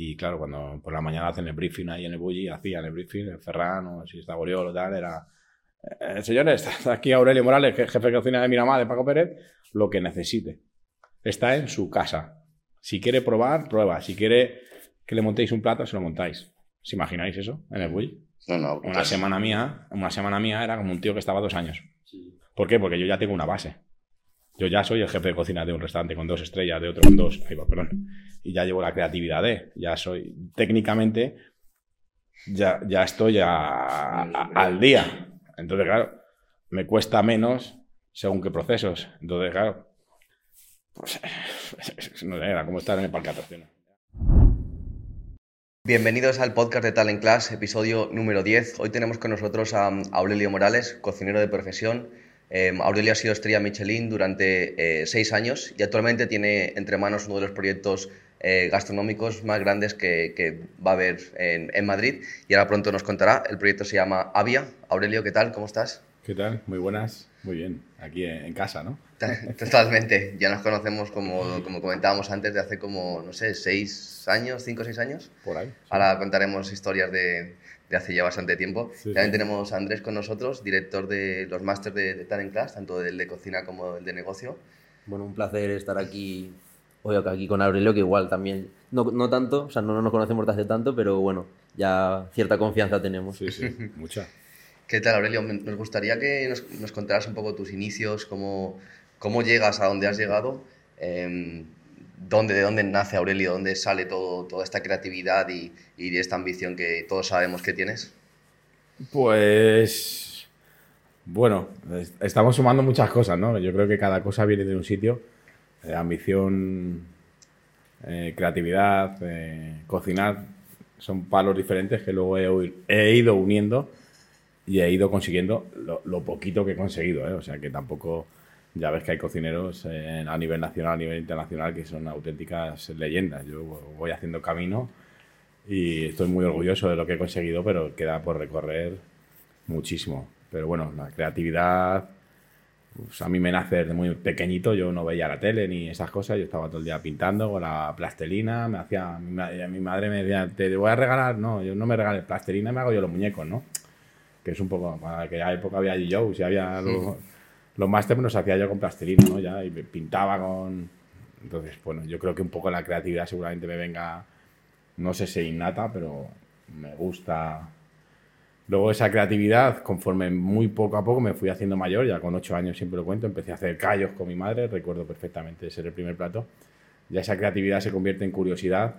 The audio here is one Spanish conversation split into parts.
Y claro, cuando por la mañana hacen el briefing ahí en el Bulli, hacían el briefing, el Ferran, o si está Oriol o tal, era... Eh, señores, está aquí Aurelio Morales, jefe de cocina de Miramar, de Paco Pérez, lo que necesite. Está en su casa. Si quiere probar, prueba. Si quiere que le montéis un plato, se lo montáis. ¿Os imagináis eso en el Bulli? No, no, Una claro. semana mía, una semana mía era como un tío que estaba dos años. ¿Por qué? Porque yo ya tengo una base. Yo ya soy el jefe de cocina de un restaurante con dos estrellas, de otro con dos, ahí va, perdón. Y ya llevo la creatividad de, ya soy, técnicamente, ya, estoy al día. Entonces, claro, me cuesta menos según qué procesos. Entonces, claro, pues, no era como estar en el parque atracciones. Bienvenidos al podcast de Talent Class, episodio número 10. Hoy tenemos con nosotros a Aurelio Morales, cocinero de profesión. Eh, Aurelio ha sido estrella Michelin durante eh, seis años y actualmente tiene entre manos uno de los proyectos eh, gastronómicos más grandes que, que va a haber en, en Madrid y ahora pronto nos contará. El proyecto se llama Avia. Aurelio, ¿qué tal? ¿Cómo estás? ¿Qué tal? Muy buenas. Muy bien. Aquí en, en casa, ¿no? Totalmente. Ya nos conocemos, como, como comentábamos antes, de hace como, no sé, seis años, cinco o seis años. Por ahí. sí. Ahora contaremos historias de, de hace ya bastante tiempo. Sí, También sí. tenemos a Andrés con nosotros, director de los másters de, de Talent Class, tanto del de cocina como el de negocio. Bueno, un placer estar aquí hoy aquí con Aurelio, que igual también, no, no tanto, o sea, no nos conocemos de hace tanto, pero bueno, ya cierta confianza tenemos. Sí, sí, mucha. ¿Qué tal, Aurelio? Nos gustaría que nos, nos contaras un poco tus inicios, cómo, cómo llegas a donde has llegado, em, dónde, de dónde nace Aurelio, dónde sale todo, toda esta creatividad y, y esta ambición que todos sabemos que tienes. Pues. Bueno, es- estamos sumando muchas cosas, ¿no? Yo creo que cada cosa viene de un sitio. Eh, ambición, eh, creatividad, eh, cocinar. Son palos diferentes que luego he, ido uniendo y he ido consiguiendo lo, lo poquito que he conseguido. O sea que tampoco. Ya ves que hay cocineros eh, a nivel nacional, a nivel internacional, que son auténticas leyendas. Yo voy haciendo camino y estoy muy orgulloso de lo que he conseguido, pero queda por recorrer muchísimo. Pero bueno, la creatividad, pues a mí me nace desde muy pequeñito, yo no veía la tele ni esas cosas, yo estaba todo el día pintando con la plastelina, me hacía, mi, ma- mi madre me decía, te voy a regalar, no, yo no me regales plastelina, me hago yo los muñecos, ¿no? Que es un poco, para aquella época había G-Joes y había los, los máster me los hacía yo con plastilina, ¿no? Ya, y pintaba con... Entonces, bueno, yo creo que un poco la creatividad seguramente me venga no sé si innata, pero me gusta. Luego esa creatividad, conforme muy poco a poco me fui haciendo mayor, ya con ocho años siempre lo cuento, empecé a hacer callos con mi madre, recuerdo perfectamente ser el primer plato. Ya esa creatividad se convierte en curiosidad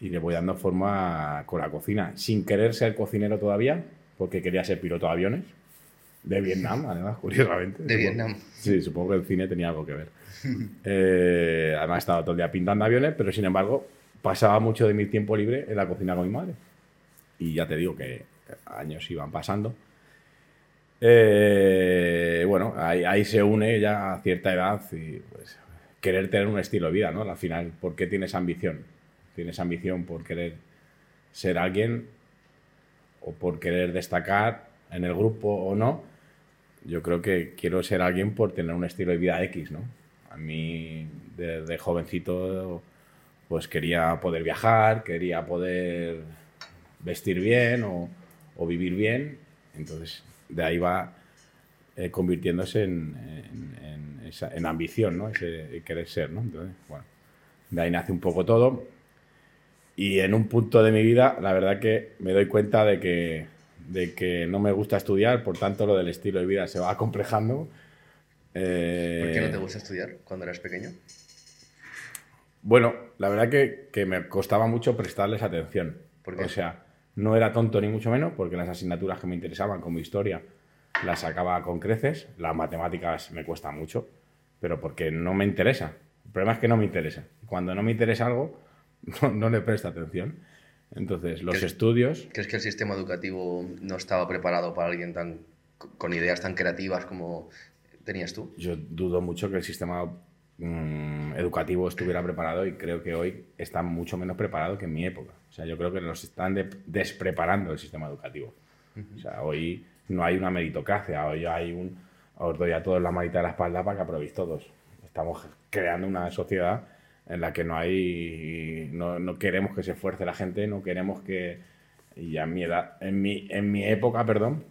y le voy dando forma con la cocina, sin querer ser cocinero todavía, porque quería ser piloto de aviones, de Vietnam, además, curiosamente. De Supongo- Vietnam. Sí, supongo que el cine tenía algo que ver. Eh, además estaba todo el día pintando aviones, pero sin embargo pasaba mucho de mi tiempo libre en la cocina con mi madre. Y ya te digo que años iban pasando. Eh, bueno, ahí, ahí se une ya a cierta edad y pues, querer tener un estilo de vida, ¿no? Al final, ¿por qué tienes ambición? ¿Tienes ambición por querer ser alguien o por querer destacar en el grupo o no? Yo creo que quiero ser alguien por tener un estilo de vida X, ¿no? A mí, desde jovencito, pues quería poder viajar, quería poder vestir bien o, o vivir bien. Entonces, de ahí va eh, convirtiéndose en, en- en esa- en ambición, ¿no? Ese querer ser, ¿no? Entonces, bueno, de ahí nace un poco todo. Y en un punto de mi vida, la verdad que me doy cuenta de que, de que no me gusta estudiar, por tanto lo del estilo de vida se va acomplejando. Eh, ¿Por qué no te gusta estudiar cuando eras pequeño? Bueno, la verdad que, que me costaba mucho prestarles atención. ¿Por qué? O sea, no era tonto ni mucho menos, porque las asignaturas que me interesaban, como historia, las sacaba con creces. Las matemáticas me cuesta mucho, pero porque no me interesa. El problema es que no me interesa. Cuando no me interesa algo, no, no le presto atención. Entonces, los ¿Qué- estudios... ¿Crees que el sistema educativo no estaba preparado para alguien tan con ideas tan creativas como tenías tú? Yo dudo mucho que el sistema mm, educativo estuviera preparado y creo que hoy está mucho menos preparado que en mi época. O sea, yo creo que nos están de- despreparando el sistema educativo. O sea, hoy no hay una meritocracia, hoy hay un... Os doy a todos la manita de la espalda para que aprobéis todos. Estamos creando una sociedad en la que no hay, no, no queremos que se esfuerce la gente, no queremos que, y a mi edad, en mi, en mi época, perdón,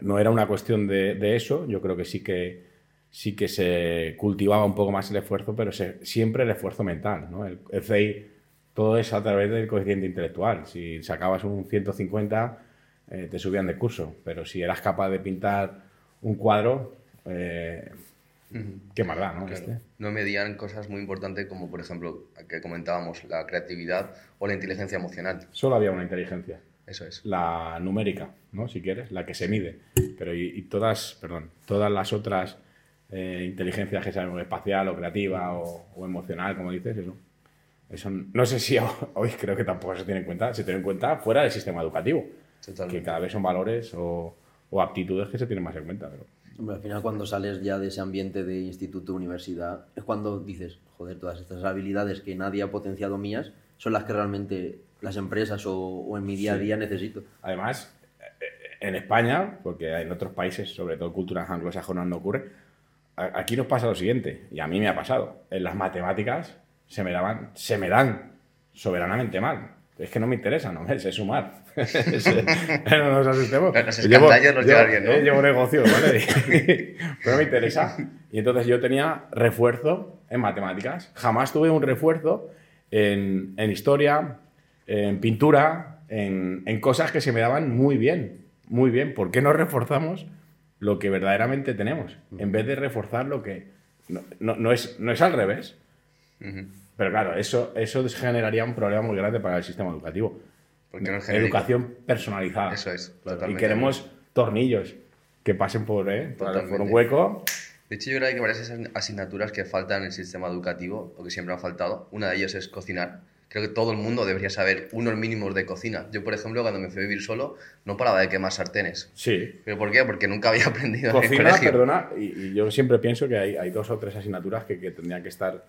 no era una cuestión de, de eso, yo creo que sí que sí que se cultivaba un poco más el esfuerzo, pero se, siempre el esfuerzo mental, ¿no? El, el CI, todo eso a través del coeficiente intelectual. Si sacabas un 150, eh, te subían de curso, pero si eras capaz de pintar un cuadro, eh, qué más da, ¿no? Claro. Este. No medían cosas muy importantes como, por ejemplo, que comentábamos, la creatividad o la inteligencia emocional. Solo había una inteligencia, Eso es. la numérica, ¿no? Si quieres, la que se mide. Pero y, y todas, perdón, todas las otras eh, inteligencias que sean espacial o creativa o, o emocional, como dices, eso. Eso no sé si hoy creo que tampoco se tiene en cuenta, se tiene en cuenta fuera del sistema educativo, Totalmente. que cada vez son valores o, o aptitudes que se tienen más en cuenta. Pero, Al final cuando sales ya de ese ambiente de instituto, universidad, es cuando dices, joder, todas estas habilidades que nadie ha potenciado mías son las que realmente las empresas o, o en mi día a día necesito. Además, eh, en España, porque en otros países, sobre todo culturas anglosajonas, no ocurre, aquí nos pasa lo siguiente, y a mí me ha pasado. En las matemáticas se me daban, se me dan soberanamente mal. Es que no me interesa, no me sé sumar. no nos asustemos. Los Llevo- los llevo- bien, ¿no? eh, Llevo negocios, ¿vale? Pero no me interesa. Y entonces yo tenía refuerzo en matemáticas. Jamás tuve un refuerzo en, en historia, en pintura, en, en cosas que se me daban muy bien. Muy bien. ¿Por qué no reforzamos lo que verdaderamente tenemos? En vez de reforzar lo que... No, no- no es, no es al revés. Pero claro, eso, eso generaría un problema muy grande para el sistema educativo. Porque no es. Educación personalizada. Eso es, Y queremos tornillos que pasen por, ¿eh? por, un hueco. De hecho, yo creo que hay varias asign- asignaturas que faltan en el sistema educativo, o que siempre han faltado. Una de ellas es cocinar. Creo que todo el mundo debería saber unos mínimos de cocina. Yo, por ejemplo, cuando me fui a vivir solo, no paraba de quemar sartenes. Sí. ¿Pero por qué? Porque nunca había aprendido en el Cocina, colegio. perdona, y, y yo siempre pienso que hay, hay dos o tres asignaturas que, que tendrían que estar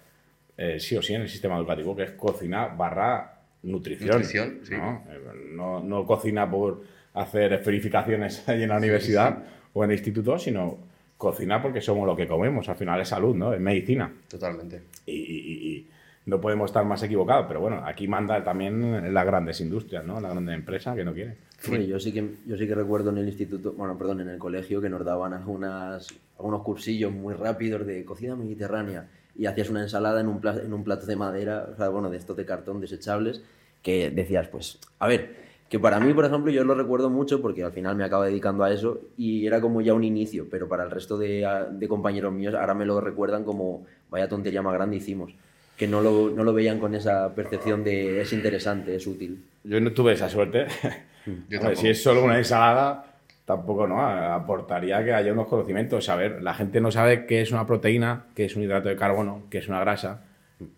eh, sí o sí en el sistema educativo, que es cocina barra nutrición. Nutrición, sí. ¿no? No, no cocina por hacer esferificaciones ahí en la universidad o en el instituto, sino cocina porque somos lo que comemos. Al final es salud, ¿no? Es medicina. Totalmente. y, y- y no podemos estar más equivocados, pero bueno, aquí manda también las grandes industrias, ¿no? La grande empresa que no quiere. Hombre, yo sí que yo sí que recuerdo en el instituto, bueno, perdón, en el colegio que nos daban algunas algunos cursillos muy rápidos de cocina mediterránea y hacías una ensalada en un plato, en un plato de madera, o sea, bueno, de estos de cartón desechables que decías, pues, a ver, que para mí, por ejemplo, yo lo recuerdo mucho porque al final me acabo dedicando a eso y era como ya un inicio, pero para el resto de, de compañeros míos ahora me lo recuerdan como vaya tontería más grande hicimos, que no lo, no lo veían con esa percepción de es interesante, es útil. Yo no tuve esa suerte. Yo tampoco. si es solo una ensalada, tampoco, ¿no? Aportaría que haya unos conocimientos. A ver, la gente no sabe qué es una proteína, qué es un hidrato de carbono, qué es una grasa,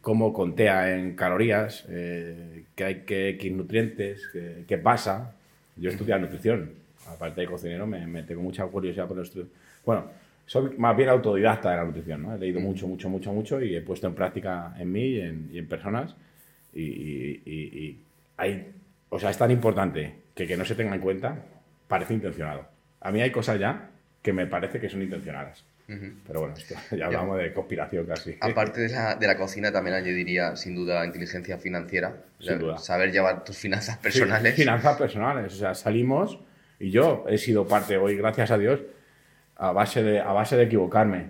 cómo contea en calorías, eh, qué hay que X nutrientes, qué, qué pasa. Yo estudié nutrición, aparte de cocinero, me, me tengo mucha curiosidad por el estudio. Bueno, soy más bien autodidacta de la nutrición, ¿no? He leído mucho, mucho, mucho, mucho y he puesto en práctica en mí y en, y en personas. Y, y- y- y hay, o sea, es tan importante que que no se tenga en cuenta, parece intencionado. A mí hay cosas ya que me parece que son intencionadas. Pero bueno, esto, ya hablamos de conspiración casi. Aparte de la, de la cocina, también añadiría, sin duda, inteligencia financiera. Sin duda. Saber llevar tus finanzas Sí, personales. Finanzas personales. O sea, salimos y yo he sido parte hoy, gracias a Dios, a base de, a base de equivocarme,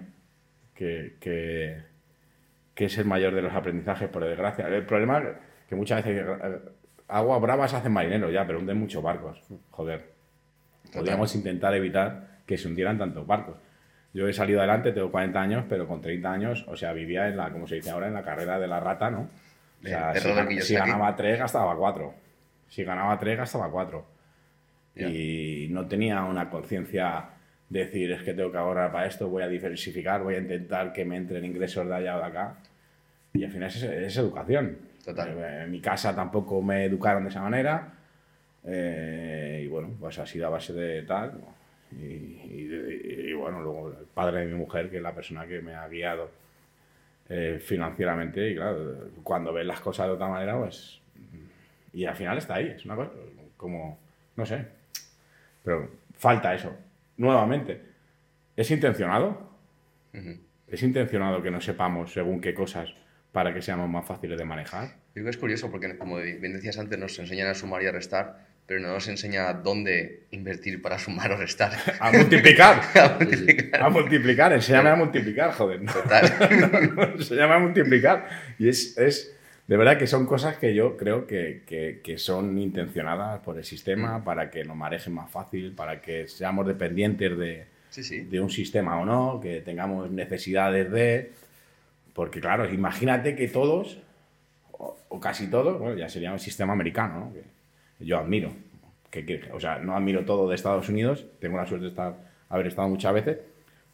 que, que, que es el mayor de los aprendizajes, por desgracia. El problema es que muchas veces eh, agua bravas hacen marineros ya, pero hunden muchos barcos. Joder. Podríamos intentar evitar que se hundieran tantos barcos. Yo he salido adelante, tengo 40 años, pero con 30 años, o sea, vivía en la, como se dice ahora, en la carrera de la rata, ¿no? O sea, De- de si, si ganaba 3, gastaba 4. Si ganaba 3, gastaba 4. Ya. Y no tenía una conciencia de decir, es que tengo que ahorrar para esto, voy a diversificar, voy a intentar que me entren ingresos de allá o de acá. Y al final es, es educación. Total. Eh, En mi casa tampoco me educaron de esa manera. eh, y bueno, pues ha sido a base de tal. Y, y- y bueno, luego el padre de mi mujer, que es la persona que me ha guiado eh, financieramente. Y claro, cuando ves las cosas de otra manera, pues. Y al final está ahí. Es una cosa como. No sé. Pero falta eso. Nuevamente. ¿Es intencionado? ¿Es intencionado que no sepamos según qué cosas para que seamos más fáciles de manejar. Creo que es curioso porque, como bien decías antes, nos enseñan a sumar y a restar, pero no nos enseña dónde invertir para sumar o restar. A multiplicar. A multiplicar. A multiplicar, enséñame a multiplicar, joder. Total. enséñame a multiplicar. Y es, es, de verdad que son cosas que yo creo que, que- que son intencionadas por el sistema para que nos manejen más fácil, para que seamos dependientes de, Sí, sí. de un sistema o no, que tengamos necesidades de... Porque claro, imagínate que todos, o, o casi todos, bueno, ya sería un sistema americano, ¿no? que yo admiro. Que, o sea, no admiro todo de Estados Unidos, tengo la suerte de estar, haber estado muchas veces,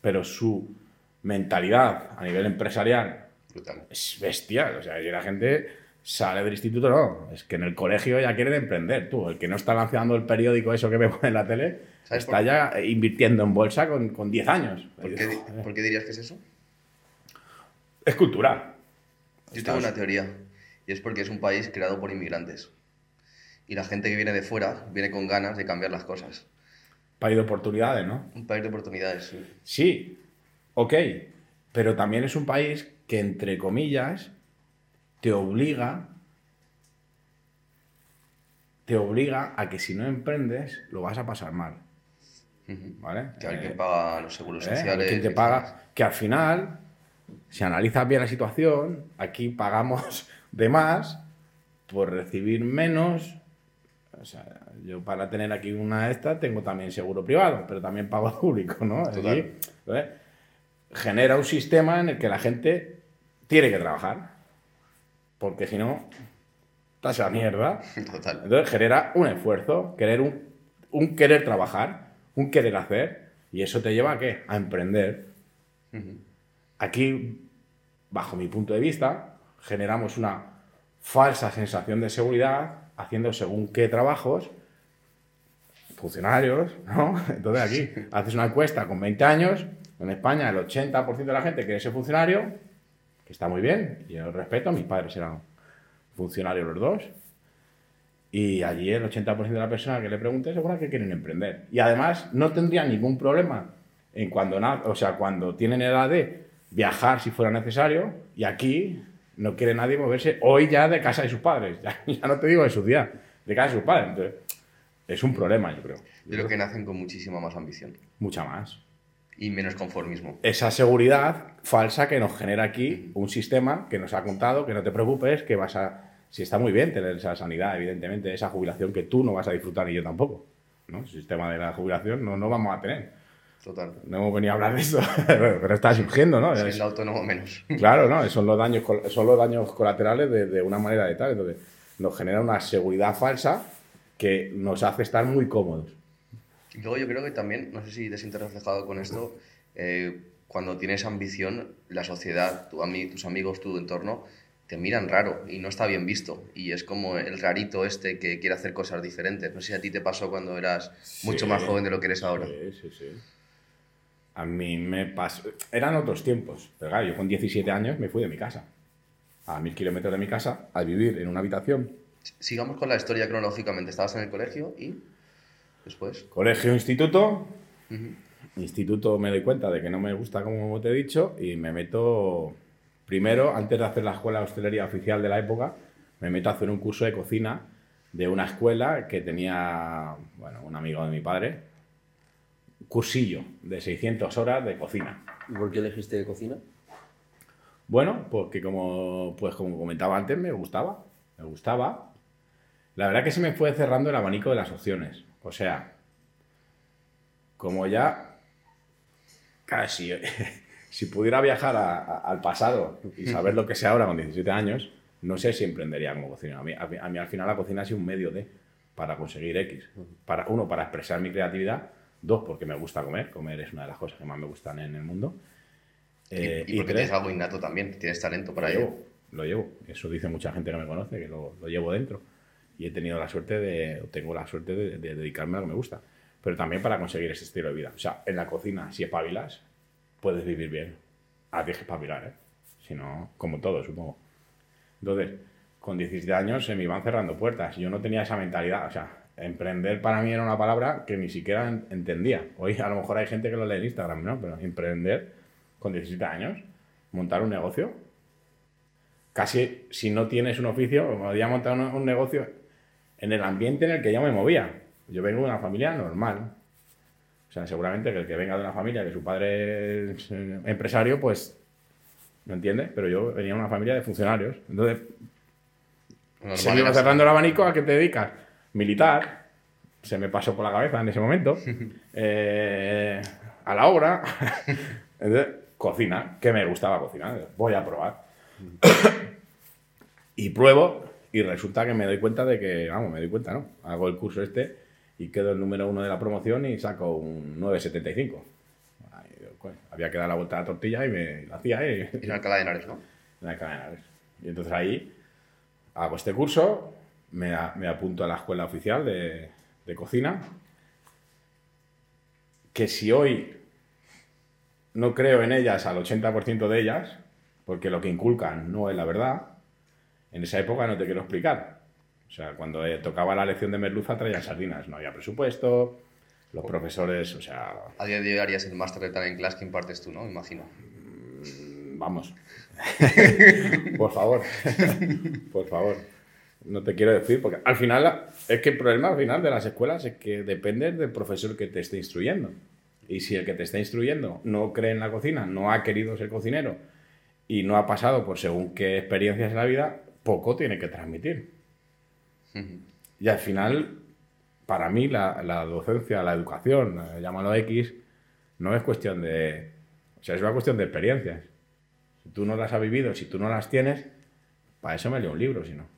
pero su mentalidad a nivel empresarial Brutal. es bestial. O sea, y la gente sale del instituto, no. Es que en el colegio ya quieren emprender, tú. El que no está lanzando el periódico, eso que vemos en la tele, ¿Sabes está ya invirtiendo en bolsa con, con 10 años. ¿Por qué, por qué dirías que es eso? Es cultural. Yo tengo una teoría, y es porque es un país creado por inmigrantes. Y la gente que viene de fuera viene con ganas de cambiar las cosas. País de oportunidades, ¿no? Un país de oportunidades. sí. Sí, ok. Pero también es un país que, entre comillas, te obliga. Te obliga a que si no emprendes, lo vas a pasar mal. ¿Vale? Que a ver Eh, paga los seguros ¿eh? sociales. ¿Quién te y paga? Que al final, si analizas bien la situación, aquí pagamos de más por recibir menos. O sea, yo para tener aquí una esta tengo también seguro privado, pero también pago público, ¿no? Total. ¿eh? Genera un sistema en el que la gente tiene que trabajar, porque si no, estás a mierda. Total. Entonces genera un esfuerzo, querer un, un querer trabajar, un querer hacer, y eso te lleva a qué? A emprender. Aquí, bajo mi punto de vista, generamos una falsa sensación de seguridad haciendo según qué trabajos, funcionarios, ¿no? Entonces aquí haces una encuesta con 20 años, en España el 80% de la gente quiere ser funcionario, que está muy bien, y yo respeto, mis padres eran funcionarios los dos, y allí el 80% de la persona que le pregunte seguro que quieren emprender. Y además no tendrían ningún problema en cuando, o sea, cuando tienen edad de viajar si fuera necesario. Y aquí no quiere nadie moverse hoy ya de casa de sus padres. Ya, ya no te digo de su día, de casa de sus padres. Entonces, es un problema, yo creo. Yo creo que nacen con muchísima más ambición Mucha más. y menos conformismo. Esa seguridad falsa que nos genera aquí un sistema que nos ha contado que no te preocupes, que vas a... Si está muy bien tener esa sanidad, evidentemente, esa jubilación que tú no vas a disfrutar y yo tampoco. ¿no? El sistema de la jubilación no, no vamos a tener. Total. No hemos venido a hablar de esto, pero está surgiendo, ¿no? Es- Siendo autónomo menos. Claro, ¿no? Son los daños, son los daños colaterales de, de una manera de tal. Entonces, nos genera una seguridad falsa que nos hace estar muy cómodos. Y luego yo creo que también, no sé si te sientes reflejado con esto, eh, cuando tienes ambición, la sociedad, tu ami- tus amigos, tu entorno, te miran raro y no está bien visto. Y es como el rarito este que quiere hacer cosas diferentes. No sé si a ti te pasó cuando eras mucho Sí. más joven de lo que eres ahora. Sí, sí, sí. A mí me pasó. Eran otros tiempos. Pero claro, yo con 17 años me fui de mi casa. A mil kilómetros de mi casa, a vivir en una habitación. Sigamos con la historia cronológicamente. Estabas en el colegio y después. Colegio, instituto. Ujú. Instituto me doy cuenta de que no me gusta, como te he dicho, y me meto. Primero, antes de hacer la escuela de hostelería oficial de la época, me meto a hacer un curso de cocina de una escuela que tenía, bueno, un amigo de mi padre, cursillo de 600 horas de cocina. ¿Y por qué elegiste cocina? Bueno, porque como, pues como comentaba antes, me gustaba. Me gustaba. La verdad que se me fue cerrando el abanico de las opciones. O sea, como ya casi, si pudiera viajar a- a- al pasado y saber lo que sé ahora con 17 años, no sé si emprendería como cocinero. A mí, a mí- a mí al final la cocina ha sido un medio de para conseguir X. Para, uno, para expresar mi creatividad. Dos, porque me gusta comer. Comer es una de las cosas que más me gustan en el mundo. Y, Eh, y porque tres, tienes algo innato también, tienes talento para lo ello. llevo, lo llevo. Eso dice mucha gente que me conoce, que lo, lo llevo dentro. Y he tenido la suerte de, tengo la suerte de, de dedicarme a lo que me gusta. Pero también para conseguir ese estilo de vida. O sea, en la cocina, si espabilas, puedes vivir bien. Ah, tienes que espabilar, ¿eh? Si no, como todo, supongo. Entonces, con 17 años se me iban cerrando puertas. Yo no tenía esa mentalidad. O sea, emprender para mí era una palabra que ni siquiera en- entendía. Hoy a lo mejor hay gente que lo lee en Instagram, ¿no? Pero emprender con 17 años, montar un negocio, casi si no tienes un oficio, como había montado un, un negocio en el ambiente en el que yo me movía. Yo vengo de una familia normal. O sea, seguramente que el que venga de una familia que su padre es eh, empresario, pues no entiende, pero yo venía de una familia de funcionarios. Entonces, Normal, se me iba cerrando el abanico a qué te dedicas. Militar, se me pasó por la cabeza en ese momento. Eh, a la obra. Entonces, cocina, que me gustaba cocinar. Voy a probar. y pruebo, y resulta que me doy cuenta de que, vamos, me doy cuenta, ¿no? Hago el curso este y quedo el número uno de la promoción y saco un 9,75. Ay, pues, Había que dar la vuelta a la tortilla y me la hacía. Y en Alcalá de Henares, ¿no? en cadena de Henares. Y entonces ahí hago este curso, me, a- me apunto a la escuela oficial de, de cocina, que si hoy no creo en ellas al 80% de ellas, porque lo que inculcan no es la verdad, en esa época no te quiero explicar. O sea, cuando eh, tocaba la lección de merluza traían sardinas, no había presupuesto, los profesores, o sea, A día de hoy harías el máster de talent class que impartes tú, ¿no? Imagino. Vamos. Por favor. Por favor. No te quiero decir, porque al final, es que el problema al final de las escuelas es que depende del profesor que te esté instruyendo. Y si el que te está instruyendo no cree en la cocina, no ha querido ser cocinero y no ha pasado por según qué experiencias en la vida, poco tiene que transmitir. Y al final, para mí, la, la docencia, la educación, llámalo X, no es cuestión de. O sea, es una cuestión de experiencias. Si tú no las has vivido, si tú no las tienes, para eso me leo un libro, si no.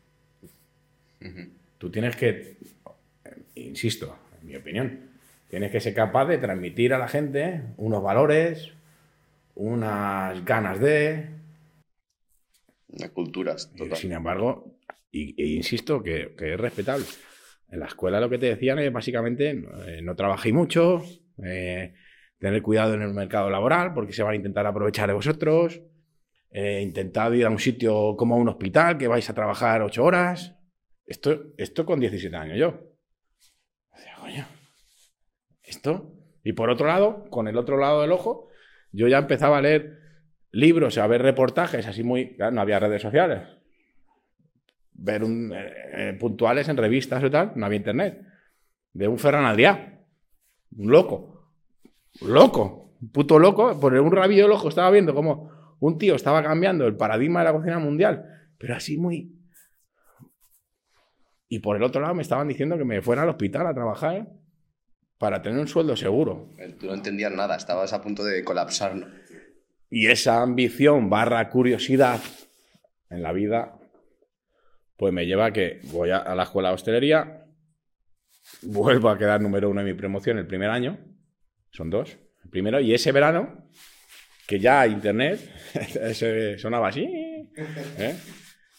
Tú tienes que, eh, insisto, en mi opinión, tienes que ser capaz de transmitir a la gente unos valores, unas ganas de, De culturas, total. Sin embargo, y, e insisto que, que es respetable. En la escuela lo que te decían es básicamente eh, no trabajéis mucho, eh, tener cuidado en el mercado laboral porque se van a intentar aprovechar de vosotros, eh, intentad ir a un sitio como a un hospital que vais a trabajar ocho horas. Esto, esto con 17 años yo. O sea, coño, esto. Y por otro lado, con el otro lado del ojo, yo ya empezaba a leer libros, a ver reportajes, así muy. No había redes sociales. Ver un, eh, eh, puntuales en revistas o tal, no había internet. De un Ferran Adrià, un loco. Un loco, un puto loco. Por un rabillo del ojo estaba viendo como un tío estaba cambiando el paradigma de la cocina mundial, pero así muy. Y por el otro lado me estaban diciendo que me fuera al hospital a trabajar para tener un sueldo seguro. Tú no entendías nada, estabas a punto de colapsar. ¿no? Y esa ambición barra curiosidad en la vida, pues me lleva a que voy a, la escuela de hostelería, vuelvo a quedar número uno en mi promoción el primer año, son dos, el primero, y ese verano, que ya internet, sonaba así, ¿eh?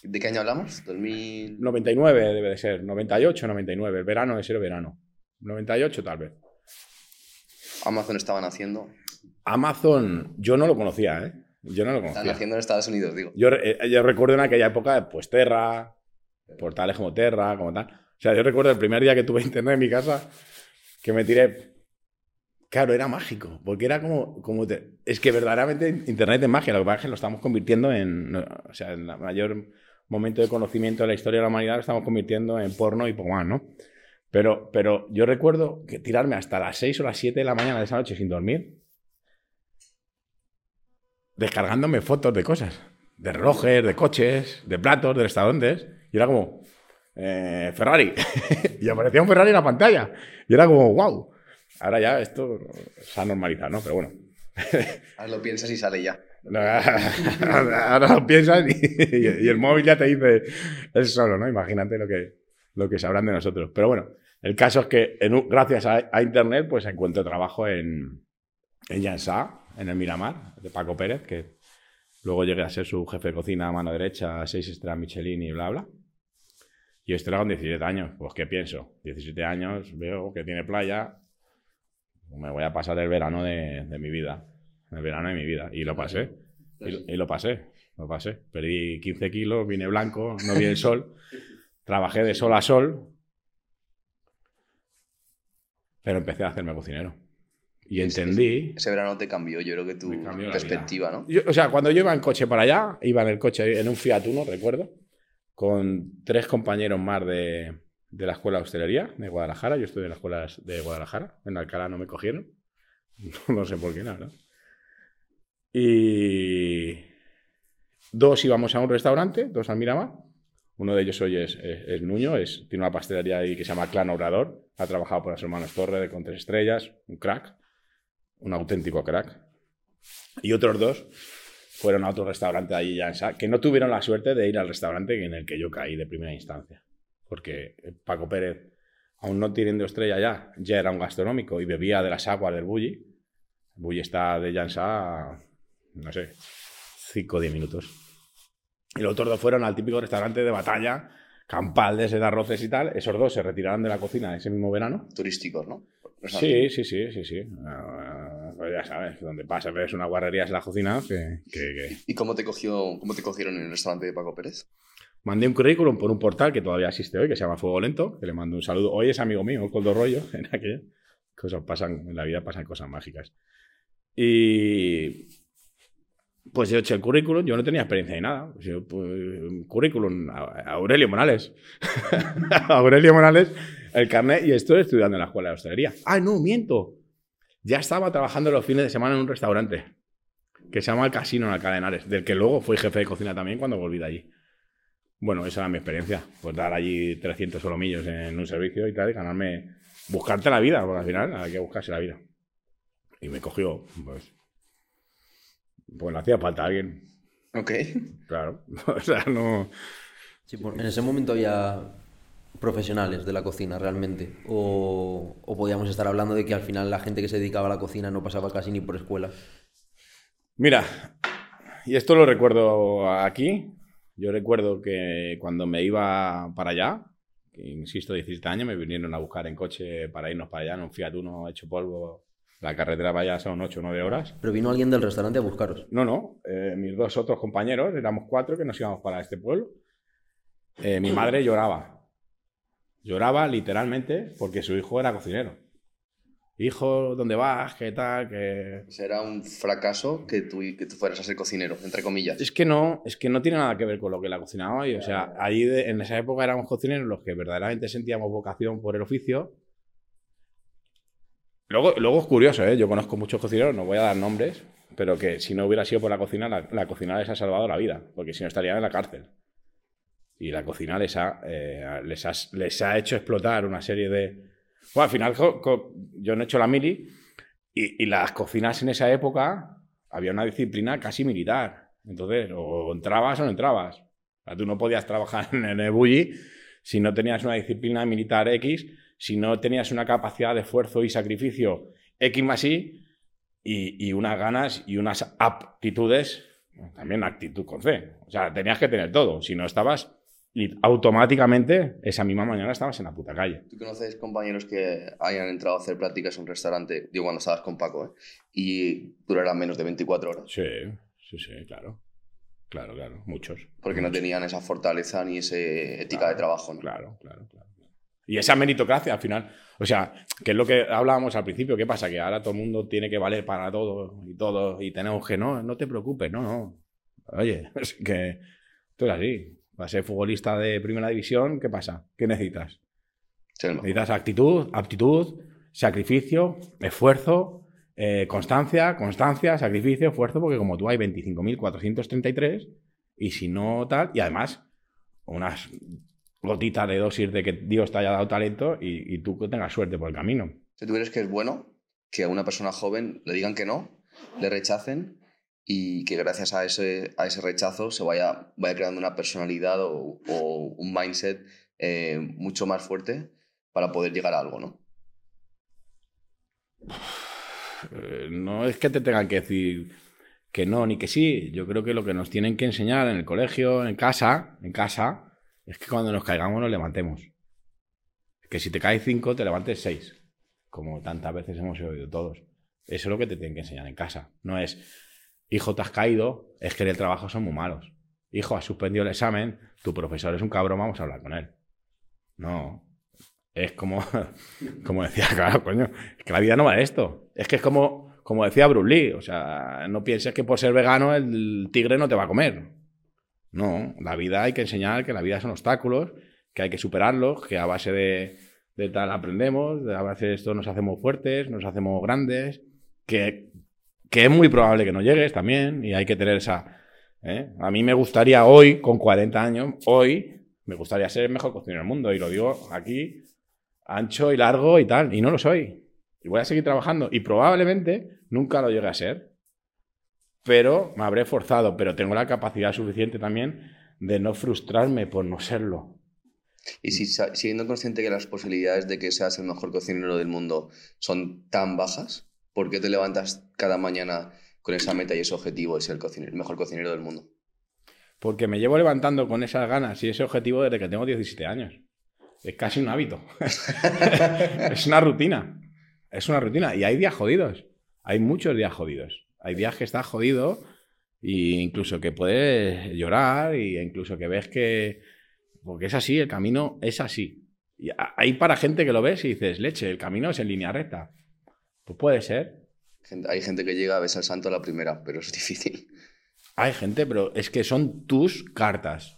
¿De qué año hablamos? 2000... 99 debe de ser, 98, 99, el verano de ser verano, 98 tal vez. Amazon estaban haciendo. Amazon, yo no lo conocía, ¿eh? Yo no lo Están conocía. haciendo en Estados Unidos, digo. Yo, eh, yo recuerdo en aquella época, pues Terra, portales como Terra, como tal. O sea, yo recuerdo el primer día que tuve internet en mi casa, que me tiré. Claro, era mágico, porque era como. como te- es que verdaderamente internet es magia, lo que pasa es que lo estamos convirtiendo en. O sea, en el mayor momento de conocimiento de la historia de la humanidad lo estamos convirtiendo en porno y poco más, ¿no? Pero, pero yo recuerdo que tirarme hasta las 6 o las 7 de la mañana de esa noche sin dormir, descargándome fotos de cosas, de relojes, de coches, de platos, de restaurantes, y era como, eh, Ferrari, y aparecía un Ferrari en la pantalla, y era como, wow, ahora ya esto se ha normalizado, ¿no? Pero bueno, Ahora lo piensas y sale ya. ahora lo piensas y, el móvil ya te dice él solo, ¿no? Imagínate lo que, lo que sabrán de nosotros. Pero bueno, el caso es que en gracias a, Internet pues encuentro trabajo en, en Jansá, en el Miramar, de Paco Pérez, que luego llegué a ser su jefe de cocina a mano derecha, seis estrellas Michelin y bla, bla. Y esto era con 17 años. Pues, ¿qué pienso? 17 años, veo que tiene playa, me voy a pasar el verano de mi vida. El verano de mi vida. Y lo pasé. Y, lo- y lo pasé. Lo pasé. Perdí 15 kilos, vine blanco, no vi el sol. Trabajé de sol a sol. Pero empecé a hacerme cocinero. Y entendí. Ese verano te cambió, yo creo que tu perspectiva. ¿no? Yo- o sea, cuando yo iba en coche para allá, iba en el coche, en un Fiat Uno, recuerdo, con tres compañeros más de, de la escuela de hostelería de Guadalajara. Yo estuve en la escuela de Guadalajara. En Alcalá no me cogieron. No sé por qué, la verdad. Y dos íbamos a un restaurante, dos al Miramar. Uno de ellos hoy es, es- es Nuño, es, tiene una pastelería ahí que se llama Clan Obrador. Ha trabajado por los hermanos Torre de con tres estrellas, un crack, un auténtico crack. Y otros dos fueron a otro restaurante de allí ya que no tuvieron la suerte de ir al restaurante en el que yo caí de primera instancia. Porque Paco Pérez, aún no teniendo estrella ya, ya era un gastronómico y bebía de las aguas del Bulli. Bulli está de Jansa, no sé, 5 o 10 minutos. Y los otros dos fueron al típico restaurante de batalla, campal de seda, arroces y tal. Esos dos se retiraron de la cocina ese mismo verano. Turísticos, ¿no? Sí, sí, sí, sí, sí. Ah, pues ya sabes, donde pasa ves una guarrería es la cocina, que, que- que- ¿Y cómo te, cogió, cómo te cogieron en el restaurante de Paco Pérez? Mandé un currículum por un portal que todavía existe hoy, que se llama Fuego Lento, que le mando un saludo. Hoy es amigo mío, Coldo Rollo, en aquello. Cosas pasan, en la vida pasan cosas mágicas. Y pues yo eché el currículum, yo no tenía experiencia ni nada. Pues currículum, Aurelio Morales. Aurelio Morales, el carnet, y estoy estudiando en la escuela de hostelería. Ah, no, miento. Ya estaba trabajando los fines de semana en un restaurante que se llama El Casino en Alcalá de Henares, del que luego fui jefe de cocina también cuando volví de allí. Bueno, esa era mi experiencia. Pues dar allí 300 solomillos en un servicio y tal, y ganarme. Buscarte la vida, porque al final hay que buscarse la vida. Y me cogió, pues. Pues le hacía falta alguien, Ok. claro. o sea, no. Sí, por- en ese momento había profesionales de la cocina realmente. O, o podíamos estar hablando de que al final la gente que se dedicaba a la cocina no pasaba casi ni por escuela. Mira, y esto lo recuerdo aquí. Yo recuerdo que cuando me iba para allá, que, insisto, 17 años, me vinieron a buscar en coche para irnos para allá en un Fiat Uno hecho polvo. La carretera allá son 8 o 9 horas. Pero vino alguien del restaurante a buscaros. No, no. eh, mis dos otros compañeros, éramos cuatro que nos íbamos para este pueblo. Eh, mi madre lloraba. Lloraba literalmente porque su hijo era cocinero. Hijo, ¿dónde vas? ¿Qué tal? ¿Qué... Era un fracaso que tú, que tú fueras a ser cocinero, entre comillas. Es que no, es que no tiene nada que ver con lo que la cocinaba hoy. O sea, ahí de- en esa época éramos cocineros los que verdaderamente sentíamos vocación por el oficio. Luego, luego es curioso, ¿eh? Yo conozco muchos cocineros, no voy a dar nombres, pero que si no hubiera sido por la cocina, la, cocina les ha salvado la vida, porque si no estarían en la cárcel. Y la cocina les ha, eh, les ha, les ha hecho explotar una serie de... Al final yo no he hecho la mili y, y las cocinas en esa época había una disciplina casi militar. Entonces, o entrabas o no entrabas. O tú no podías trabajar en el bulli si no tenías una disciplina militar X, si no tenías una capacidad de esfuerzo y sacrificio X más Y y, y unas ganas y unas aptitudes, también actitud con C. O sea, tenías que tener todo. Si no estabas, y automáticamente esa misma mañana estabas en la puta calle. ¿Tú conoces compañeros que hayan entrado a hacer prácticas en un restaurante, digo cuando estabas con Paco, ¿eh? y duraran menos de 24 horas? Sí, sí, sí, claro. Claro, claro, muchos. Porque no tenían esa fortaleza ni esa ética de trabajo, ¿no? Claro, claro, claro. Y esa meritocracia al final, o sea, que es lo que hablábamos al principio, ¿qué pasa? Que ahora todo el mundo tiene que valer para todo y todo y tenemos que, no, no te preocupes, no, no. Oye, es que esto es así. Para ser futbolista de primera división, ¿qué pasa? ¿Qué necesitas? Necesitas actitud, aptitud, sacrificio, esfuerzo, eh, constancia, constancia, sacrificio, esfuerzo, porque como tú hay 25.433 y si no tal, y además unas gotitas de dosis de que Dios te haya dado talento y, y tú que tengas suerte por el camino. Si tú crees que es bueno que a una persona joven le digan que no, le rechacen y que gracias a ese, a ese rechazo se vaya, vaya creando una personalidad o, o un mindset eh, mucho más fuerte para poder llegar a algo, ¿no? Eh, no es que te tengan que decir que no ni que sí. Yo creo que lo que nos tienen que enseñar en el colegio, en casa, en casa, es que cuando nos caigamos nos levantemos. Que si te caes cinco, te levantes seis. Como tantas veces hemos oído todos. Eso es lo que te tienen que enseñar en casa. No es, hijo, te has caído, es que en el trabajo son muy malos. Hijo, has suspendido el examen, tu profesor es un cabrón, vamos a hablar con él. No. es como, como decía, claro, coño, es que la vida no va de esto. Es que es como, como decía Bruce Lee, o sea, no pienses que por ser vegano el tigre no te va a comer. No, la vida hay que enseñar que la vida son obstáculos, que hay que superarlos, que a base de, tal aprendemos, a base de esto nos hacemos fuertes, nos hacemos grandes, que, que es muy probable que no llegues también y hay que tener esa... ¿eh? A mí me gustaría hoy, con 40 años, hoy, me gustaría ser el mejor cocinero del mundo y lo digo aquí ancho y largo y tal, y no lo soy. Y voy a seguir trabajando y probablemente nunca lo llegue a ser. Pero me habré forzado, pero tengo la capacidad suficiente también de no frustrarme por no serlo. Y si siendo consciente que las posibilidades de que seas el mejor cocinero del mundo son tan bajas, ¿por qué te levantas cada mañana con esa meta y ese objetivo de ser el, cocinero, el mejor cocinero del mundo? Porque me llevo levantando con esas ganas y ese objetivo desde que tengo 17 años. Es casi un hábito. es una rutina. Es una rutina. Y hay días jodidos. Hay muchos días jodidos. Hay días que estás jodido e incluso que puedes llorar e incluso que ves que... Porque es así, el camino es así. Y hay para gente que lo ves y dices, leche, el camino es en línea recta. Pues puede ser. Hay gente que llega a besar al santo a la primera, pero es difícil. Hay gente, pero es que son tus cartas.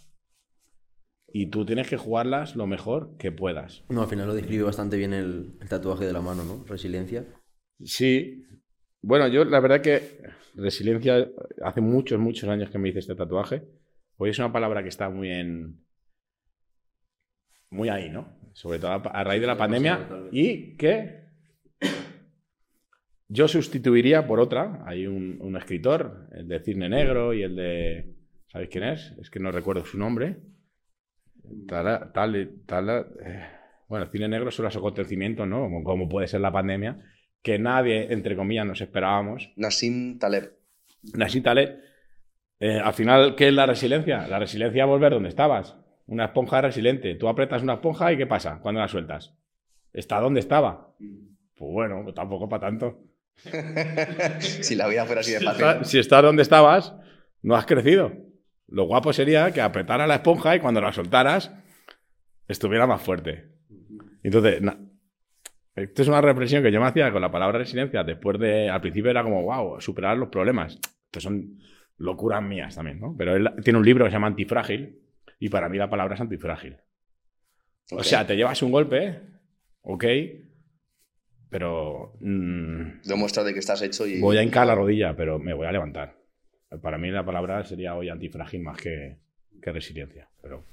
Y tú tienes que jugarlas lo mejor que puedas. No, al final lo describe bastante bien el, tatuaje de la mano, ¿no? Resiliencia. Sí. Bueno, yo la verdad que resiliencia, hace muchos, muchos años que me hice este tatuaje. Hoy es una palabra que está muy en. muy ahí, ¿no? Sobre todo a raíz de la pandemia. Y que yo sustituiría por otra. Hay un, un escritor, el de Cisne Negro y el de. ¿Sabéis quién es? Es que no recuerdo su nombre tal, tal, tal eh, bueno, el cine negro son los acontecimientos, ¿no? Como, puede ser la pandemia, que nadie, entre comillas, nos esperábamos. Nassim Taleb. Nassim Taleb. Eh, al final, ¿qué es la resiliencia? La resiliencia es volver donde estabas. Una esponja resiliente. Tú apretas una esponja y ¿qué pasa cuando la sueltas? Está donde estaba. Pues bueno, pues tampoco para tanto. si la vida fuera así de fácil. si estás donde estabas, no has crecido. Lo guapo sería que apretara la esponja y cuando la soltaras estuviera más fuerte. Entonces, esto es una reflexión que yo me hacía con la palabra resiliencia. Después de, al principio era como, wow, superar los problemas. Esto son locuras mías también, ¿no? Pero él tiene un libro que se llama Antifrágil y para mí la palabra es antifrágil. O sea, te llevas un golpe, ok, pero... Mm, Demuestra de que estás hecho y... Voy a hincar la rodilla, pero me voy a levantar. Para mí la palabra sería hoy antifrágil más que, resiliencia. Pero...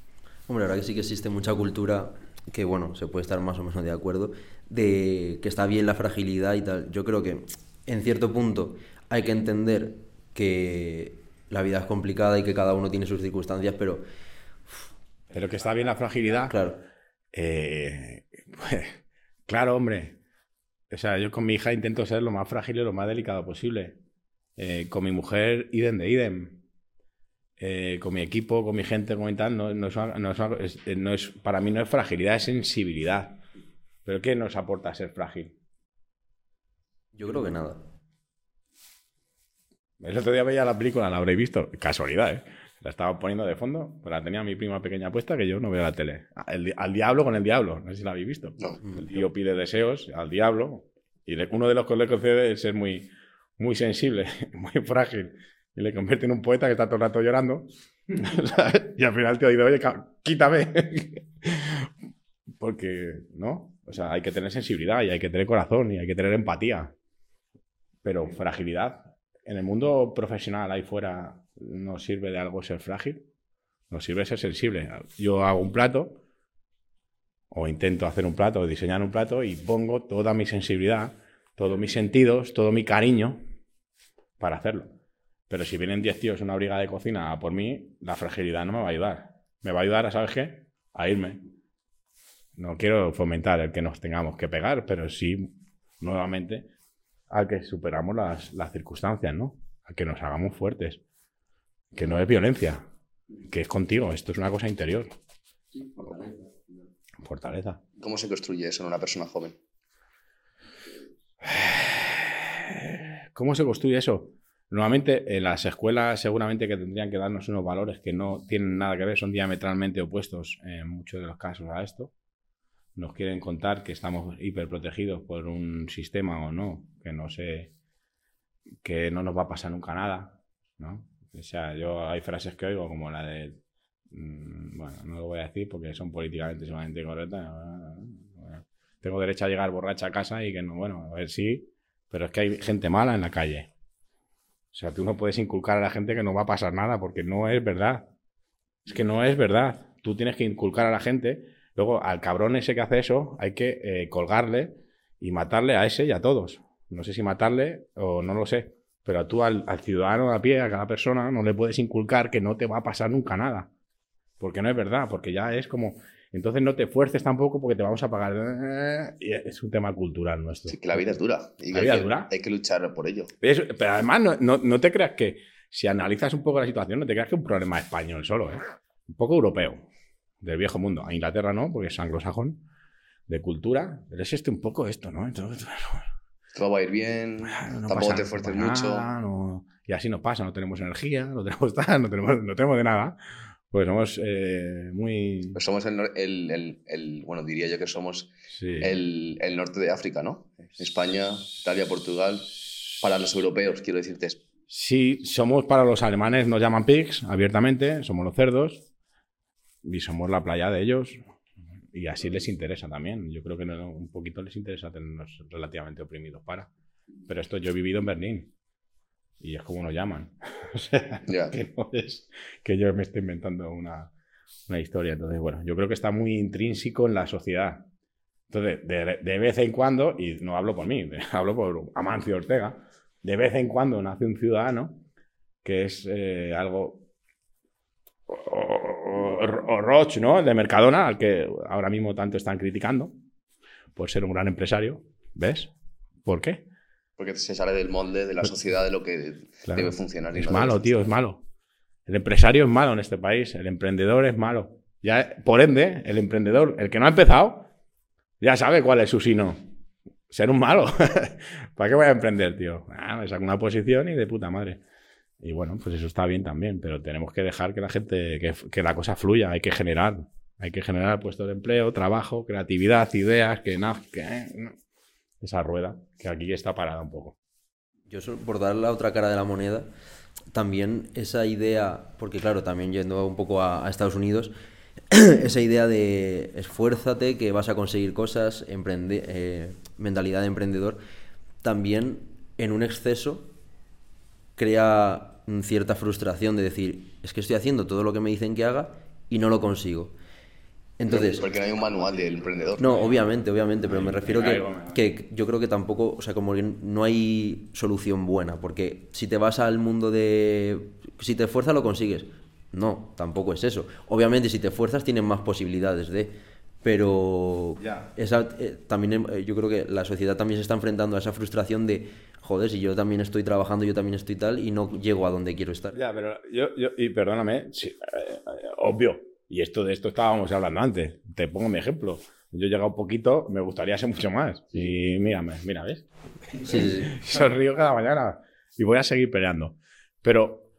Hombre, la verdad que sí que existe mucha cultura que, bueno, se puede estar más o menos de acuerdo, de que está bien la fragilidad y tal. Yo creo que en cierto punto hay que entender que la vida es complicada y que cada uno tiene sus circunstancias, pero... Pero que está bien la fragilidad. Claro. Eh, pues, claro, hombre. O sea, yo con mi hija intento ser lo más frágil y lo más delicado posible. Eh, con mi mujer, idem de idem. Eh, con mi equipo, con mi gente, con tal, no, no, es, eh, no, es, para mí no es fragilidad, es sensibilidad. ¿Pero qué nos aporta ser frágil? Yo creo que nada. El otro día veía la película, la habréis visto. Casualidad, ¿eh? La estaba poniendo de fondo, pero la tenía mi prima pequeña puesta que yo no veo la tele. al diablo con el diablo, no sé si la habéis visto. El tío pide deseos al diablo y uno de los que le concede es ser muy, muy sensible, muy frágil, y le convierte en un poeta que está todo el rato llorando. y al final te oído, oye, quítame. Porque, ¿no? O sea, hay que tener sensibilidad y hay que tener corazón y hay que tener empatía. Pero fragilidad. En el mundo profesional ahí fuera no sirve de algo ser frágil. Nos sirve ser sensible. Yo hago un plato o intento hacer un plato o diseñar un plato y pongo toda mi sensibilidad todos mis sentidos, todo mi cariño para hacerlo. Pero si vienen 10 tíos en una brigada de cocina por mí, la fragilidad no me va a ayudar. Me va a ayudar, a, ¿sabes qué? A irme. No quiero fomentar el que nos tengamos que pegar, pero sí, nuevamente, a que superamos las, las circunstancias, ¿no? A que nos hagamos fuertes. Que no es violencia, que es contigo. Esto es una cosa interior. Fortaleza. Fortaleza. ¿Cómo se construye eso en una persona joven? ¿Cómo se construye eso? Normalmente en las escuelas seguramente que tendrían que darnos unos valores que no tienen nada que ver, son diametralmente opuestos en muchos de los casos a esto. nos quieren contar que estamos hiperprotegidos por un sistema o no, que no sé, que no nos va a pasar nunca nada, ¿no? O sea, yo hay frases que oigo como la de, mm, bueno, no lo voy a decir porque son políticamente sumamente correctas. Tengo derecho a llegar borracha a casa y que no, bueno, a ver, sí, pero es que hay gente mala en la calle. O sea, tú no puedes inculcar a la gente que no va a pasar nada porque no es verdad. Es que no es verdad. Tú tienes que inculcar a la gente. Luego, al cabrón ese que hace eso, hay que eh, colgarle y matarle a ese y a todos. No sé si matarle o no lo sé. Pero tú al, ciudadano a pie, a cada persona, no le puedes inculcar que no te va a pasar nunca nada. Porque no es verdad, porque ya es como... Entonces no te esfuerces tampoco porque te vamos a pagar. Es un tema cultural nuestro. Sí, que la vida es dura. Y la vida es dura. Hay que luchar por ello. Pero, además, no, no, te creas que, si analizas un poco la situación, no te creas que es un problema español solo, ¿eh? Un poco europeo, del viejo mundo. A Inglaterra no, porque es anglosajón, de cultura. Pero es este un poco esto, ¿no? Entonces, todo va a ir bien, tampoco te esfuerces mucho. y así nos pasa, no tenemos energía, no tenemos no tenemos, no tenemos de nada. Pues somos eh, muy... Pues somos el, el, el, bueno, diría yo que somos el, norte de África, ¿no? España, Italia, Portugal, para los europeos, quiero decirte. Sí, somos para los alemanes, nos llaman pigs abiertamente, somos los cerdos y somos la playa de ellos. Y así les interesa también. Yo creo que un poquito les interesa tenernos relativamente oprimidos para. Pero esto yo he vivido en Berlín. Y es como nos llaman. o sea, que no es que yo me esté inventando una, una, historia. Entonces, bueno, yo creo que está muy intrínseco en la sociedad. Entonces, de, de vez en cuando, y no hablo por mí, hablo por Amancio Ortega, de vez en cuando nace un ciudadano que es eh, algo o, Roche, ¿no? El de Mercadona, al que ahora mismo tanto están criticando por ser un gran empresario. ¿Ves? ¿Por qué? Porque se sale del molde de la sociedad de lo que debe funcionar. es malo, tío, es malo. El empresario es malo en este país, el emprendedor es malo. Ya, por ende, el emprendedor, el que no ha empezado, ya sabe cuál es su sino. Ser un malo. ¿Para qué voy a emprender, tío? Ah, me saco una posición y de puta madre. Y bueno, pues eso está bien también, pero tenemos que dejar que la gente, que, la cosa fluya, hay que generar, hay que generar puestos de empleo, trabajo, creatividad, ideas, que nada, que esa rueda que aquí está parada un poco. Yo por dar la otra cara de la moneda, también esa idea, porque claro, también yendo un poco a, Estados Unidos, esa idea de esfuérzate, que vas a conseguir cosas, eh, mentalidad de emprendedor, también en un exceso crea cierta frustración de decir, es que estoy haciendo todo lo que me dicen que haga y no lo consigo. Entonces, porque no hay un manual del emprendedor. No, obviamente, obviamente, pero me refiero que, que, yo creo que tampoco, o sea, como no hay solución buena, porque si te vas al mundo de, si te esfuerzas lo consigues. No, tampoco es eso. Obviamente, si te esfuerzas tienes más posibilidades de, pero esa, eh, también eh, yo creo que la sociedad también se está enfrentando a esa frustración de joder, si yo también estoy trabajando, yo también estoy tal y no llego a donde quiero estar. Ya, pero yo, yo y perdóname, sí, eh, obvio, y esto de esto estábamos hablando antes, te pongo mi ejemplo. Yo he llegado un poquito, me gustaría ser mucho más. Y mírame, mira, ¿ves? Sí, sí, sí. río cada mañana y voy a seguir peleando. Pero,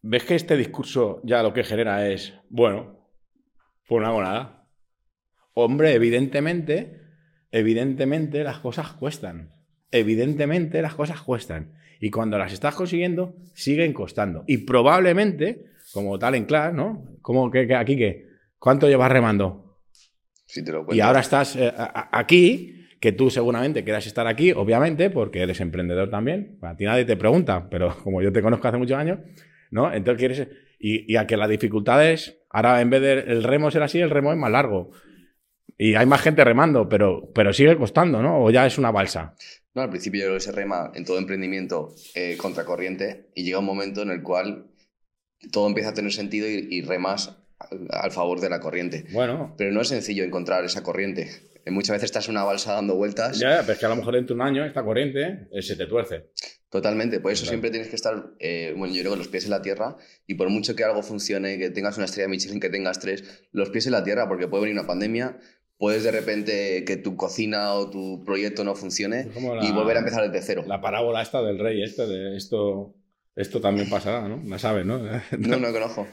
¿ves que este discurso ya lo que genera es, bueno, pues no hago nada? Hombre, evidentemente, evidentemente las cosas cuestan evidentemente las cosas cuestan. Y cuando las estás consiguiendo, siguen costando. Y probablemente, como tal en clase, ¿no? Como que, aquí que, ¿cuánto llevas remando? y ahora estás eh, aquí, que tú seguramente quieras estar aquí, obviamente, porque eres emprendedor también. A ti nadie te pregunta, pero como yo te conozco hace muchos años, ¿no? Entonces quieres. Y, y a que la dificultad es, ahora en vez del remo ser así, el remo es más largo. Y hay más gente remando, pero, pero sigue costando, ¿no? O ya es una balsa. No, al principio yo creo que se rema en todo emprendimiento eh, contracorriente y llega un momento en el cual todo empieza a tener sentido y, remas al, favor de la corriente. Bueno. Pero no es sencillo encontrar esa corriente. Eh, muchas veces estás en una balsa dando vueltas. Ya, pero es que a lo mejor dentro de un año esta corriente eh, se te tuerce. Totalmente, por eso siempre tienes que estar, eh, bueno, yo creo que los pies en la tierra y por mucho que algo funcione, que tengas una estrella Michelin, que tengas tres, los pies en la tierra, porque puede venir una pandemia, puedes de repente que tu cocina o tu proyecto no funcione y volver a empezar desde cero. La parábola esta del rey, este de esto, esto también pasará, ¿no? La sabes, ¿no? no, no conozco.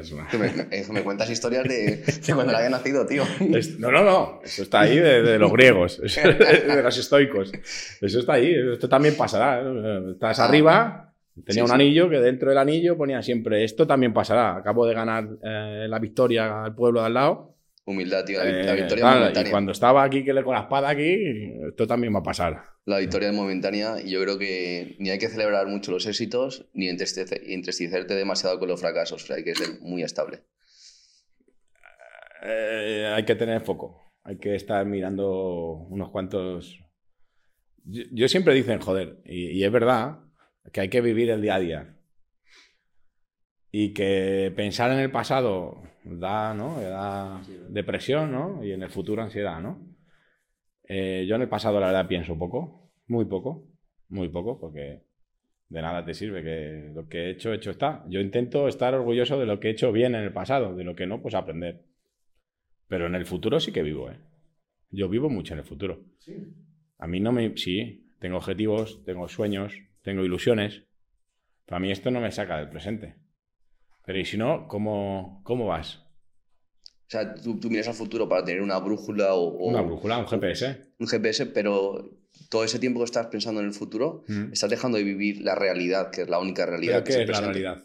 Es una- Que me, eh, me cuentas historias de, de cuando le había nacido, tío. Es- no, no, no. Eso está ahí de, de los griegos, de los estoicos. Eso está ahí. Esto también pasará. ¿no? Estás Ah. arriba, tenía Sí, un sí. anillo que dentro del anillo ponía siempre esto también pasará. Acabo de ganar eh, la victoria al pueblo de al lado. Humildad, tío. La, la Eh, victoria tal, y cuando estaba aquí que le con la espada aquí, esto también va a pasar. La victoria es momentánea y yo creo que ni hay que celebrar mucho los éxitos ni entristece- entristecerte demasiado con los fracasos. O sea, hay que ser muy estable. Eh, hay que tener foco. Hay que estar mirando unos cuantos. Yo, yo siempre dicen, joder, y, y es verdad, que hay que vivir el día a día. Y que pensar en el pasado da, ¿no? da depresión, ¿no? Y en el futuro ansiedad, ¿no? Eh, yo en el pasado, la verdad, pienso poco, muy poco, muy poco, porque de nada te sirve que lo que he hecho, hecho está. Yo intento estar orgulloso de lo que he hecho bien en el pasado, de lo que no, pues aprender. Pero en el futuro sí que vivo, ¿eh? Yo vivo mucho en el futuro. A mí no me... Sí, tengo objetivos, tengo sueños, tengo ilusiones. Pero a mí esto no me saca del presente. Pero y si no, ¿cómo, cómo vas? O sea, tú, tú miras al futuro para tener una brújula o, o Una brújula, un GPS. un GPS, pero todo ese tiempo que estás pensando en el futuro, Mm. estás dejando de vivir la realidad, que es la única realidad. ¿Pero que qué es la realidad?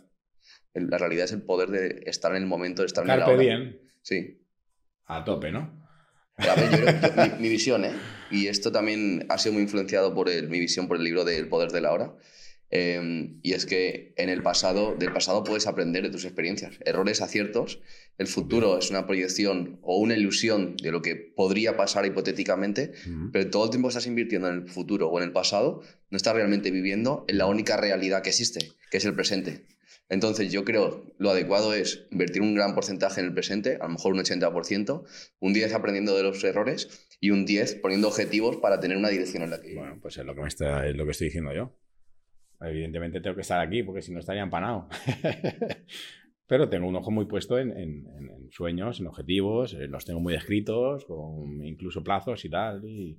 El- La realidad es el poder de estar en el momento, de estar en el Carpe ahora. diem, Sí. a tope, ¿no? A ver, yo creo- yo- mi, mi visión, ¿eh? Y esto también ha sido muy influenciado por el- mi visión, por el libro de El poder de la hora. Eh, y es que en el pasado, del pasado puedes aprender de tus experiencias, errores, aciertos. El futuro es una proyección o una ilusión de lo que podría pasar hipotéticamente, pero todo el tiempo estás invirtiendo en el futuro o en el pasado, no estás realmente viviendo en la única realidad que existe, que es el presente. Entonces yo creo lo adecuado es invertir un gran porcentaje en el presente, a lo mejor un 80%, un 10 aprendiendo de los errores y un 10 poniendo objetivos para tener una dirección en la que... Bueno, pues es lo que, me está- es lo que estoy diciendo yo. Evidentemente tengo que estar aquí porque si no estaría empanado. Pero tengo un ojo muy puesto en, en- sueños, en objetivos, eh, los tengo muy escritos, con incluso plazos y tal. Y,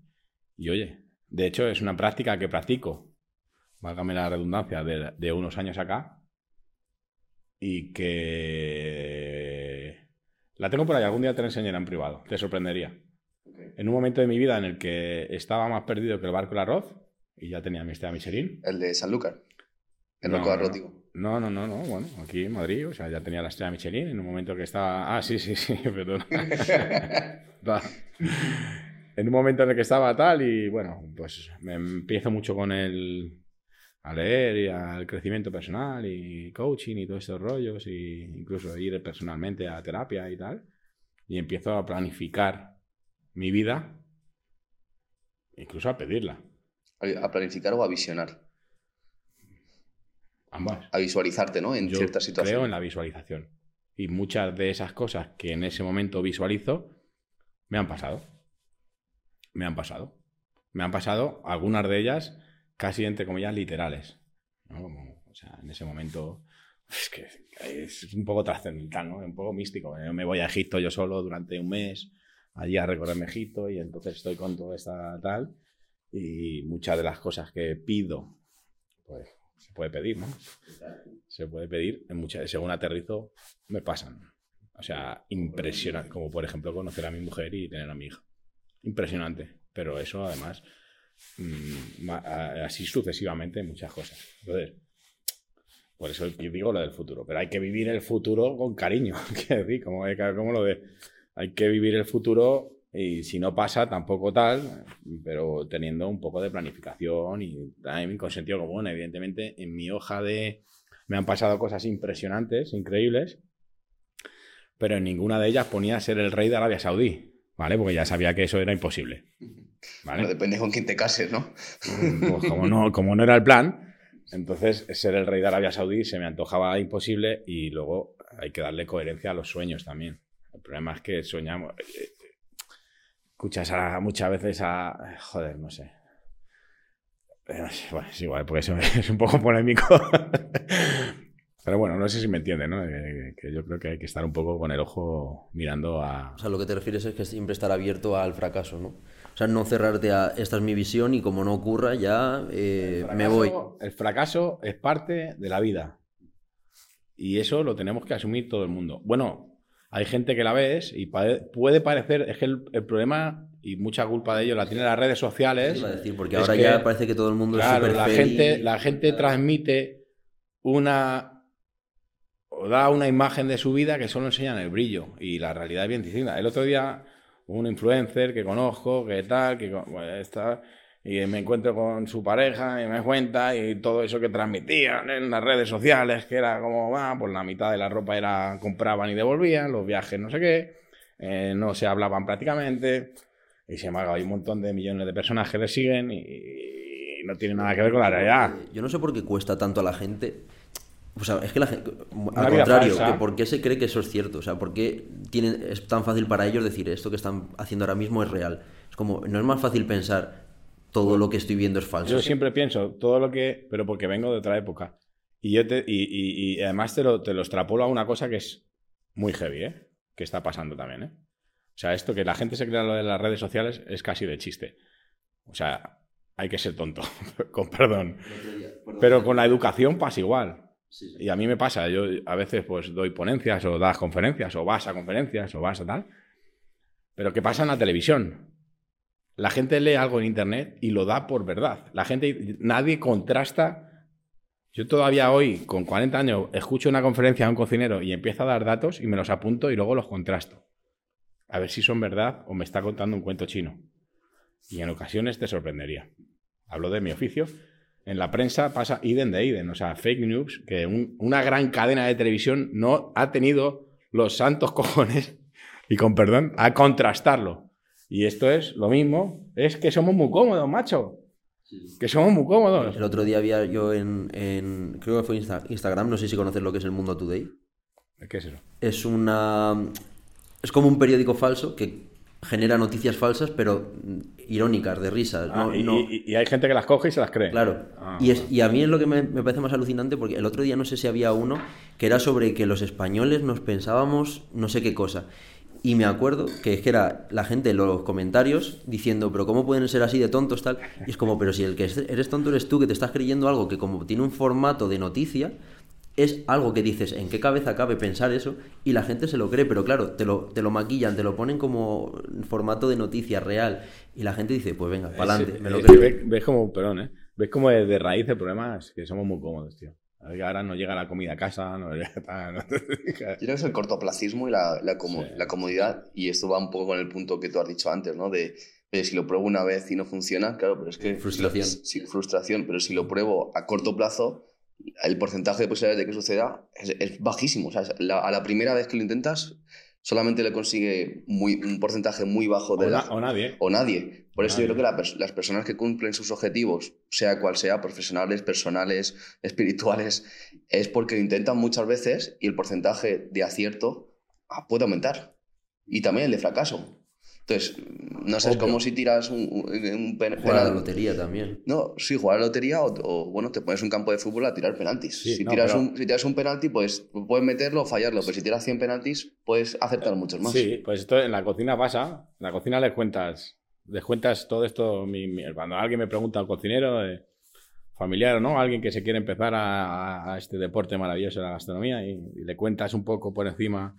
y, oye, de hecho es una práctica que practico, válgame la redundancia, de, de unos años acá. Y que la tengo por ahí, algún día te la enseñaré en privado, te sorprendería. En un momento de mi vida en el que estaba más perdido que el barco del arroz y ya tenía mi estrella Michelin. El de Sanlúcar, el No, barco no. No, no, no, no, bueno, aquí en Madrid, o sea, ya tenía la estrella Michelin en un momento que estaba... Ah, sí, sí, sí, perdón. En un momento en el que estaba tal y bueno, pues me empiezo mucho con el... a leer y al crecimiento personal y coaching y todos estos rollos y incluso ir personalmente a terapia y tal. Y empiezo a planificar mi vida, incluso a pedirla, A planificar o a visionar. ambas. A visualizarte, ¿no? En Yo ciertas creo situaciones. en la visualización. Y muchas de esas cosas que en ese momento visualizo me han pasado. Me han pasado. Me han pasado algunas de ellas casi entre comillas literales. ¿no? Como, o sea, en ese momento es que es un poco trascendental, ¿no? Un poco místico. Yo me voy a Egipto yo solo durante un mes, allí a recorrerme Egipto y entonces estoy con toda esta tal y muchas de las cosas que pido, pues se puede pedir, ¿no? Se puede pedir, en muchas, según aterrizo, me pasan. O sea, impresionante, como por ejemplo conocer a mi mujer y tener a mi hija. Impresionante, pero eso además, mm, así sucesivamente muchas cosas. Entonces, por eso digo lo del futuro, pero hay que vivir el futuro con cariño, como, como lo de, hay que vivir el futuro y si no pasa tampoco tal, pero teniendo un poco de planificación y timing con sentido común. Evidentemente, en mi hoja de me han pasado cosas impresionantes, increíbles, pero en ninguna de ellas ponía ser el rey de Arabia Saudí, ¿vale? Porque ya sabía que eso era imposible. ¿vale? Bueno, depende con quién te cases, ¿no? Pues como no, como no era el plan, entonces ser el rey de Arabia Saudí se me antojaba imposible y luego hay que darle coherencia a los sueños también. El problema es que soñamos. Escuchas a- muchas veces a. Joder, no sé. Eh, Bueno, es igual, porque eso es un poco polémico. Pero bueno, no sé si me entienden, ¿no? Eh, que yo creo que hay que estar un poco con el ojo mirando a. O sea, lo que te refieres es que siempre estar abierto al fracaso, ¿no? O sea, no cerrarte a esta es mi visión y como no ocurra ya eh, me voy. El fracaso es parte de la vida. Y eso lo tenemos que asumir todo el mundo. Bueno, hay gente que la ves y puede parecer, es que el, problema y mucha culpa de ello la tienen las redes sociales. decir, porque ahora ya parece que todo el mundo claro, es la gente, la gente transmite una o da una imagen de su vida que solo enseñan el brillo y la realidad es bien distinta. El otro día un influencer que conozco, que tal, que está y me encuentro con su pareja y me cuenta y todo eso que transmitían en las redes sociales, que era como, va, pues la mitad de la ropa era compraban y devolvían, los viajes no sé qué, eh, no se hablaban prácticamente, y se embargo hay un montón de millones de personas que le siguen y, no tiene nada que ver con la realidad. Yo no sé por qué cuesta tanto a la gente. O sea, es que la gente, al contrario, que ¿por qué se cree que eso es cierto? O sea, ¿por qué tienen, es tan fácil para ellos decir esto que están haciendo ahora mismo es real? Es como, no es más fácil pensar, todo lo que estoy viendo es falso. Yo siempre pienso, todo lo que. Pero porque vengo de otra época. Y, yo te, y, y, además te lo, te lo extrapolo a una cosa que es muy heavy, ¿eh? Que está pasando también, ¿eh? O sea, esto que la gente se crea lo de las redes sociales es casi de chiste. O sea, hay que ser tonto, con perdón. Pero con la educación pasa igual. Y a mí me pasa, yo a veces pues doy ponencias o das conferencias o vas a conferencias o vas a tal. Pero ¿qué pasa en la televisión? La gente lee algo en internet y lo da por verdad. La gente, nadie contrasta. Yo todavía hoy, con 40 años, escucho una conferencia a un cocinero y empiezo a dar datos y me los apunto y luego los contrasto. A ver si son verdad o me está contando un cuento chino. Y en ocasiones te sorprendería. Hablo de mi oficio. En la prensa pasa idem de idem, o sea, fake news, que una gran cadena de televisión no ha tenido los santos cojones, y con perdón, a contrastarlo. Y esto es lo mismo, es que somos muy cómodos, macho. Que somos muy cómodos. El otro día había yo en, creo que fue Instagram, no sé si conoces lo que es el Mundo Today. ¿Qué es eso? Es una es como un periódico falso que genera noticias falsas, pero irónicas, de risas. Ah, y, hay gente que las coge y se las cree. Claro. Ah, y, es, y a mí es lo que me, me, parece más alucinante, porque el otro día no sé si había uno que era sobre que los españoles nos pensábamos no sé qué cosa. Y me acuerdo que es que era la gente en los comentarios diciendo, pero ¿cómo pueden ser así de tontos tal? Y es como, pero si el que eres tonto eres tú, que te estás creyendo algo que como tiene un formato de noticia, es algo que dices, ¿en qué cabeza cabe pensar eso? Y la gente se lo cree, pero claro, te lo, te lo maquillan, te lo ponen como formato de noticia real. Y la gente dice, pues venga, para adelante, me lo creo. Ves, como, perdón, ¿eh? Ves como de, de raíz el problema es que somos muy cómodos, tío. Ahora no llega la comida a casa, no llega... Yo creo que es el cortoplacismo y la, la, la, comodidad, y esto va un poco con el punto que tú has dicho antes, ¿no? De, si lo pruebo una vez y no funciona, claro, pero es que... Frustración. Sí, frustración, pero si lo pruebo a corto plazo, el porcentaje de posibilidades de que suceda es, bajísimo. O sea, a la primera vez que lo intentas, solamente le consigue muy, un porcentaje muy bajo de... O, o nadie. O nadie. Por eso yo creo que las personas que cumplen sus objetivos, sea cual sea, profesionales, personales, espirituales, es porque lo intentan muchas veces y el porcentaje de acierto ah, puede aumentar. Y también el de fracaso. Entonces, no sé, es como si tiras un, un, Jugar a la lotería también. No, sí, jugar a la lotería o, bueno, te pones un campo de fútbol a tirar penaltis. si, tiras un, si tiras un penalti, pues puedes meterlo o fallarlo, pero si tiras 100 penaltis, puedes acertar muchos más. Sí, pues esto en la cocina pasa. En la cocina le cuentas, les cuentas todo esto. cuando alguien me pregunta al cocinero, eh, familiar o no, alguien que se quiere empezar a, este deporte maravilloso de la gastronomía y le cuentas un poco por encima,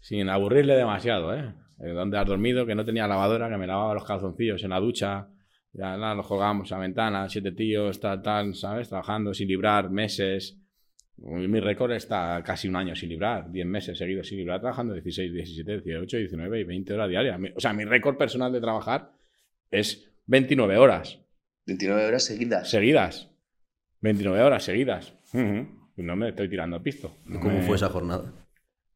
sin aburrirle demasiado, ¿eh? Eh, donde has dormido, que no tenía lavadora, que me lavaba los calzoncillos en la ducha, ya nada, nos jugábamos a la ventana, siete tíos, tal, tal, ¿sabes? Trabajando sin librar, meses. Mi récord está casi un año sin librar, 10 meses seguidos sin librar, trabajando 16, 17, 18, 19 y 20 horas diarias. O sea, mi récord personal de trabajar es 29 horas. 29 horas seguidas. Seguidas. 29 horas seguidas. No me estoy tirando pisto. ¿Cómo fue esa jornada?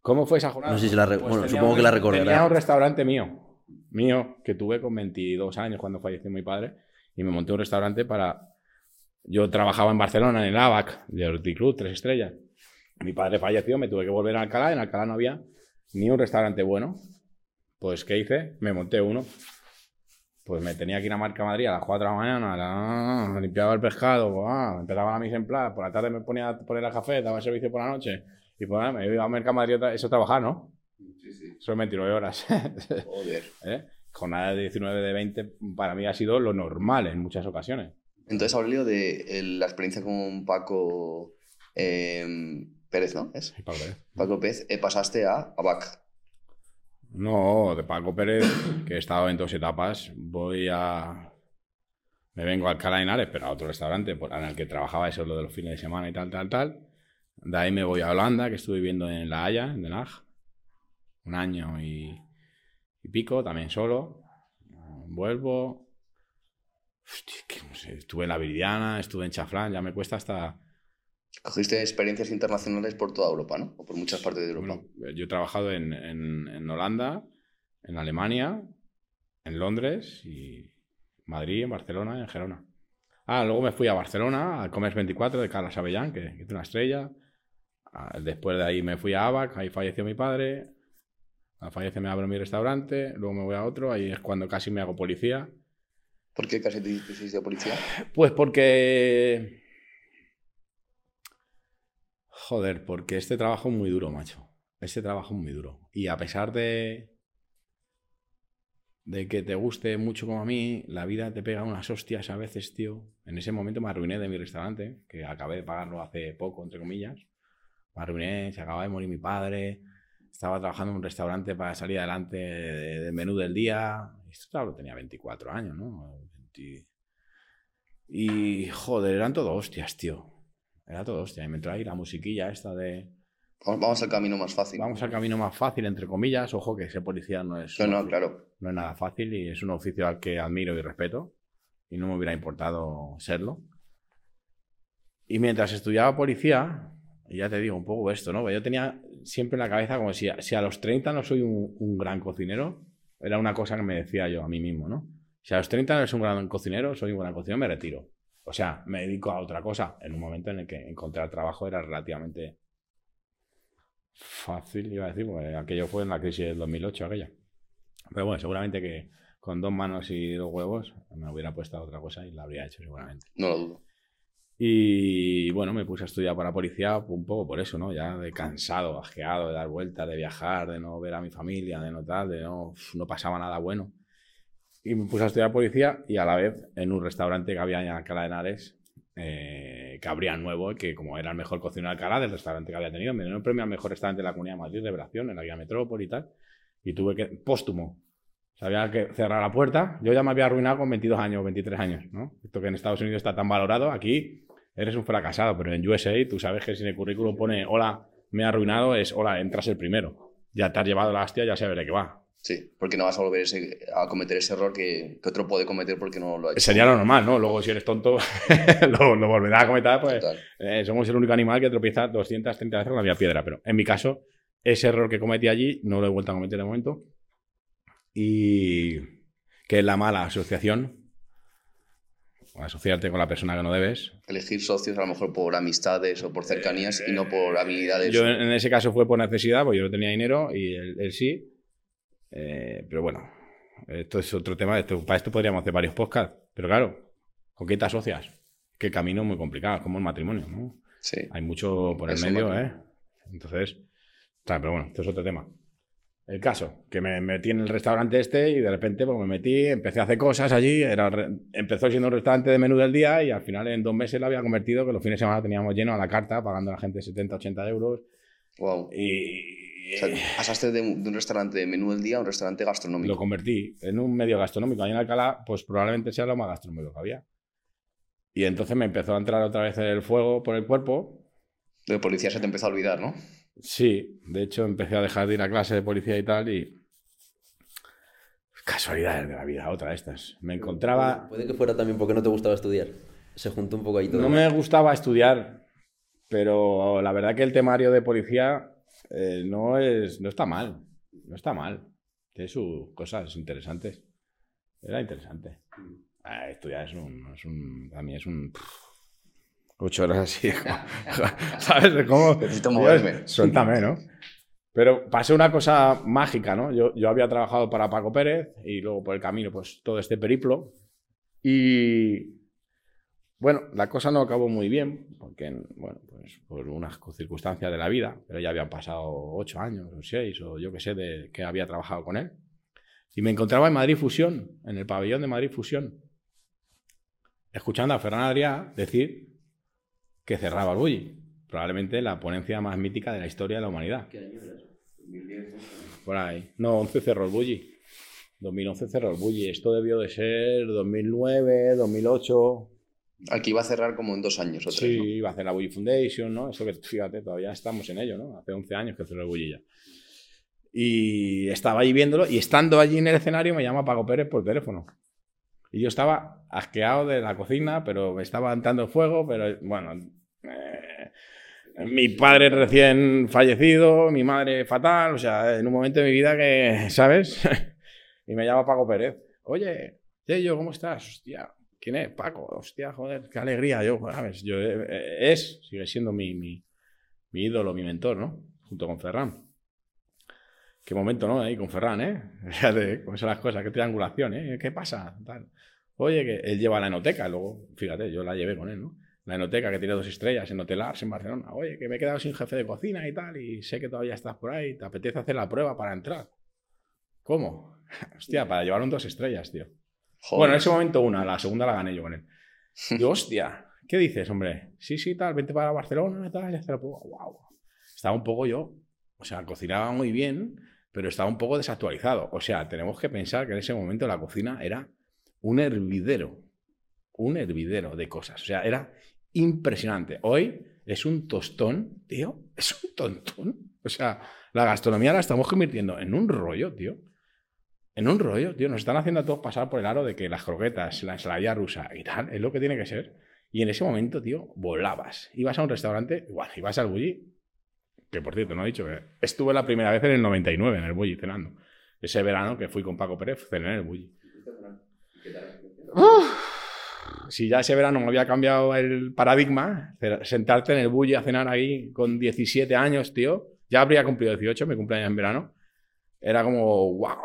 ¿Cómo fue esa jornada? No sé si la pues bueno, supongo que la recordará. Tenía un restaurante mío, mío, que tuve con 22 años cuando falleció mi padre, y me monté un restaurante para... Yo trabajaba en Barcelona, en el ABAC, de Horticlub, tres estrellas. Mi padre falleció, me tuve que volver a Alcalá, en Alcalá no había ni un restaurante bueno. Pues, ¿qué hice? Me monté uno. Pues me tenía que ir a Marca Madrid a las 4 de la mañana, me limpiaba el pescado, ah, empezaba la mise en place, por la tarde me ponía a poner el café, daba servicio por la noche y pues me iba a Mercado Madrid, eso trabajar, ¿no? Sí, sí. Son 29 horas. Joder. ¿Eh? Jornada de 19 de 20 para mí ha sido lo normal en muchas ocasiones. Entonces, Aurelio, de la experiencia con Paco, em, Pérez, ¿no? ¿Es? Paco Pérez. Paco Pérez, eh, pasaste a ABAC. No, de Paco Pérez, que he estado en dos etapas, voy a... Me vengo a Alcalá de Henares, pero a otro restaurante por- en el que trabajaba eso lo de los fines de semana y tal, tal, tal. De ahí me voy a Holanda, que estuve viviendo en La Haya, en Den Haag. Un año y, y pico, también solo. Vuelvo. Hostia, que no sé, estuve en La Viridiana, estuve en Chaflán, ya me cuesta hasta... Cogiste experiencias internacionales por toda Europa, ¿no? O por muchas partes de Europa. Bueno, yo he trabajado en, en- en Holanda, en Alemania, en Londres y Madrid, en Barcelona y en Gerona. Ah, luego me fui a Barcelona, al Commerce 24 de Carlos Avellán, que, que es una estrella. Ah, Después de ahí me fui a Abac, ahí falleció mi padre. Al fallecer me abro mi restaurante, luego me voy a otro, ahí es cuando casi me hago policía. ¿Por qué casi te te hiciste policía? Pues porque. Joder, porque este trabajo es muy duro, macho. Este trabajo es muy duro. Y a pesar de. de que te guste mucho como a mí, la vida te pega unas hostias a veces, tío. En ese momento me arruiné de mi restaurante, que acabé de pagarlo hace poco, entre comillas. Me arruiné, se acababa de morir mi padre. Estaba trabajando en un restaurante para salir adelante de- del menú del día. Esto claro, tenía 24 años, ¿no? 20 y joder, eran todo hostias, tío. Era todo hostia. Y me ahí la musiquilla esta de. Vamos, al camino más fácil. Vamos al camino más fácil, entre comillas. Ojo que ser policía no es. No, claro. no es nada fácil y es un oficio al que admiro y respeto. Y no me hubiera importado serlo. Y mientras estudiaba policía, ya te digo un poco esto, ¿no? Yo tenía siempre en la cabeza como si a, si a los 30 no soy un, un gran cocinero, era una cosa que me decía yo a mí mismo, ¿no? Si a los 30 no soy un gran cocinero, soy un gran cocinero, me retiro. O sea, me dedico a otra cosa en un momento en el que encontrar trabajo era relativamente fácil, iba a decir, porque aquello fue en la crisis del 2008, aquella. Pero bueno, seguramente que con dos manos y dos huevos me hubiera puesto a otra cosa y la habría hecho seguramente. No lo dudo. Y bueno, me puse a estudiar para policía un poco por eso, ¿no? Ya de cansado, asqueado de dar vueltas, de viajar, de no ver a mi familia, de no tal, de no, no pasaba nada bueno. Y me puse a estudiar policía y a la vez en un restaurante que había en Alcalá de Henares, eh, que abría nuevo, que como era el mejor cocinero de Alcalá del restaurante que había tenido, me dieron el premio al mejor restaurante de la Comunidad de Madrid, revelación, en la guía Metrópoli y tal. Y tuve que, póstumo, había que cerrar la puerta. Yo ya me había arruinado con 22 años, 23 años, ¿no? Esto que en Estados Unidos está tan valorado, aquí eres un fracasado, pero en USA tú sabes que si en el currículum pone hola, me he arruinado, es hola, entras el primero. Ya te has llevado la hostia, ya sabes de qué va. Sí, porque no vas a volver ese- a cometer ese error que, que otro puede cometer porque no lo ha hecho. Sería lo normal, ¿no? Luego, si eres tonto, lo, lo volverás a cometer, pues eh, somos el único animal que tropieza 230 veces con la misma piedra. Pero en mi caso, ese error que cometí allí no lo he vuelto a cometer de momento. Y que es la mala asociación. Asociarte con la persona que no debes. Elegir socios a lo mejor por amistades o por cercanías y no por habilidades. Yo en ese caso fue por necesidad, porque yo no tenía dinero y él, él sí. Eh, pero bueno, esto es otro tema. Esto, para esto podríamos hacer varios podcasts. Pero claro, ¿con qué te asocias? Que camino es muy complicado, es como el matrimonio, ¿no? Sí. Hay mucho por el Eso, medio. ¿eh? Entonces, pero bueno, esto es otro tema. El caso, que me metí en el restaurante este y de repente pues, me metí, empecé a hacer cosas allí. Era, empezó siendo un restaurante de menú del día y al final en dos meses lo había convertido que los fines de semana teníamos lleno a la carta, pagando a la gente 70, 80 euros. Wow. Y O sea, pasaste de, un de un restaurante de menú del día a un restaurante gastronómico. lo convertí en un medio gastronómico. Ahí en Alcalá, pues probablemente sea lo más gastronómico que había. Y entonces me empezó a entrar otra vez el fuego por el cuerpo De policía se te empezó a olvidar, ¿no? Sí, de hecho empecé a dejar de ir a clase de policía y tal y... Casualidades de la vida, otra de estas. Me encontraba... Puede que fuera también porque no te gustaba estudiar. Se juntó un poco ahí todo. No me gustaba estudiar, pero la verdad que el temario de policía eh, no, es, no está mal. No está mal. Tiene sus cosas interesantes. Era interesante. Ah, estudiar es un, es un... A mí es un... Ocho horas así. ¿Sabes? Es como... Necesito moverme. Suéltame, ¿no? Pero pasó una cosa mágica, ¿no? Yo, yo había trabajado para Paco Pérez y luego por el camino, pues todo este periplo. Y bueno, la cosa no acabó muy bien, porque, bueno, pues por unas circunstancias de la vida, pero ya habían pasado ocho años o seis, o yo qué sé, de que había trabajado con él. Y me encontraba en Madrid Fusión, en el pabellón de Madrid Fusión, escuchando a Ferran Adrià decir que cerraba el bulli. probablemente la ponencia más mítica de la historia de la humanidad. ¿Qué año era eso? 2010, ¿no? Por ahí. No, 11 cerró el Bulli. 2011 cerró el Bulli. Esto debió de ser 2009, 2008. Aquí va a cerrar como en dos años o tres, Sí, ¿no? iba a hacer la Bulli Foundation, ¿no? Eso que, fíjate, todavía estamos en ello, ¿no? Hace 11 años que cerró el Bulli ya. Y estaba allí viéndolo y estando allí en el escenario me llama Paco Pérez por teléfono. Y yo estaba asqueado de la cocina, pero me estaba entrando fuego, pero bueno... mi padre recién fallecido, mi madre fatal, o sea, en un momento de mi vida que, ¿sabes? y me llama Paco Pérez. Oye, yo ¿cómo estás? Hostia, ¿quién es? Paco, hostia, joder, qué alegría. Yo, ¿sabes? Yo, eh, eh, es, sigue siendo mi, mi, mi ídolo, mi mentor, ¿no? Junto con Ferran. Qué momento, ¿no? Ahí con Ferran, ¿eh? Fíjate cómo son las cosas, qué triangulación, ¿eh? ¿Qué pasa? Oye, que él lleva la enoteca, luego, fíjate, yo la llevé con él, ¿no? La enoteca que tiene dos estrellas en Hotel Ars en Barcelona. Oye, que me he quedado sin jefe de cocina y tal, y sé que todavía estás por ahí, ¿te apetece hacer la prueba para entrar? ¿Cómo? Hostia, para llevar un dos estrellas, tío. Joder. Bueno, en ese momento una, la segunda la gané yo con él. Digo, hostia, ¿qué dices, hombre? Sí, sí, tal, vente para Barcelona, tal, y hacer la prueba. Wow. Estaba un poco yo, o sea, cocinaba muy bien, pero estaba un poco desactualizado. O sea, tenemos que pensar que en ese momento la cocina era un hervidero, un hervidero de cosas. O sea, era impresionante. Hoy es un tostón, tío, es un tontón. O sea, la gastronomía la estamos convirtiendo en un rollo, tío. En un rollo, tío. Nos están haciendo a todos pasar por el aro de que las croquetas, la ensalada rusa y tal, es lo que tiene que ser. Y en ese momento, tío, volabas. Ibas a un restaurante, igual, ibas al Bulli, que por cierto, no he dicho que estuve la primera vez en el 99 en el Bulli cenando. Ese verano que fui con Paco Pérez, cené en el Bulli. Si ya ese verano me había cambiado el paradigma, sentarte en el Bulli a cenar ahí con 17 años, tío, ya habría cumplido 18, me cumpleaños en verano. Era como, wow,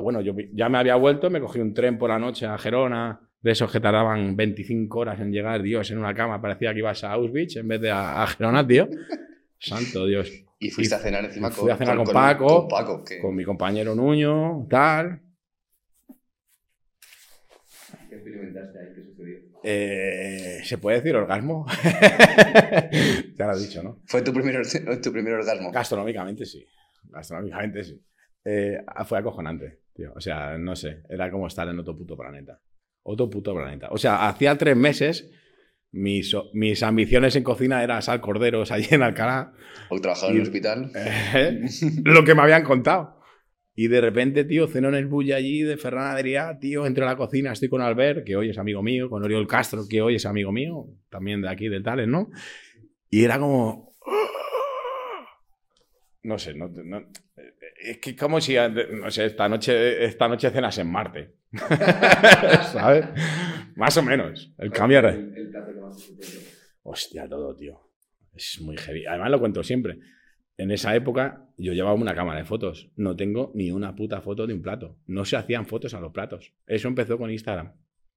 bueno, yo ya me había vuelto, me cogí un tren por la noche a Gerona, de esos que tardaban 25 horas en llegar, Dios, en una cama, parecía que ibas a Auschwitz en vez de a, a Gerona, tío. Santo Dios. Y fuiste a cenar encima con, fui a cenar con Paco, con Paco, que- Con mi compañero Nuño, tal. ¿Qué experimentaste ahí? ¿Qué sucedió? Eh, ¿Se puede decir orgasmo? ya lo has dicho, ¿no? Fue tu primer, tu primer orgasmo. Gastronómicamente sí. Gastronómicamente sí. Eh, fue acojonante, tío. O sea, no sé. Era como estar en otro puto planeta. Otro puto planeta. O sea, hacía tres meses mis, mis ambiciones en cocina era asar corderos allí en Alcalá. O trabajaba en el hospital. Eh, lo que me habían contado. Y de repente, tío, ceno en el bulle allí de Ferran Adrià, tío, entro a la cocina, estoy con Albert, que hoy es amigo mío, con Oriol Castro, que hoy es amigo mío, también de aquí, de Tales, ¿no? Y era como... No sé, no, no- es que como si, no sé, esta noche, esta noche cenas en Marte. ¿Sabes? Más o menos. El cambio sorprendió. Hostia, todo, tío. Es muy heavy. Además lo cuento siempre. En esa época yo llevaba una cámara de fotos. No tengo ni una puta foto de un plato. No se hacían fotos a los platos. Eso empezó con Instagram.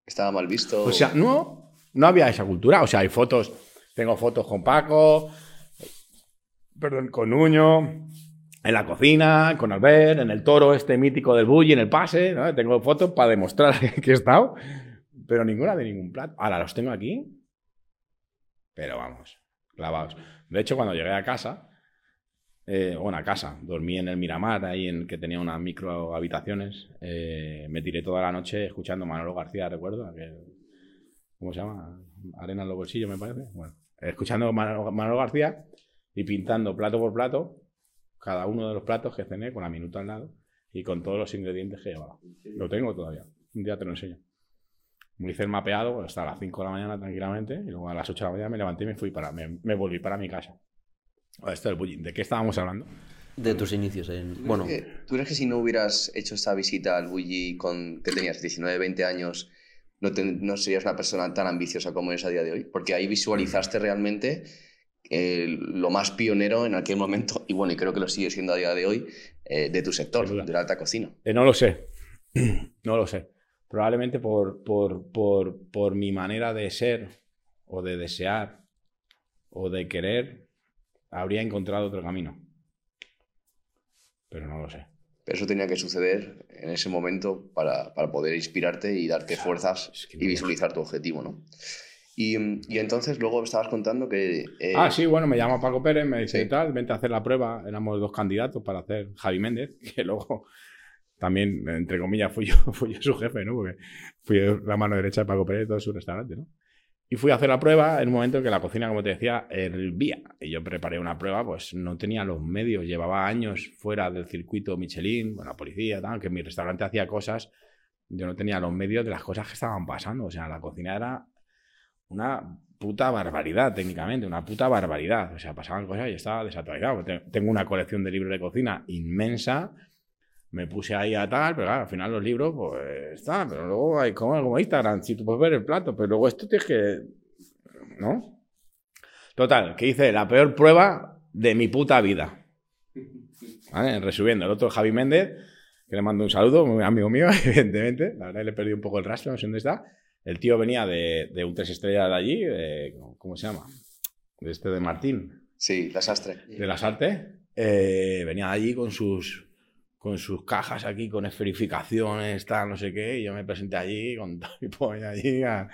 Estaba mal visto. O sea, no, no había esa cultura. O sea, hay fotos. Tengo fotos con Paco, perdón, con Nuño, en la cocina, con Albert, en el toro este mítico del bully, en el pase. ¿no? Tengo fotos para demostrar que he estado, pero ninguna de ningún plato. Ahora los tengo aquí, pero vamos, clavados. De hecho, cuando llegué a casa, eh, bueno, a casa, dormí en el Miramar, ahí en que tenía unas micro habitaciones. eh, me tiré toda la noche escuchando Manolo García, recuerdo, aquel- ¿cómo se llama? Arena en los bolsillos, me parece. Bueno, escuchando Manolo, Manolo García y pintando plato por plato cada uno de los platos que cené con la minuta al lado y con todos los ingredientes que llevaba. Lo tengo todavía. Un día te lo enseño. Me hice el mapeado hasta las 5 de la mañana tranquilamente y luego a las 8 de la mañana me levanté y me fui para, me volví para mi casa. Esto del bullying. ¿De qué estábamos hablando? De tus inicios en... Bueno, ¿Tú crees que- ¿Tú crees que si no hubieras hecho esta visita al Bulli con que tenías 19, 20 años, no, te- no serías una persona tan ambiciosa como eres a día de hoy? Porque ahí visualizaste realmente eh, lo más pionero en aquel momento, y bueno, y creo que lo sigue siendo a día de hoy, eh, de tu sector, de la alta cocina. Eh, no lo sé. no lo sé. Probablemente por, por, por, por mi manera de ser o de desear o de querer, habría encontrado otro camino. Pero no lo sé. Pero eso tenía que suceder en ese momento para, para poder inspirarte y darte fuerzas es que no y visualizar tu objetivo, ¿no? Y, y entonces luego estabas contando que... eh, Ah, sí, bueno, me llama Paco Pérez, me dice Sí. tal, vente a hacer la prueba. Éramos dos candidatos para hacer Javi Méndez, que luego también, entre comillas, fui yo, fui yo su jefe, ¿no? Porque fui la mano derecha de Paco Pérez de todo su restaurante, ¿no? Y fui a hacer la prueba en un momento en que la cocina, como te decía, hervía. Y yo preparé una prueba, pues no tenía los medios, llevaba años fuera del circuito Michelin, bueno, policía, tal, que mi restaurante hacía cosas, yo no tenía los medios de las cosas que estaban pasando. O sea, la cocina era una puta barbaridad técnicamente, una puta barbaridad. O sea, pasaban cosas y estaba desactualizado. Te- Tengo una colección de libros de cocina inmensa. Me puse ahí a tal, pero claro, al final los libros, pues está, pero luego hay como, como Instagram, si tú puedes ver el plato, pero luego esto tienes que. ¿No? Total, que hice la peor prueba de mi puta vida. ¿Vale? Resumiendo, el otro Javi Méndez, que le mando un saludo, muy amigo mío, evidentemente. La verdad, le perdí un poco el rastro, no sé dónde está. El tío venía de, de un tres estrellas de allí, de- ¿cómo se llama? De este de Martín, Sí, la sastre. de las artes. Eh, venía de allí con sus, con sus cajas aquí, con esferificaciones, tal, no sé qué. Y yo me presenté allí con todo mi polla allí a,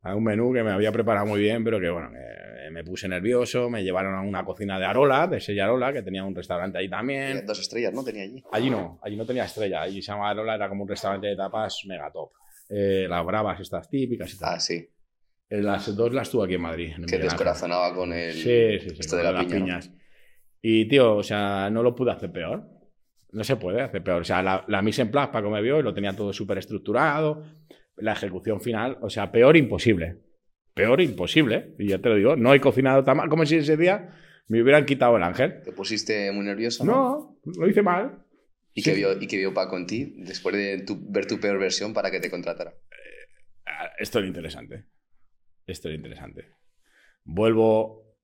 a un menú que me había preparado muy bien, pero que bueno, que me puse nervioso. Me llevaron a una cocina de Arola, de Sella Arola, que tenía un restaurante ahí también. Dos estrellas, ¿no? Tenía allí. Allí no, allí no tenía estrella. Allí se llamaba Arola, era como un restaurante de tapas mega top. Eh, las bravas estas típicas y tal. Ah, sí. Eh, Las dos las tuve aquí en Madrid. en Que Miguel Ángel. descorazonaba con el... Sí, sí, sí. Esto de la las piña. ¿no? piñas. Y, tío, o sea, no lo pude hacer peor. No se puede hacer peor. O sea, la, la mise en place, Paco me vio y lo tenía todo súper estructurado. La ejecución final, o sea, peor imposible. Peor imposible. Y ya te lo digo, no he cocinado tan mal como si ese día me hubieran quitado el ángel. Te pusiste muy nervioso, ¿no? No, lo hice mal. ¿Y, sí. qué vio, ¿Y qué vio Paco en ti después de tu- ver tu peor versión para que te contratara? Ah, Esto era interesante. Esto era interesante. Vuelvo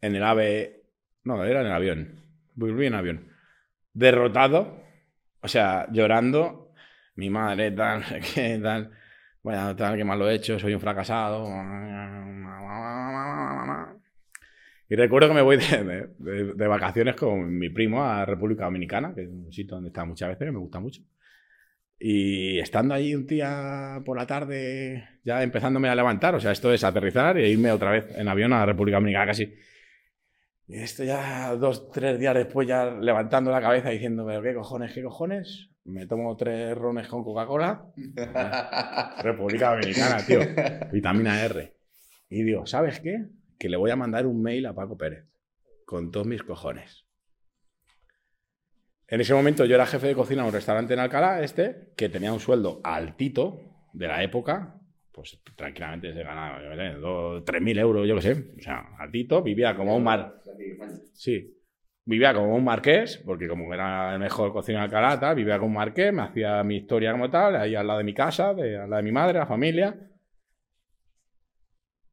en el ave. No, era en el avión. Volví en avión. Derrotado. O sea, llorando. Mi madre, tal, qué, tal. Vaya, tal, que mal lo he hecho, soy un fracasado. Y recuerdo que me voy de, de- de- de vacaciones con mi primo a República Dominicana, que es un sitio donde estado muchas veces, que me gusta mucho. Y estando allí un día por la tarde, ya empezándome a levantar, o sea, esto es aterrizar e irme otra vez en avión a República Dominicana casi. Y esto ya dos, tres días después, ya levantando la cabeza diciendo, pero qué cojones, qué cojones. Me tomo tres rones con Coca-Cola. República Dominicana, tío. Vitamina R. Y digo, ¿sabes qué? Que le voy a mandar un mail a Paco Pérez. Con todos mis cojones. En ese momento yo era jefe de cocina en un restaurante en Alcalá, este, que tenía un sueldo altito de la época, pues tranquilamente se ganaba, yo qué sé, dos, 3.000 euros, yo qué sé, o sea, altito, vivía como un mar... Sí, vivía como un marqués, porque como era el mejor cocinero de Alcalá, tal, vivía como un marqués, me hacía mi historia como tal, ahí al lado de mi casa, de, al lado de mi madre, la familia.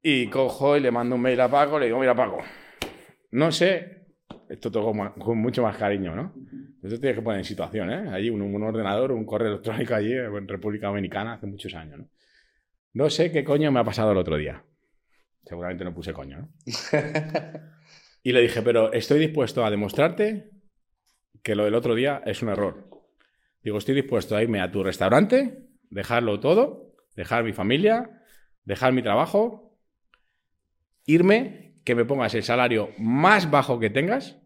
Y cojo y le mando un mail a Paco, le digo, mira Paco, no sé, esto todo con, mucho más cariño, ¿no? Esto tienes que poner en situación, ¿eh? Allí un, un ordenador, un correo electrónico allí en República Dominicana hace muchos años, ¿no? No sé qué coño me ha pasado el otro día. Seguramente no puse coño, ¿no? Y le dije, pero estoy dispuesto a demostrarte que lo del otro día es un error. Digo, estoy dispuesto a irme a tu restaurante, dejarlo todo, dejar mi familia, dejar mi trabajo, irme, que me pongas el salario más bajo que tengas,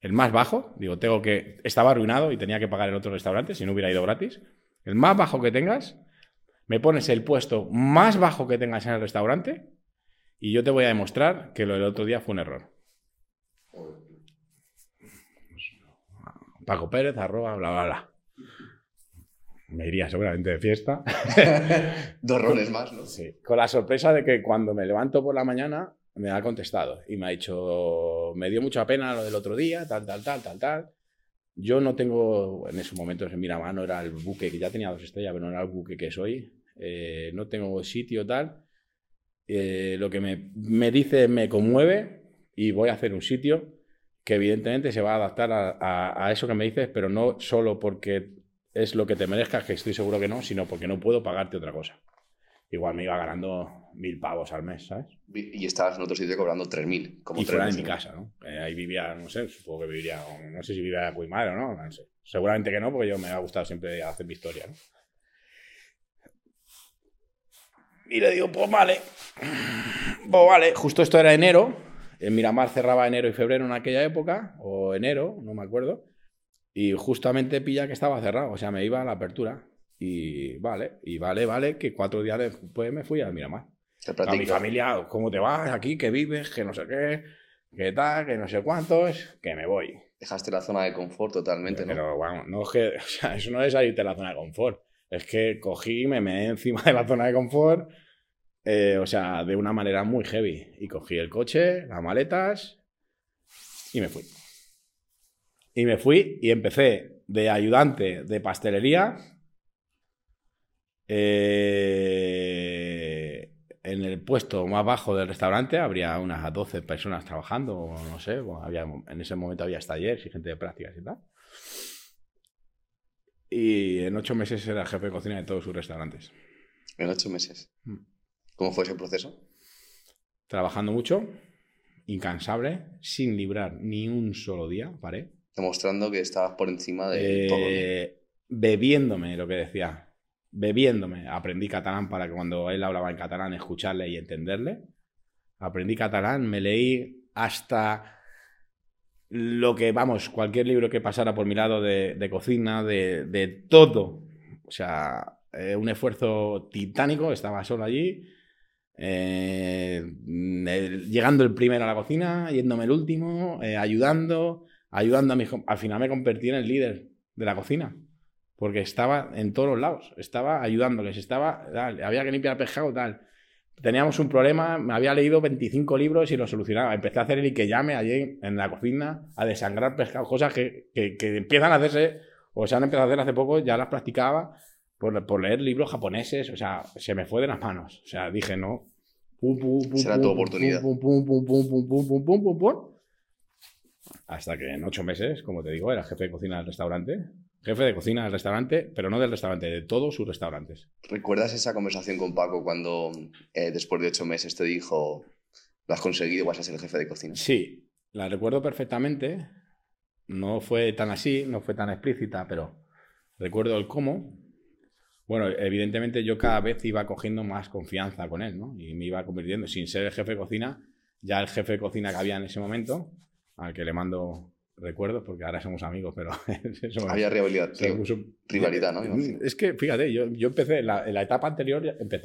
el más bajo, digo, tengo que, estaba arruinado y tenía que pagar el otro restaurante si no hubiera ido gratis, el más bajo que tengas, me pones el puesto más bajo que tengas en el restaurante y yo te voy a demostrar que lo del otro día fue un error. Paco Pérez, arroba, bla, bla, bla. Me iría seguramente de fiesta. Dos roles más, ¿no? Sí, con la sorpresa de que cuando me levanto por la mañana me ha contestado y me ha dicho, me dio mucha pena lo del otro día, tal, tal, tal, tal, tal. Yo no tengo, en esos momentos en Miramar no era el buque, que ya tenía dos estrellas, pero no era el buque que soy. Eh, no tengo sitio tal. Eh, lo que me, me dice me conmueve y voy a hacer un sitio que evidentemente se va a adaptar a, a- a eso que me dices, pero no solo porque es lo que te merezcas, que estoy seguro que no, sino porque no puedo pagarte otra cosa. Igual me iba ganando mil pavos al mes, ¿sabes? Y estabas en otro sitio cobrando 3.000. Como y fuera de tres mi casa, ¿no? Eh, ahí vivía, no sé, supongo que viviría, no sé si vivía muy mal o no, no sé. Seguramente que no, porque yo me ha gustado siempre hacer mi historia, ¿no? Y le digo, pues vale. Pues vale, justo esto era enero. En Miramar cerraba enero y febrero en aquella época, o enero, no me acuerdo. Y justamente pilla que estaba cerrado, o sea, me iba a la apertura. Y vale, y vale, vale, que cuatro días después me fui a Miramar. A mi familia, ¿cómo te vas aquí? ¿Qué vives? ¿Qué no sé qué? ¿Qué tal? ¿Qué no sé cuántos? Que me voy. Dejaste la zona de confort totalmente, ¿no? Pero bueno, no es que, o sea, eso no es salirte de la zona de confort. Es que cogí, me meé encima de la zona de confort, eh, o sea, de una manera muy heavy. Y cogí el coche, las maletas y me fui. Y me fui y empecé de ayudante de pastelería. Eh, en el puesto más bajo del restaurante habría unas 12 personas trabajando, no sé, había, en ese momento había talleres y gente de prácticas y tal. Y en ocho meses era jefe de cocina de todos sus restaurantes. En ocho meses. Mm. ¿Cómo fue ese proceso? Trabajando mucho, incansable, sin librar ni un solo día, paré. Demostrando que estabas por encima de todo. Eh, bebiéndome lo que decía. Bebiéndome. Aprendí catalán para que cuando él hablaba en catalán escucharle y entenderle. Aprendí catalán, me leí hasta lo que, vamos, cualquier libro que pasara por mi lado de, cocina, de, todo. O sea, eh, un esfuerzo titánico, estaba solo allí, eh, llegando el primero a la cocina, yéndome el último, eh, ayudando, ayudando a mi... Al final me convertí en el líder de la cocina, porque estaba en todos los lados, estaba ayudándoles, estaba, había que limpiar pescado, tal teníamos un problema, me había leído 25 libros y lo solucionaba. Empecé a hacer el llame allí en la cocina, a desangrar pescado, cosas que, que, empiezan a hacerse, o se han empezado a hacer hace poco, ya las practicaba por, por leer libros japoneses, o sea, se me fue de las manos. O sea, dije, no. Será tu oportunidad. Hasta que en ocho meses, como te digo, era jefe de cocina del restaurante jefe de cocina del restaurante, pero no del restaurante, de todos sus restaurantes. ¿Recuerdas esa conversación con Paco cuando eh, después de ocho meses te dijo, lo has conseguido, vas a ser el jefe de cocina? Sí, la recuerdo perfectamente. No fue tan así, no fue tan explícita, pero recuerdo el cómo. Bueno, evidentemente yo cada vez iba cogiendo más confianza con él, ¿no? Y me iba convirtiendo, sin ser el jefe de cocina, ya el jefe de cocina que había en ese momento, al que le mando recuerdos, porque ahora somos amigos, pero... Había rivalidad, rivalidad, ¿no? Es que, fíjate, yo, yo empecé, en la, etapa anterior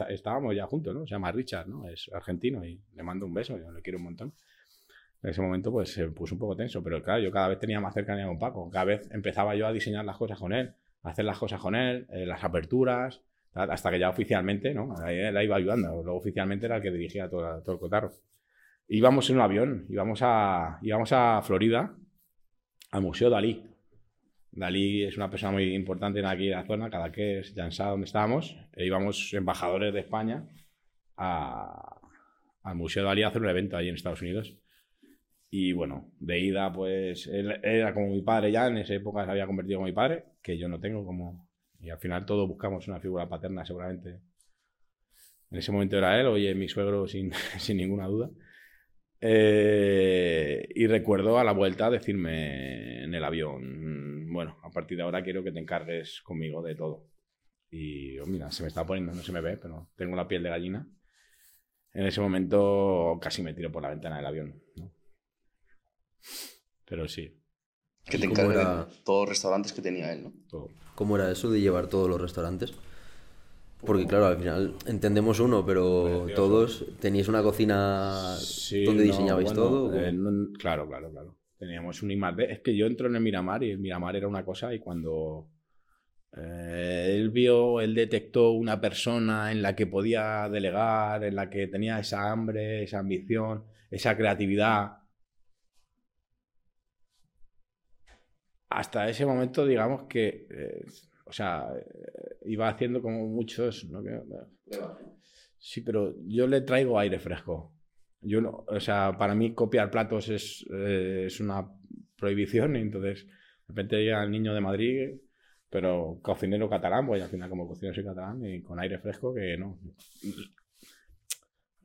estábamos ya juntos, ¿no? Se llama Richard, ¿no? Es argentino y le mando un beso, yo le quiero un montón. En ese momento, pues se puso un poco tenso, pero claro, yo cada vez tenía más cercanía con Paco, cada vez empezaba yo a diseñar las cosas con él, a hacer las cosas con él, eh, las aperturas, hasta que ya oficialmente, ¿no? Ahí la iba ayudando, luego oficialmente era el que dirigía todo, todo el cotarro. Íbamos en un avión, íbamos a, íbamos a Florida, al Museo Dalí. Dalí es una persona muy importante en aquí en la zona, cada que es Jansá, donde estábamos. E íbamos embajadores de España al Museo Dalí a hacer un evento allí en Estados Unidos. Y bueno, de ida, pues él era como mi padre ya, en esa época se había convertido como mi padre, que yo no tengo como. Y al final todos buscamos una figura paterna, seguramente. En ese momento era él, oye, mi suegro sin, sin ninguna duda. Eh, y recuerdo a la vuelta decirme en el avión, bueno, a partir de ahora quiero que te encargues conmigo de todo. Y oh, mira, se me está poniendo, no se me ve, pero tengo la piel de gallina. En ese momento casi me tiro por la ventana del avión. Pero sí. Que te encargue de todos los restaurantes que tenía él, ¿no? ¿Cómo era eso de llevar todos los restaurantes? Porque claro, al final entendemos uno, pero todos teníais una cocina donde diseñabais todo. Eh, claro, claro, claro. Teníamos un I+D. Es que yo entro en el Miramar y el Miramar era una cosa y cuando eh, él vio, él detectó una persona en la que podía delegar, en la que tenía esa hambre, esa ambición, esa creatividad. Hasta ese momento, digamos que eh, o sea, eh, iba haciendo como muchos... Sí, pero yo le traigo aire fresco. Yo no, o sea, para mí copiar platos es, eh, es una prohibición, entonces de repente llega el niño de Madrid, pero cocinero catalán, pues al final como cocinero soy catalán y con aire fresco que no.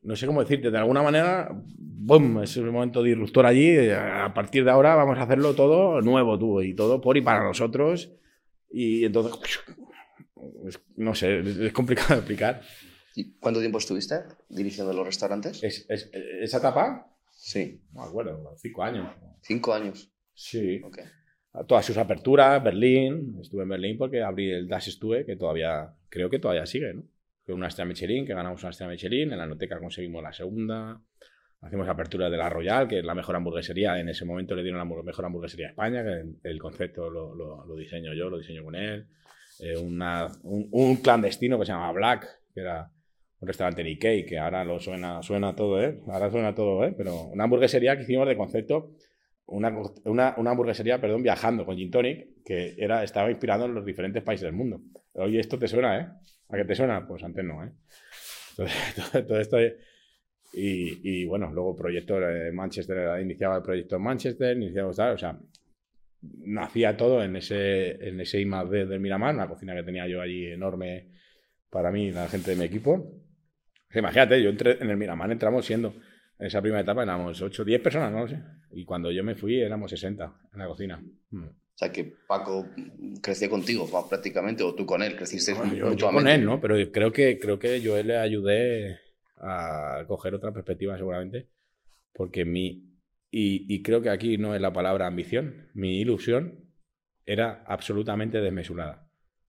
No sé cómo decirte, de alguna manera, ¡bum! Es el momento disruptor allí. A partir de ahora vamos a hacerlo todo nuevo, tú, y todo por y para nosotros y entonces, no sé, es complicado de explicar. ¿Y cuánto tiempo estuviste dirigiendo los restaurantes? ¿Es, es- esa etapa? Sí, No me acuerdo, cinco años. cinco años. Sí. Ok. A Todas sus aperturas, Berlín. Estuve en Berlín porque abrí el Dash Stue, que todavía, creo que todavía sigue, ¿no? Fue una estrella Michelin, que ganamos una estrella Michelin. En la Noteca conseguimos la segunda. Hacemos apertura de la Royal, que es la mejor hamburguesería. En ese momento le dieron la mejor hamburguesería a España, que el, concepto lo, lo- lo diseño yo, lo diseño con él. Eh, una- un, un clandestino que se llama Black, que era un restaurante en Ikea, que ahora lo suena, suena todo, ¿eh? Ahora suena todo, ¿eh? Pero una hamburguesería que hicimos de concepto, una, una, una hamburguesería, perdón, viajando con Gin Tonic, que era, estaba inspirado en los diferentes países del mundo. Oye, esto te suena, ¿eh? ¿A qué te suena? Pues antes no, ¿eh? Entonces, todo, todo esto... Y, y, bueno, luego proyecto en Manchester, iniciaba el proyecto en Manchester, iniciamos tal, o sea, nacía todo en ese, en ese I más D del Miramar, una cocina que tenía yo allí enorme para mí y la gente de mi equipo. Imagínate, yo entré en el Miramar, entramos siendo, en esa primera etapa éramos 8, 10 personas, no lo sé. Y cuando yo me fui éramos 60 en la cocina. Mm. O sea que Paco creció contigo prácticamente, o tú con él, creciste Bueno, yo, yo con él, ¿no? Pero creo que, creo que yo le ayudé a coger otra perspectiva seguramente, porque mi... Y, y creo que aquí no es la palabra ambición, mi ilusión era absolutamente desmesurada.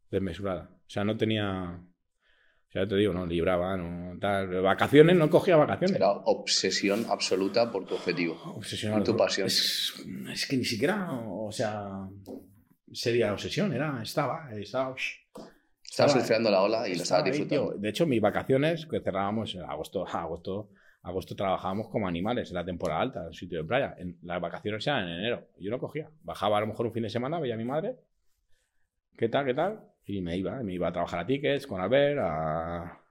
Desmesurada. O sea, no tenía... O sea, te digo, no libraba, no tal. Vacaciones, no cogía vacaciones. Era obsesión absoluta por tu objetivo. Obsesionado. tu pasión. Es, es que ni siquiera, o sea, sería obsesión, era, estaba, estaba. Estabas Estaba- surfeando la ola y lo estaba estabas disfrutando. De hecho, mis vacaciones, que cerrábamos en agosto, agosto, agosto trabajábamos como animales en la temporada alta, en el sitio de playa. En, las vacaciones eran en enero. Yo no cogía. Bajaba a lo mejor un fin de semana, veía a mi madre. ¿Qué tal, qué tal? Y me iba, me iba a trabajar a tickets con Albert, a,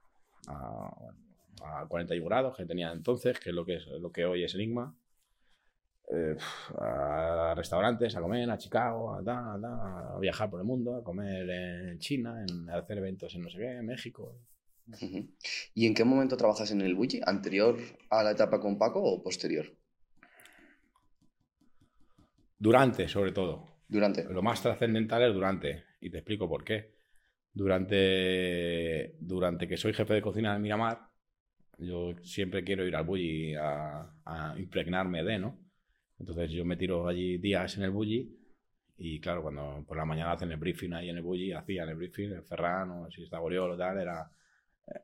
a, a 41 grados que tenía entonces, que es lo que, es, lo que hoy es Enigma. Eh, a restaurantes, a comer, a Chicago, a, viajar por el mundo, a comer en China, en, a hacer eventos en no sé qué, en México. ¿Y en qué momento trabajas en el Bulli? ¿Anterior a la etapa con Paco o posterior? Durante, sobre todo. Durante. Lo más trascendental es durante, y te explico por qué. Durante, durante que soy jefe de cocina de Miramar, yo siempre quiero ir al bulli a, a impregnarme de, ¿no? Entonces yo me tiro allí días en el bulli y claro, cuando por la mañana hacen el briefing ahí en el bulli, hacían el briefing, el Ferran o si está Oriol o tal, era...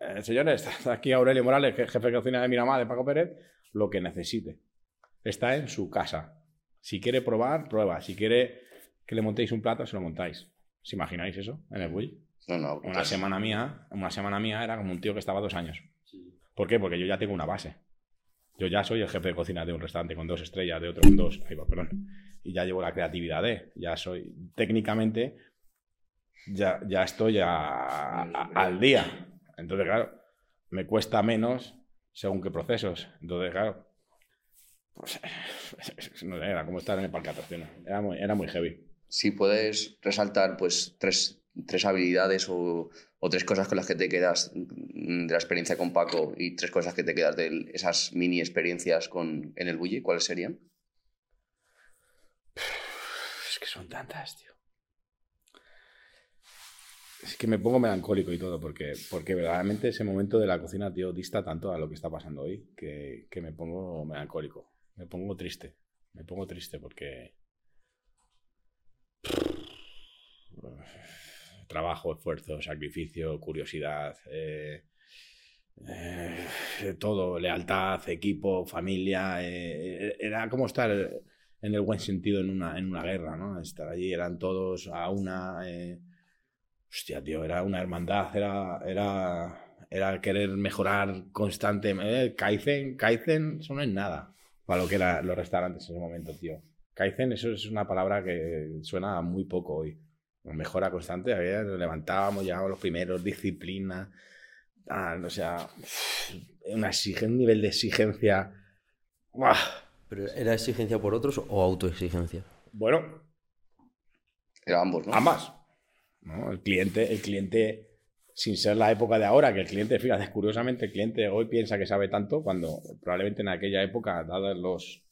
"Eh, señores, está aquí Aurelio Morales, que es jefe de cocina de Miramar, de Paco Pérez, lo que necesite. Está en su casa. Si quiere probar, prueba. Si quiere que le montéis un plato, se lo montáis. ¿Os imagináis eso en el bulli? No, no. Una pues, semana mía, una semana mía era como un tío que estaba dos años. ¿Por qué? Porque yo ya tengo una base. Yo ya soy el jefe de cocina de un restaurante con dos estrellas, de otro con dos, ahí va, perdón. Y ya llevo la creatividad de, ya soy, técnicamente, ya, ya estoy a- al día. Entonces, claro, me cuesta menos según qué procesos. Entonces, claro, pues, no era como estar en el parque de atracciones. Era muy, era muy heavy. Si puedes resaltar pues tres, tres habilidades o, o tres cosas con las que te quedas mm, de la experiencia con Paco y tres cosas que te quedas de esas mini experiencias con, en el Bulli, ¿cuáles serían? Es que son tantas, tío. Es que me pongo melancólico y todo, porque, porque verdaderamente ese momento de la cocina, tío, dista tanto a lo que está pasando hoy, que, que me pongo melancólico. Me pongo triste. Me pongo triste porque... Trabajo, esfuerzo, sacrificio, curiosidad, eh, eh, todo, lealtad, equipo, familia. eh, era como estar en el buen sentido en una, en una guerra, ¿no? Estar allí, eran todos a una... hostia, tío, era una hermandad, era, era, era querer mejorar constantemente. Kaizen, Kaizen, eso no es nada para lo que eran los restaurantes en ese momento, tío. Kaizen, eso es una palabra que suena muy poco hoy. Mejora constante, había- nos levantábamos, llegábamos los primeros, disciplina, tal, o sea, una un nivel de exigencia. ¡buah! ¿Pero era exigencia por otros o autoexigencia? Bueno, Era ambos, ¿no? Ambas. ¿no? El cliente, el cliente, sin ser la época de ahora, que el cliente, fíjate, curiosamente, el cliente hoy piensa que sabe tanto, cuando probablemente en aquella época, dados los.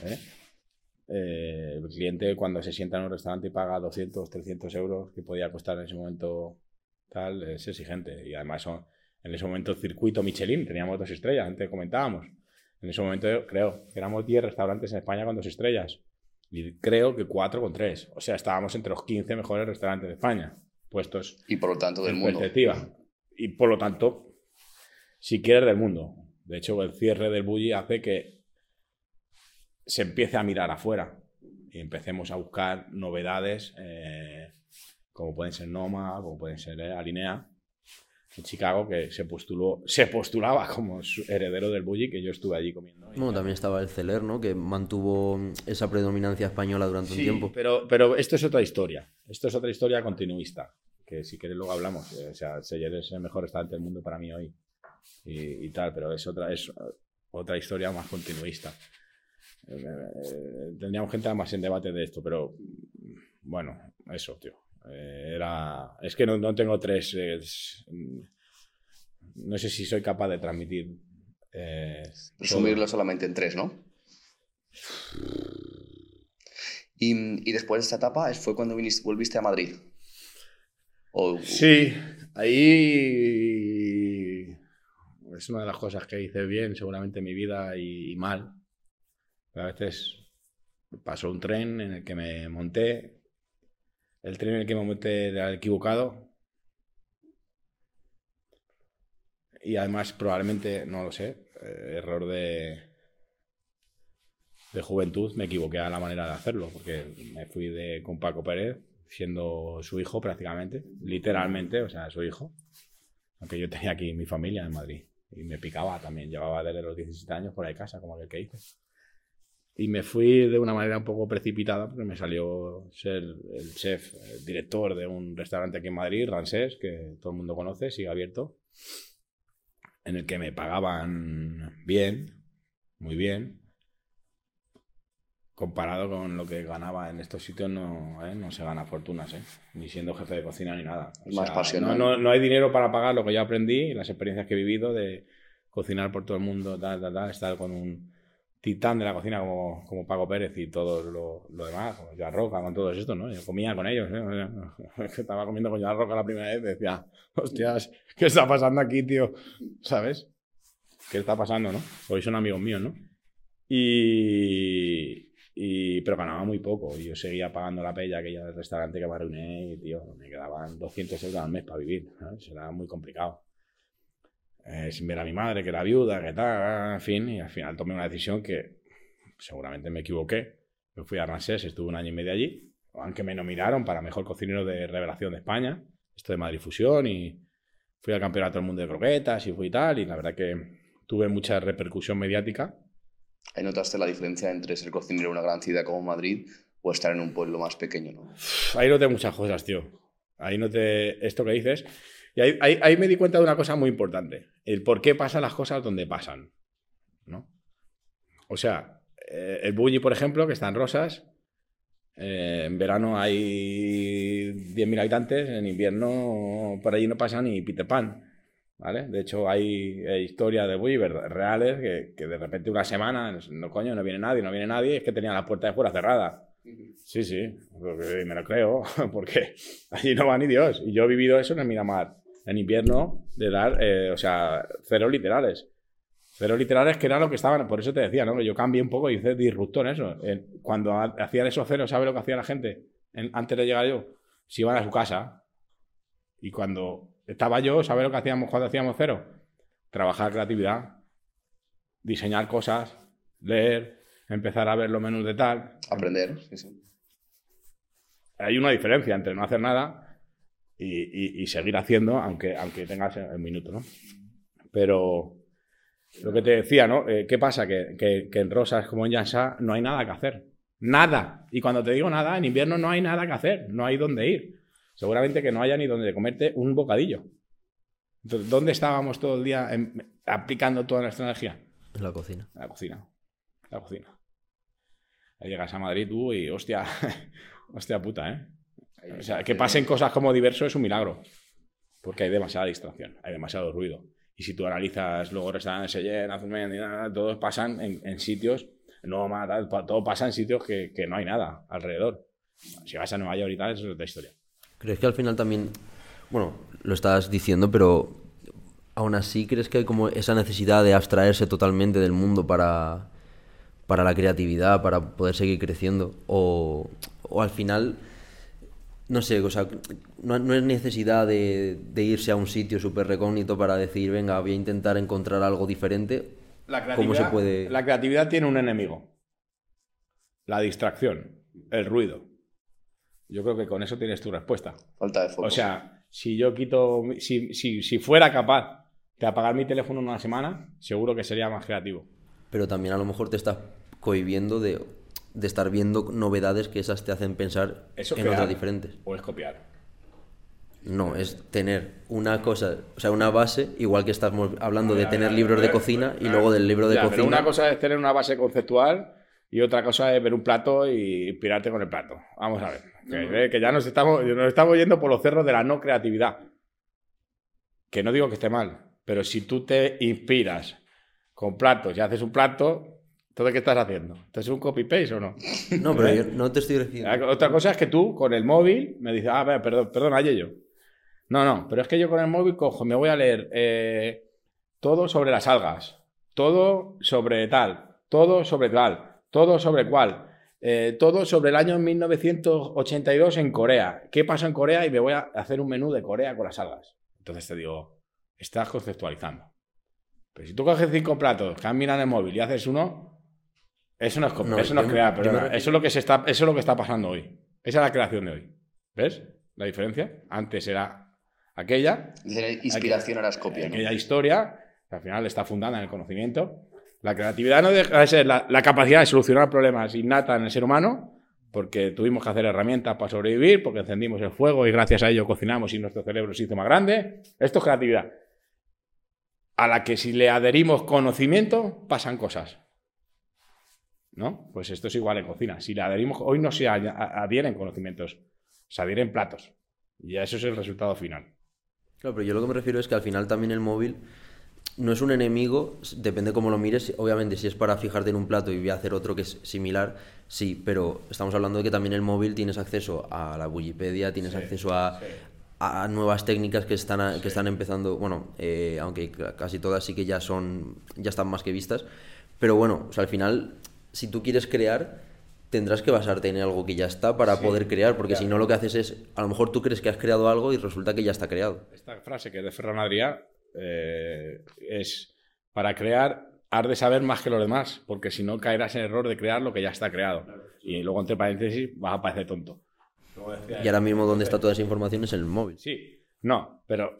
¿eh? Eh, el cliente, cuando se sienta en un restaurante y paga 200, 300 euros, que podía costar en ese momento tal, es exigente. Y además son. En ese momento el circuito Michelin, teníamos dos estrellas, antes comentábamos. En ese momento creo que éramos 10 restaurantes en España con dos estrellas. Y creo que 4 con 3. O sea, estábamos entre los 15 mejores restaurantes de España, puestos Y por lo tanto del mundo. perspectiva. Y por lo tanto, si quieres del mundo. De hecho, el cierre del Bulli hace que se empiece a mirar afuera y empecemos a buscar novedades eh, como pueden ser Noma, como pueden ser eh, Alinea, en Chicago, que se, postuló, se postulaba como heredero del Bulli, que yo estuve allí comiendo. Bueno, también estaba el Celer, ¿no? Que mantuvo esa predominancia española durante un tiempo. Pero, pero esto es otra historia. Esto es otra historia continuista. Que si quieres luego hablamos. Eh, O sea, Seller es el mejor restaurante del mundo para mí hoy. Y, y tal, pero es otra, es otra historia más continuista. Eh, tendríamos que entrar más en debate de esto, pero bueno, eso, tío. Eh, era. Es que no, no tengo tres. es- no sé si soy capaz de transmitir. eh. Resumirlo solamente en tres, ¿no? Y, y después de esta etapa fue cuando viniste- volviste a Madrid. O, Sí, ahí es una de las cosas que hice bien seguramente en mi vida y, y mal. A veces pasó un tren en el que me monté, el tren en el que me monté era el equivocado y además probablemente, no lo sé, eh, error de, de juventud, me equivoqué a la manera de hacerlo porque me fui de, con Paco Pérez siendo su hijo prácticamente, literalmente, o sea, su hijo. Aunque yo tenía aquí mi familia en Madrid y me picaba también, llevaba desde los 17 años por ahí casa, como aquel que hice. Y me fui de una manera un poco precipitada porque me salió ser el chef, el director de un restaurante aquí en Madrid, Ransés, que todo el mundo conoce, sigue abierto, en el que me pagaban bien, muy bien, comparado con lo que ganaba en estos sitios, no, ¿eh? no se gana fortunas, ¿eh? ni siendo jefe de cocina ni nada. O Más sea, pasional. No, no, no hay dinero para pagar lo que yo aprendí y las experiencias que he vivido de cocinar por todo el mundo, tal, tal, tal, estar con un titán de la cocina como, como Paco Pérez y todo lo, lo demás, como Joan Roca, con todos estos, ¿no? Yo comía con ellos, ¿eh? Estaba comiendo con Joan Roca la primera vez decía, hostias, ¿qué está pasando aquí, tío? ¿Sabes? ¿Qué está pasando, no? Hoy son amigos míos, ¿no? Y, y- pero ganaba muy poco. Yo seguía pagando la pella aquella del restaurante que me y, tío, me quedaban 200 euros al mes para vivir. ¿sabes? Era muy complicado. Eh, sin ver a mi madre, que era viuda, que tal, en fin. Y al final tomé una decisión que seguramente me equivoqué. Me fui a Ramsés, estuve un año y medio allí. Aunque me nominaron para mejor cocinero de revelación de España. Esto de Madrid Fusión y fui al campeonato del mundo de croquetas y fui y tal. Y la verdad que tuve mucha repercusión mediática. ahí notaste la diferencia entre ser cocinero en una gran ciudad como Madrid o estar en un pueblo más pequeño, ¿no? Ahí noté muchas cosas, tío. Ahí noté esto que dices. Y ahí, ahí- ahí me di cuenta de una cosa muy importante. El por qué pasan las cosas donde pasan. ¿no? O sea, eh, el Bulli, por ejemplo, que está en Rosas. eh, en verano hay 10.000 habitantes, en invierno por allí no pasa ni Peter Pan. ¿Vale? De hecho, hay eh, historias de Bulli verdad- reales que, que de repente una semana, no coño, no viene nadie, no viene nadie, es que tenía la puerta de fuera cerrada. Sí, sí, me lo creo, porque allí no va ni Dios. Y yo he vivido eso en el Miramar, en invierno, de dar, eh, o sea, cero literales. Cero literales que era lo que estaban, por eso te decía, ¿no? Yo cambié un poco y hice disruptor en eso. Cuando ha- hacían esos ceros, ¿sabes lo que hacía la gente? En- antes de llegar yo, se iban a su casa. Y cuando estaba yo, ¿sabes lo que hacíamos cuando hacíamos cero? Trabajar creatividad, diseñar cosas, leer, empezar a ver los menús de tal, Aprender, sí, sí. hay una diferencia entre no hacer nada y, y- y seguir haciendo, aunque, aunque tengas el minuto, ¿no? Pero lo que te decía, ¿no? Eh, ¿Qué pasa? Que, que- que en Rosas como en Yansá no hay nada que hacer. Nada. Y cuando te digo nada, en invierno no hay nada que hacer, no hay dónde ir. Seguramente que no haya ni donde comerte un bocadillo. Entonces, ¿dónde estábamos todo el día en- aplicando toda nuestra energía? En la cocina. La cocina. La cocina. Ahí llegas a Madrid tú y hostia, hostia puta, ¿eh? O sea, que pasen cosas como diverso es un milagro. Porque hay demasiada distracción, hay demasiado ruido. Y si tú analizas luego restaurantes y nada, todos pasan en, en sitios, no pa- todo pasa en sitios que, que no hay nada alrededor. Si vas a Nueva York y tal, eso es otra historia. ¿Crees que al final también, bueno, lo estás diciendo, pero Aún así, ¿crees que hay como esa necesidad de abstraerse totalmente del mundo para, para la creatividad, para poder seguir creciendo? O, o al final, no sé, o sea, no, no es necesidad de, de irse a un sitio súper recógnito para decir, venga, voy a intentar encontrar algo diferente. La ¿Cómo se creatividad, puede...? la creatividad tiene un enemigo. La distracción, el ruido. Yo creo que con eso tienes tu respuesta. Falta de foco. O sea, si yo quito, si, si, si fuera capaz de apagar mi teléfono en una semana, seguro que sería más creativo. Pero también a lo mejor te estás cohibiendo de, de estar viendo novedades que esas te hacen pensar Eso en otras diferentes. O es copiar. No, es tener una cosa, o sea, una base, igual que estamos hablando de Ya, tener ya, libros de cocina y luego del libro de Ya, pero cocina. una cosa es tener una base conceptual y otra cosa es ver un plato y inspirarte con el plato. Vamos a ver. Que, eh, que ya nos estamos, nos estamos yendo por los cerros de la no creatividad. Que no digo que esté mal, pero si tú te inspiras con platos y haces un plato, ¿entonces qué estás haciendo? ¿Entonces es un copy-paste o no? No, pero yo no te estoy refiriendo. Otra cosa es que tú con el móvil me dices, ah, ver, perdón, perdona, yo. No, no, pero es que yo con el móvil cojo, me voy a leer eh, todo sobre las algas, todo sobre tal, todo sobre tal, todo sobre cuál, eh, todo sobre el año 1982 en Corea. ¿Qué pasó en Corea? Y me voy a hacer un menú de Corea con las algas. Entonces te digo, estás conceptualizando. Pero si tú coges cinco platos, caminas en el móvil y haces uno, eso no es, No, eso no es crear, me refiero- Eso es lo que se está, eso es lo que está pasando hoy. Esa es la creación de hoy. ¿Ves? La diferencia. Antes era aquella, Tener inspiración ahora es copia, ¿no? aquella historia, que al final está fundada en el conocimiento. La creatividad no deja de ser la, la capacidad de solucionar problemas innata en el ser humano, porque tuvimos que hacer herramientas para sobrevivir, porque encendimos el fuego y gracias a ello cocinamos y nuestro cerebro se hizo más grande. Esto es creatividad. A la que si le adherimos conocimiento, pasan cosas. ¿No? Pues esto es igual en cocina. Si le adherimos, hoy no se adhieren conocimientos, se adhieren platos. Y eso es el resultado final. Claro, pero yo lo que me refiero es que al final también el móvil no es un enemigo, depende cómo lo mires. Obviamente, si es para fijarte en un plato y voy a hacer otro que es similar, sí, pero estamos hablando de que también el móvil tienes acceso a la Wikipedia, tienes Sí, acceso a, sí. a nuevas técnicas que están, a- que están empezando, bueno, eh, aunque ca- casi todas sí que ya son, ya están más que vistas. Pero bueno, o sea, al final, si tú quieres crear, tendrás que basarte en algo que ya está para Sí, poder crear, porque si no lo que haces es, a lo mejor tú crees que has creado algo y resulta que ya está creado. Esta frase que es de Ferran Adrià eh, es para crear has de saber más que los demás, porque si no caerás en el error de crear lo que ya está creado. Y luego, entre paréntesis, vas a parecer tonto. Decía Y ahora mismo donde está toda esa información es en el móvil. Sí, no, pero.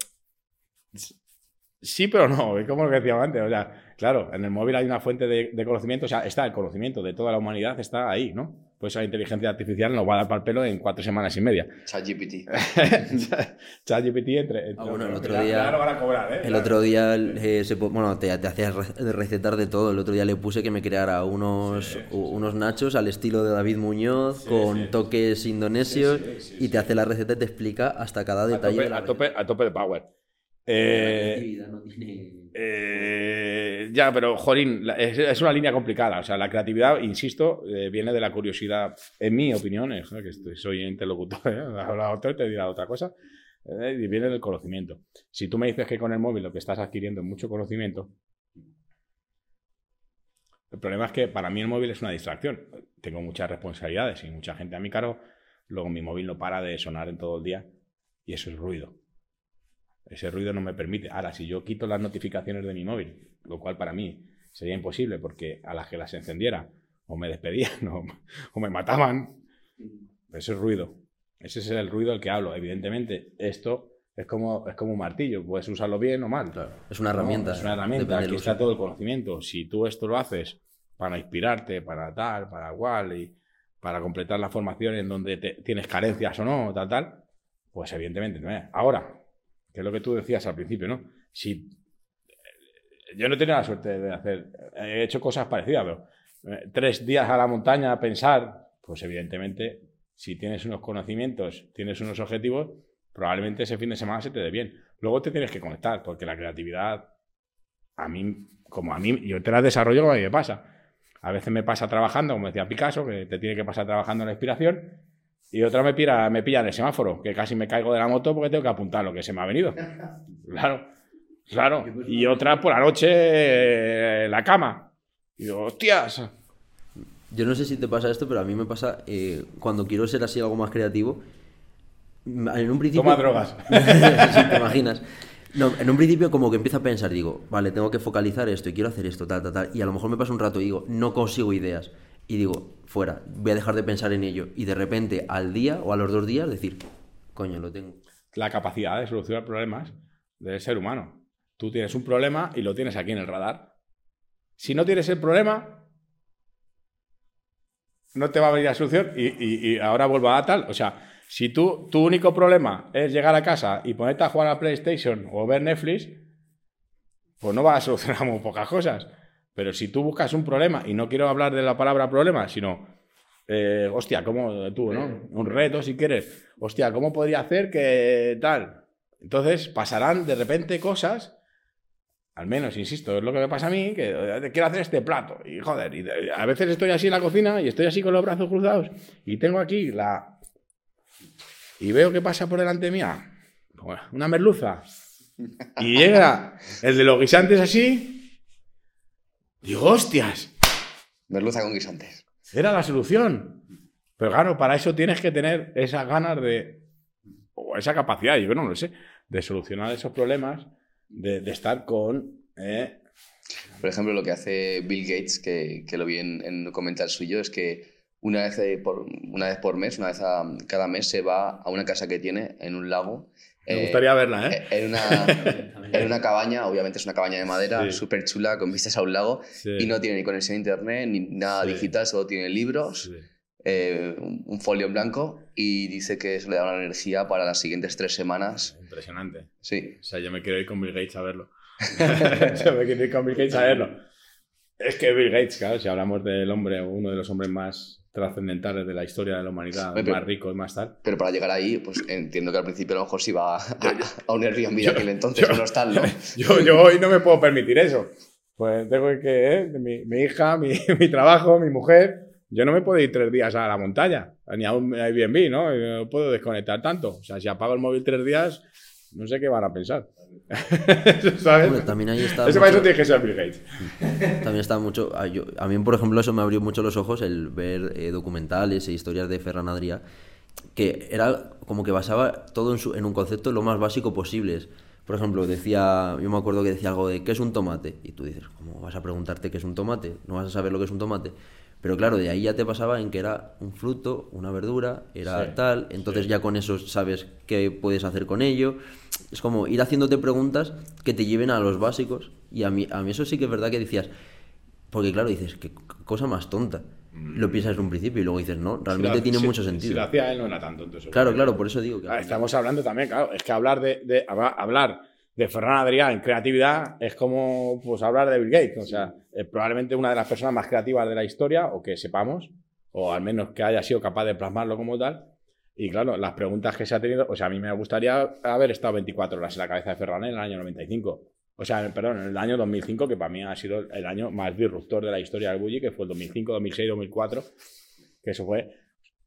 Sí, pero no, es como lo que decíamos antes. O sea, claro, en el móvil hay una fuente de, de conocimiento, o sea, está el conocimiento de toda la humanidad, está ahí, ¿no? Pues la inteligencia artificial nos va a dar para el pelo en cuatro semanas y media. ChatGPT. ChatGPT entre, entre. Ah, bueno, el otro día- ya lo van a cobrar, ¿eh? El otro día eh, se bueno, te, te hacías re- recetar de todo. El otro día le puse que me creara unos, u- unos nachos al estilo de David Muñoz, con sí. toques indonesios, Sí, sí, sí, y te hace la receta y te explica hasta cada a detalle. tope, de la a, tope, a tope de power. Eh, creatividad no tiene- Eh, ya, pero, Jorín, la- es, es una línea complicada. O sea, la creatividad, insisto, eh, viene de la curiosidad, en mi opinión, joder, que estoy- soy interlocutor, habla otro y te dirá otra cosa, y viene del conocimiento. Si tú me dices que con el móvil lo que estás adquiriendo es mucho conocimiento, el problema es que para mí el móvil es una distracción. Tengo muchas responsabilidades y mucha gente a mi cargo, luego mi móvil no para de sonar en todo el día y eso es ruido. Ese ruido no me permite. Ahora, si yo quito las notificaciones de mi móvil, lo cual para mí sería imposible porque a las que las encendiera o me despedían o, o me mataban, eso es ruido. Ese es el ruido del que hablo. Evidentemente, esto es como, es como un martillo. Puedes usarlo bien o mal. Es una No, herramienta. es una herramienta. Aquí está todo el conocimiento. Si tú esto lo haces para inspirarte, para tal, para cual, y para completar la formación en donde te- tienes carencias o no, tal, tal, pues evidentemente no es. Ahora, que es lo que tú decías al principio, ¿no? Si yo no tenido la suerte de hacer, he hecho cosas parecidas, eh, tres días a la montaña a pensar, pues evidentemente, si tienes unos conocimientos, tienes unos objetivos, probablemente ese fin de semana se te dé bien. Luego te tienes que conectar, porque la creatividad, a mí, como a mí, yo te la desarrollo como a mí me pasa. A veces me pasa trabajando, como decía Picasso, que te tiene que pasar trabajando en la inspiración, y otra me pilla, me pilla en el semáforo, que casi me caigo de la moto porque tengo que apuntar lo que se me ha venido. Claro. Claro, y otra por la noche eh, en la cama. Y digo, hostias. Yo no sé si te pasa esto, pero a mí me pasa eh, cuando quiero ser así algo más creativo. En un principio. Toma drogas. Sí, te imaginas. No, en un principio como que empiezo a pensar, digo, vale, tengo que focalizar esto y quiero hacer esto, tal, tal, tal. Y a lo mejor me pasa un rato y digo, no consigo ideas. Y digo, fuera, voy a dejar de pensar en ello. Y de repente, al día o a los dos días, decir, coño, lo tengo. La capacidad de solucionar problemas del ser humano. Tú tienes un problema y lo tienes aquí en el radar. Si no tienes el problema, no te va a venir la solución y, y- y ahora vuelvo a tal. O sea, si tú, tu único problema es llegar a casa y ponerte a jugar a PlayStation o ver Netflix, pues no vas a solucionar muy pocas cosas. Pero si tú buscas un problema, y no quiero hablar de la palabra problema, sino, eh, hostia, ¿cómo tú, no? Un reto si quieres. Hostia, ¿cómo podría hacer que tal? Entonces pasarán de repente cosas, al menos, insisto, es lo que me pasa a mí, que eh, quiero hacer este plato. Y joder, y a veces estoy así en la cocina y estoy así con los brazos cruzados y tengo aquí la... Y veo que pasa por delante mía bueno, una merluza. Y llega el de los guisantes así. Digo, hostias, Merluza con guisantes. era la solución. Pero claro, para eso tienes que tener esas ganas de, o esa capacidad, yo no lo sé, de solucionar esos problemas, de, de estar con... eh, Por ejemplo, lo que hace Bill Gates, que, que lo vi en, en un documental suyo, es que una vez, eh, por, una vez por mes, una vez a, cada mes, se va a una casa que tiene en un lago. Me eh, gustaría verla, ¿eh? eh, En una, en una cabaña, obviamente es una cabaña de madera, Sí. súper chula, con vistas a un lago, Sí. y no tiene ni conexión a internet, ni nada Sí. digital, solo tiene libros, Sí. eh, un, un folio en blanco, y dice que eso le da una energía para las siguientes tres semanas. Impresionante. Sí, O sea, yo me quiero ir con Bill Gates a verlo. yo me quiero ir con Bill Gates a verlo. Es que Bill Gates, claro, si hablamos del hombre, uno de los hombres más trascendentales de la historia de la humanidad, pero- más rico y más tal. pero para llegar ahí, pues entiendo que al principio a lo mejor sí iba a, a un Airbnb yo- aquel entonces, yo- un hostal, ¿no? Yo, yo hoy no me puedo permitir eso. Pues tengo que, ¿eh? mi, mi hija, mi, mi trabajo, mi mujer. Yo no me puedo ir tres días a la montaña, ni a un Airbnb, ¿no? Yo no puedo desconectar tanto. O sea, si apago el móvil tres días, no sé qué van a pensar. ¿Sabes? Hombre, también ahí está. Eso para eso mucho- tiene que ser Bill Gates. También está mucho. A, yo- a mí, por ejemplo, eso me abrió mucho los ojos el ver eh, documentales e historias de Ferran Adrià, que era como que basaba todo en, su- en un concepto lo más básico posible. Por ejemplo, decía, yo me acuerdo que decía algo de ¿qué es un tomate? Y tú dices, ¿cómo vas a preguntarte qué es un tomate? No vas a saber lo que es un tomate. Pero claro, de ahí ya te pasaba en que era un fruto, una verdura, era Sí, tal, entonces ya con eso sabes qué puedes hacer con ello. Es como ir haciéndote preguntas que te lleven a los básicos. Y a mí, a mí eso sí que es verdad que decías, porque claro, dices, qué cosa más tonta. Lo piensas en un principio y luego dices, no, realmente Si tiene si- mucho Si sentido. lo hacía él, no era tan tonto. Claro, claro, por eso digo que... Ah, Estamos hablando también, claro, es que hablar de, de- habla- hablar de Ferran Adrià en creatividad es como pues hablar de Bill Gates, o sea, es probablemente una de las personas más creativas de la historia, o que sepamos, o al menos que haya sido capaz de plasmarlo como tal. Y claro, las preguntas que se ha tenido, o sea, a mí me gustaría haber estado 24 horas en la cabeza de Ferran en el año 95. O sea, perdón, en el año 2005, que para mí ha sido el año más disruptor de la historia del bully, que fue el 2005, 2006, 2004, que eso fue,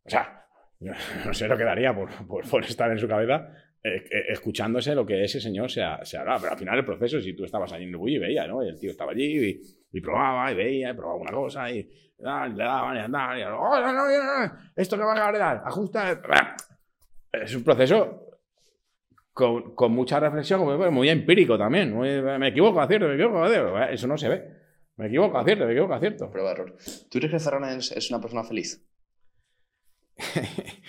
o sea, no sé lo que daría por, por, por estar en su cabeza eh, eh, escuchándose lo que ese señor se, ha- se hablaba. Pero al final el proceso, si tú estabas allí en el bully y veías, ¿no? Y el tío estaba allí y, y probaba y veía y probaba una cosa y esto que va a dar, ajusta. Es un proceso con, con mucha reflexión, muy, muy empírico también. muy- me equivoco, acierto, me equivoco, acierto. Eso no se ve. Me equivoco, acierto, me equivoco, acierto. Prueba error. ¿Tú crees que Ferran es, es una persona feliz?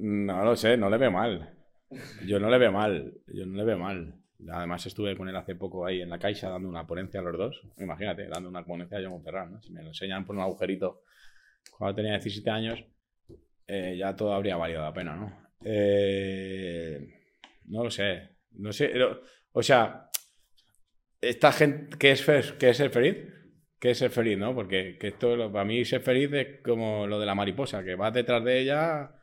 No lo sé, no le veo mal. Yo no le veo mal, yo no le veo mal. Además estuve con él hace poco ahí en la Caixa dando una ponencia a los dos. Imagínate, dando una ponencia a John Ferran, ¿no? Si me lo enseñan por un agujerito cuando tenía 17 años, eh, ya todo habría valido la pena, ¿no? Eh, no lo sé, no sé, o sea, esta gente, ¿qué es, qué es ser feliz? ¿Qué es ser feliz, no? Porque que esto, para mí ser feliz es como lo de la mariposa, que vas detrás de ella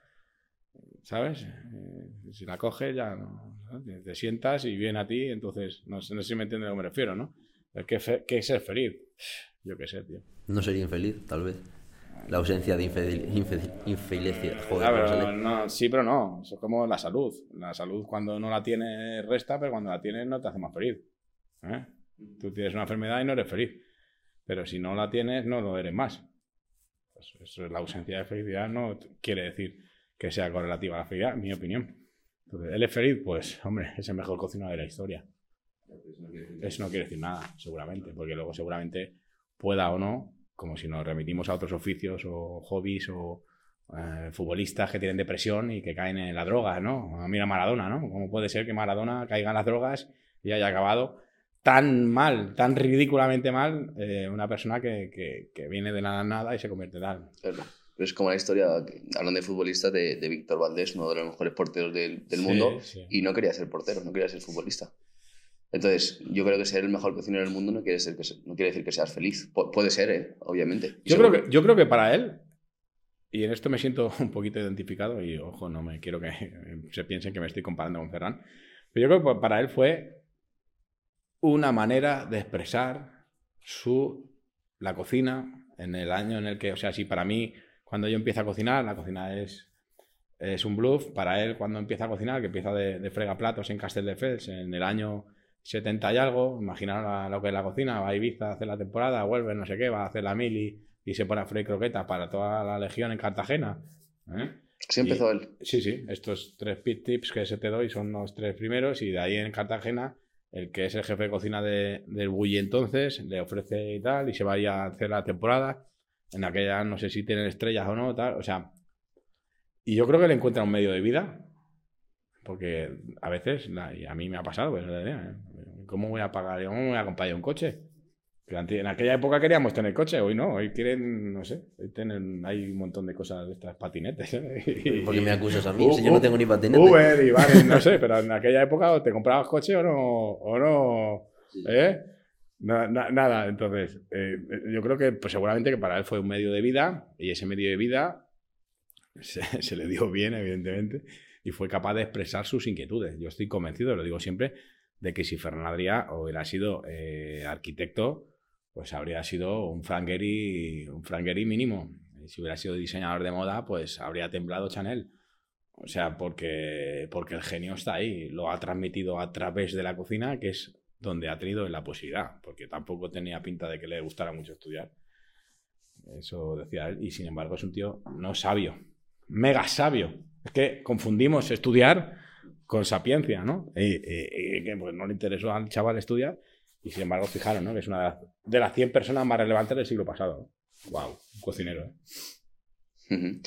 ¿sabes? Eh, si la coges ya no, ¿no? Te- te sientas y viene a ti, entonces no, sé no sé si me entiende a lo que me refiero, ¿no? Fe- que es ser feliz. Yo qué sé, tío. No sería infeliz, tal vez. La ausencia de infelicidad. Joder, no pero sale. no, sí, pero no. Eso es como la salud. La salud cuando no la tienes resta, pero cuando la tienes no te hace más feliz. ¿Eh? Tú tienes una enfermedad y no eres feliz. Pero si no la tienes, no lo eres más. Pues eso la ausencia de felicidad no quiere decir que sea correlativa a la felicidad, en mi opinión. Entonces, ¿él es feliz? Pues, hombre, es el mejor cocinero de la historia. Eso no quiere decir nada, seguramente, porque luego seguramente pueda o no, como si nos remitimos a otros oficios o hobbies o eh, futbolistas que tienen depresión y que caen en la droga, ¿no? Mira Maradona, ¿no? ¿Cómo puede ser que Maradona caiga en las drogas y haya acabado tan mal, tan ridículamente mal, eh, una persona que, que- que viene de nada a nada y se convierte en tal? Pero es como la historia, hablando de futbolistas, de, de Víctor Valdés, uno de los mejores porteros del, del Sí, mundo, sí. y no quería ser portero, no quería ser futbolista. Entonces, yo creo que ser el mejor cocinero del mundo no quiere, ser que no quiere decir que seas feliz. Pu- puede ser, ¿eh? obviamente. Yo creo, que, yo creo que para él, y en esto me siento un poquito identificado, y ojo, no me quiero que se piensen que me estoy comparando con Ferran, pero yo creo que para él fue una manera de expresar su, la cocina en el año en el que, o sea, si para mí, cuando yo empiezo a cocinar, la cocina es, es un bluff, para él cuando empieza a cocinar, que empieza de, de fregaplatos en Castelldefels en el año 70 y algo, imaginar lo que es la cocina, va a Ibiza a hacer la temporada, vuelve, no sé qué, va a hacer la mili y se pone a freír croquetas para toda la legión en Cartagena. ¿eh? Así empezó él. Sí, sí, estos tres pit tips que se te doy son los tres primeros y de ahí en Cartagena el que es el jefe de cocina de, del Bulli entonces le ofrece y tal y se vaya a hacer la temporada. En aquella no sé si tienen estrellas o no, tal, o sea, y yo creo que le encuentra un medio de vida porque a veces, y a mí me ha pasado, pues, ¿eh? ¿cómo voy a pagar? ¿Cómo voy a comprar yo un coche? En aquella época queríamos tener coche, hoy no, hoy quieren, no sé, hoy tienen, hay un montón de cosas de estas patinetes. ¿eh? ¿Por qué me acusas a mí? U- si yo no U- tengo ni patinete. Uber y vale, no sé, pero en aquella época o te comprabas coche o no, o no, ¿eh? Na- na- nada, entonces, eh, yo creo que pues seguramente que para él fue un medio de vida y ese medio de vida se, le dio bien, evidentemente, y fue capaz de expresar sus inquietudes. Yo estoy convencido, lo digo siempre, de que si Adrià hubiera sido eh, arquitecto, pues habría sido un Frank Gehry, un Frank Gehry mínimo. Si hubiera sido diseñador de moda, pues habría temblado Chanel. O sea, porque, porque el genio está ahí, lo ha transmitido a través de la cocina, que es donde ha tenido la posibilidad, porque tampoco tenía pinta de que le gustara mucho estudiar. Eso decía él, y sin embargo es un tío no sabio, mega sabio. Es que confundimos estudiar con sapiencia, ¿no? Y, que pues, no le interesó al chaval estudiar, y sin embargo, fijaros, ¿no? Que es una de las, de las 100 personas más relevantes del siglo pasado. Wow, un cocinero, ¿eh?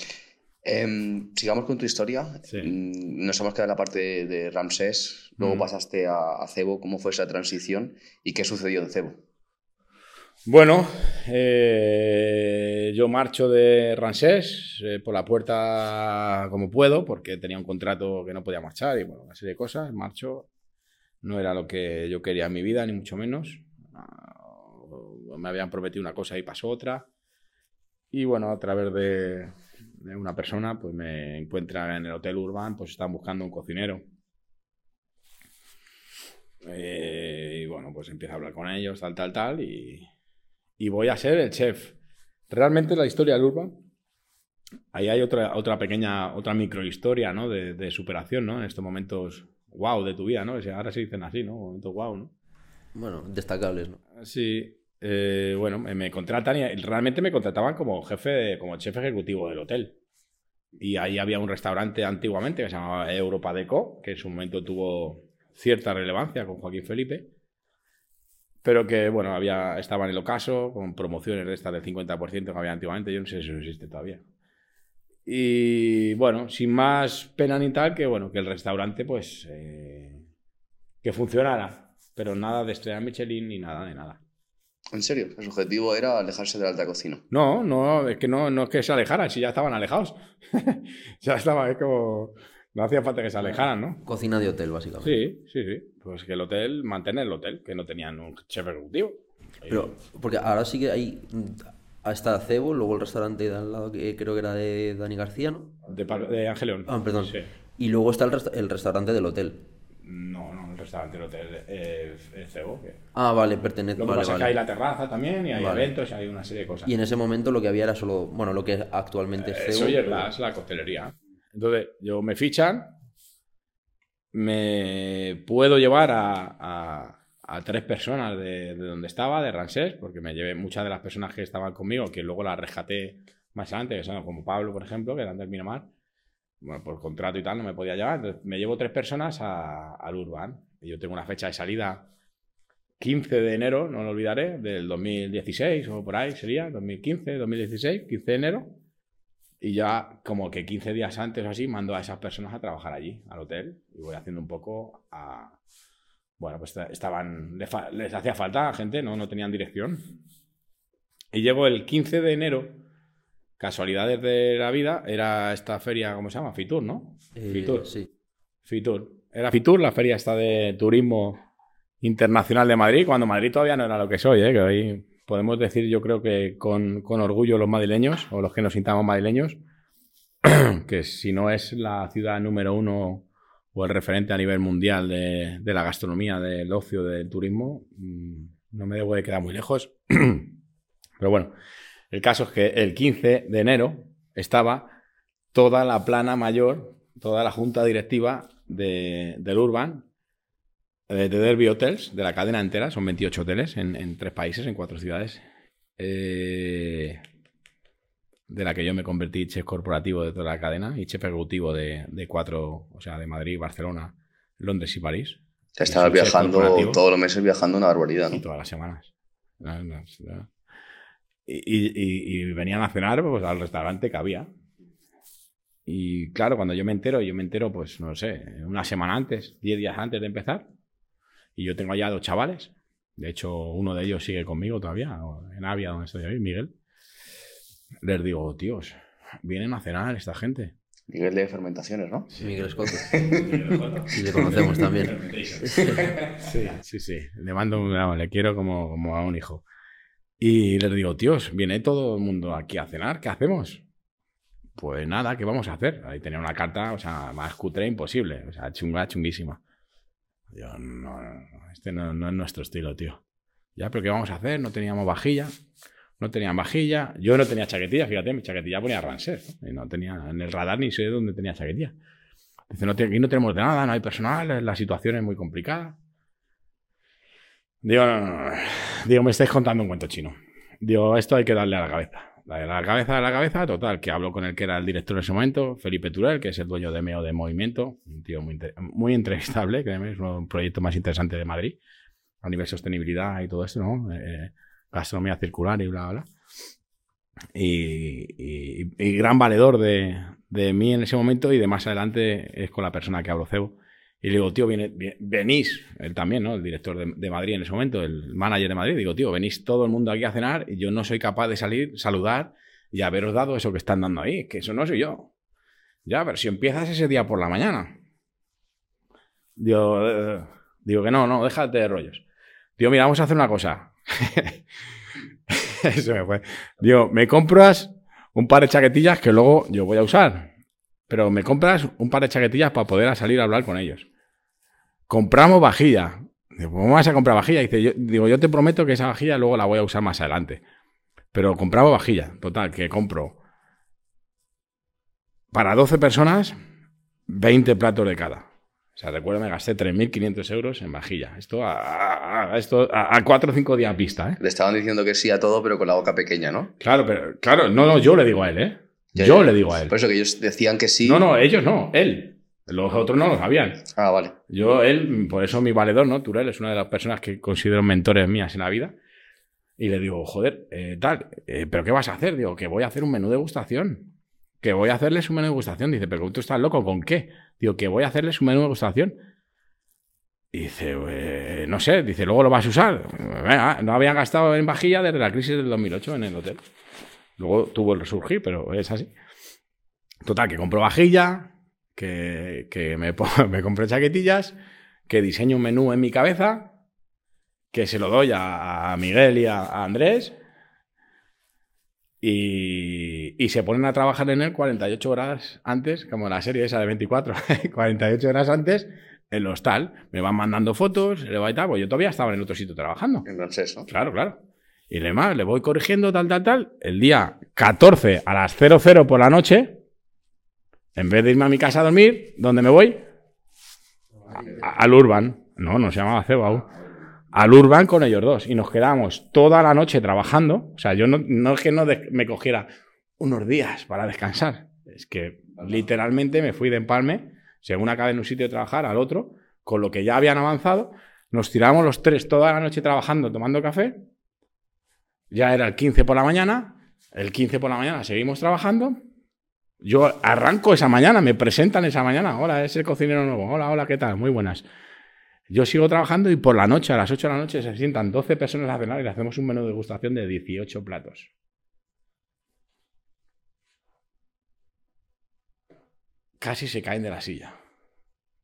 Em, sigamos con tu historia. Sí. Mm, Nos hemos quedado en la parte de, de Ramsés, luego Mm. pasaste a, a Cebo. ¿Cómo fue esa transición y qué sucedió en Cebo? Bueno, eh, yo marcho de Ramsés eh, por la puerta como puedo, porque tenía un contrato que no podía marchar y bueno, una serie de cosas. Marcho, no era lo que yo quería en mi vida, ni mucho menos. Ah, Me habían prometido una cosa y pasó otra. Y bueno, a través de una persona, pues me encuentra en el Hotel Urban, pues están buscando un cocinero. Eh, y bueno, pues empiezo a hablar con ellos, tal, tal, tal, y, y voy a ser el chef. Realmente la historia del Urban, ahí hay otra, otra pequeña, otra microhistoria, ¿no? De, de superación, ¿no? En estos momentos wow de tu vida, ¿no? O sea, ahora se dicen así, ¿no? Momentos wow, ¿no? Bueno, destacables, ¿no? Sí, eh, bueno, me, me contratan y realmente me contrataban como jefe, de- como chef ejecutivo del hotel. Y ahí había un restaurante antiguamente que se llamaba Europa Deco, que en su momento tuvo cierta relevancia con Joaquín Felipe, pero que, bueno, había, estaba en el ocaso, con promociones de estas del 50% que había antiguamente, yo no sé si eso existe todavía. Y bueno, sin más pena ni tal, que bueno, que el restaurante, pues, eh, que funcionara, pero nada de estrella Michelin ni nada de nada. ¿En serio? Su objetivo era alejarse de la alta cocina. No, no, es que no, no es que se alejaran, si ya estaban alejados. ya estaba, es como. No hacía falta que se alejaran, ¿no? Cocina de hotel, básicamente. Sí, sí, sí. Pues que el hotel, mantener el hotel, que no tenían un chef ejecutivo. Pero, porque ahora sí que hay. Hasta Cebo, luego el restaurante de al lado, que creo que era de Dani García, ¿no? De, de Angeleón. Ah, perdón. Sí. Y luego está el, resta- el restaurante del hotel. No, no, el restaurante del hotel eh, el cebo. que- Ah, vale, pertenece. Lo que vale, pasa es que hay la terraza también y hay Vale. eventos y hay una serie de cosas. Y en ese momento lo que había era solo, bueno, lo que actualmente es Eh, CEU. soy el pero- Glass, la costelería. Entonces, yo me fichan, me puedo llevar a, a- a tres personas de, de donde estaba, de Ramsés, porque me llevé muchas de las personas que estaban conmigo, que luego las rescaté más adelante, que son como Pablo, por ejemplo, que eran del Miramar. Bueno, por contrato y tal no me podía llevar. Entonces, me llevo tres personas a- al Urban. Y yo tengo una fecha de salida 15 de enero, no lo olvidaré, del 2016 o por ahí sería, 2015, 2016, 15 de enero. Y ya como que 15 días antes o así mando a esas personas a trabajar allí, al hotel. Y voy haciendo un poco a... Bueno, pues estaban... Les, les hacía falta gente, ¿no? No tenían dirección. Y llego el 15 de enero, casualidades de la vida, era esta feria, ¿cómo se llama? Fitur, ¿no? Eh, Fitur. Sí. Fitur. Era Fitur, la feria esta de turismo internacional de Madrid, cuando Madrid todavía no era lo que soy, ¿eh? que hoy podemos decir, yo creo que con, con orgullo los madrileños, o los que nos sintamos madrileños, que si no es la ciudad número uno o el referente a nivel mundial de, de la gastronomía, del ocio, del turismo, mm, no me debo de quedar muy lejos. Pero bueno, el caso es que el 15 de enero estaba toda la plana mayor, toda la junta directiva de- del Urban, eh, de Derby Hotels, de la cadena entera, son 28 hoteles en, en tres países, en cuatro ciudades, eh, de la que yo me convertí chef corporativo de toda la cadena y chef ejecutivo de, de cuatro, o sea, de Madrid, Barcelona, Londres y París. Te estabas Y viajando todos los meses viajando una barbaridad, Y ¿no? todas las semanas. No, no, no. Y, y- venían a cenar pues, al restaurante que había. Y claro, cuando yo me entero, yo me entero, pues no sé, una semana antes, diez días antes de empezar. Y yo tengo allá dos chavales. De hecho, uno de ellos sigue conmigo todavía, en Avia, donde estoy hoy, Miguel. Les digo, tíos, vienen a cenar esta gente. Nivel de fermentaciones, ¿no? Miguel Escoto. Sí, le conocemos también. Sí, sí, sí. Le mando un vamos, le quiero como, como a un hijo. Y les digo, tíos, viene todo el mundo aquí a cenar, ¿qué hacemos? Pues nada, ¿qué vamos a hacer? Ahí tenía una carta, o sea, más cutre imposible, o sea, chunga, chunguísima. Yo, no, este no, no es nuestro estilo, tío. Ya, pero ¿qué vamos a hacer? No teníamos vajilla, no tenían vajilla. Yo no tenía chaquetilla, fíjate, mi chaquetilla ponía Ransés, ¿no? Y no tenía en el radar ni sé dónde tenía chaquetilla. Dice, no, aquí no tenemos de nada, no hay personal, la situación es muy complicada. Digo, no. Digo, me estáis contando un cuento chino. Digo, esto hay que darle a la cabeza. A la cabeza, a la cabeza, total, que hablo con el que era el director en ese momento, Felipe Turel, que es el dueño de MEO de Movimiento, un tío muy, muy entrevistable, créeme, es los proyectos más interesantes de Madrid, a nivel sostenibilidad y todo esto, ¿no? Eh, gastronomía circular y bla, bla. Y, y- y gran valedor de, de mí en ese momento y de más adelante es con la persona que hablo cebo. Y le digo, tío, viene, vi- venís, él también, ¿no? El director de, de Madrid en ese momento, el manager de Madrid. Digo, tío, venís todo el mundo aquí a cenar y yo no soy capaz de salir, saludar y haberos dado eso que están dando ahí, que eso no soy yo. Ya, pero si empiezas ese día por la mañana. Digo, eh, digo que no, no, déjate de rollos. Digo, mira, vamos a hacer una cosa. Eso. Digo, me compras un par de chaquetillas que luego yo voy a usar. Pero me compras un par de chaquetillas para poder salir a hablar con ellos. Compramos vajilla. Digo, ¿cómo vas a comprar vajilla? Dice, yo, digo, yo te prometo que esa vajilla luego la voy a usar más adelante. Pero compramos vajilla. Total, que compro para 12 personas 20 platos de cada. O sea, recuerdo me gasté 3.500 euros en vajilla. Esto a, esto a, a 4 o 5 días vista, ¿eh? Le estaban diciendo que sí a todo, pero con la boca pequeña, ¿no? Claro, pero claro, no, no, yo le digo a él, ¿eh? Ya, yo ya. le digo a él. Por eso que ellos decían que sí. No, no, ellos no, él. Los otros no lo sabían. Ah, vale. Yo, él, por eso mi valedor, ¿no? Turel es una de las personas que considero mentores mías en la vida. Y le digo, joder, eh, tal, eh, ¿pero qué vas a hacer? Digo, que voy a hacer un menú de gustación. Que voy a hacerles un menú de gustación. Dice, ¿pero tú estás loco? ¿Con qué? Digo, que voy a hacerles un menú de gustación. Y dice, "Eh, no sé, dice, luego lo vas a usar. No habían gastado en vajilla desde la crisis del 2008 en el hotel. Luego tuvo el resurgir, pero es así. Total, que compro vajilla, que, que me, me compro chaquetillas, que diseño un menú en mi cabeza, que se lo doy a, a Miguel y a, a Andrés, y, y se ponen a trabajar en él 48 horas antes, como la serie esa de 24, 48 horas antes, el hostal, me van mandando fotos, le va y tal, pues yo todavía estaba en otro sitio trabajando. En francés, ¿no? Claro, claro. Y demás, le voy corrigiendo tal, tal, tal. El día 14 a las 00 por la noche, en vez de irme a mi casa a dormir, ¿dónde me voy? Al Urban. No, no se llamaba Cebo aún. Al Urban con ellos dos. Y nos quedamos toda la noche trabajando. O sea, yo no, no es que no me cogiera unos días para descansar. Es que literalmente me fui de empalme, según acabé en un sitio de trabajar, al otro, con lo que ya habían avanzado. Nos tiramos los tres toda la noche trabajando, tomando café. Ya era el 15 por la mañana. El 15 por la mañana seguimos trabajando. Yo arranco esa mañana, me presentan esa mañana. Hola, es el cocinero nuevo. Hola, hola, ¿qué tal? Muy buenas. Yo sigo trabajando y por la noche, a las 8 de la noche, se sientan 12 personas a cenar y le hacemos un menú de degustación de 18 platos. Casi se caen de la silla.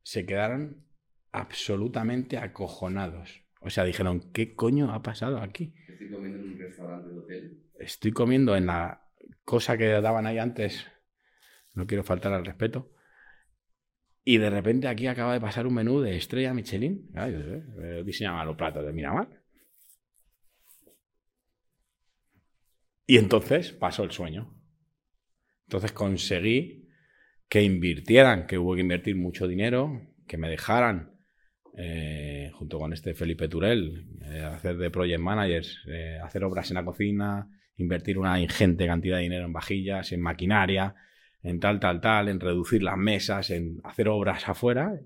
Se quedaron absolutamente acojonados. O sea, dijeron, ¿qué coño ha pasado aquí? Estoy comiendo en un restaurante de hotel. Estoy comiendo en la cosa que daban ahí antes. No quiero faltar al respeto. Y de repente aquí acaba de pasar un menú de estrella Michelin. Yo, eh, los platos de Miramar. Y entonces pasó el sueño. Entonces conseguí que invirtieran, que hubo que invertir mucho dinero, que me dejaran, eh, junto con este Felipe Turel, eh, hacer de project managers, eh, hacer obras en la cocina, invertir una ingente cantidad de dinero en vajillas, en maquinaria, en tal, tal, tal, en reducir las mesas, en hacer obras afuera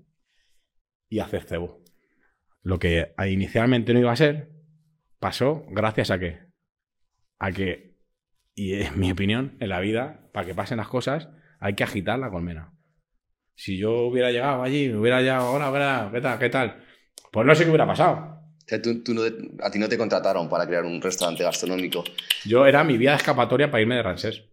y hacer cebo. Lo que inicialmente no iba a ser, pasó gracias a qué? A que, y es mi opinión, en la vida, para que pasen las cosas, hay que agitar la colmena. Si yo hubiera llegado allí, me hubiera llegado, hola, ¿qué tal? ¿Qué tal? Pues no sé qué hubiera pasado. O sea, tú, tú no- a ti no te contrataron para crear un restaurante gastronómico. Yo era mi vía de escapatoria para irme de Ransés.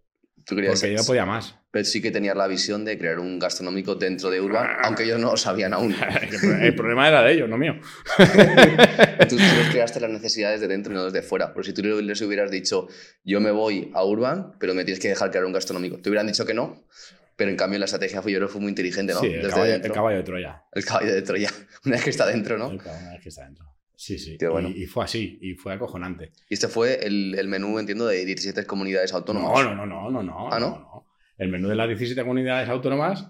Tú Porque yo no podía más. Pero sí que tenías la visión de crear un gastronómico dentro de Urban, aunque ellos no lo sabían aún. El problema era de ellos, no mío. Tú, tú les creaste las necesidades de dentro y no desde fuera. Por si tú les hubieras dicho, yo me voy a Urban, pero me tienes que dejar crear un gastronómico. Te hubieran dicho que no, pero en cambio la estrategia fue, yo creo fue muy inteligente, ¿no? Sí, el desde caballo, dentro. el caballo de Troya. El caballo de Troya. Una vez que está dentro, ¿no? El caballo, una vez que está dentro. Sí, sí. Qué bueno. y, y fue así, y fue acojonante. Y este fue el, el menú, entiendo, de 17 comunidades autónomas. No, no, no, no, no, no. Ah, ¿no? no. El menú de las 17 comunidades autónomas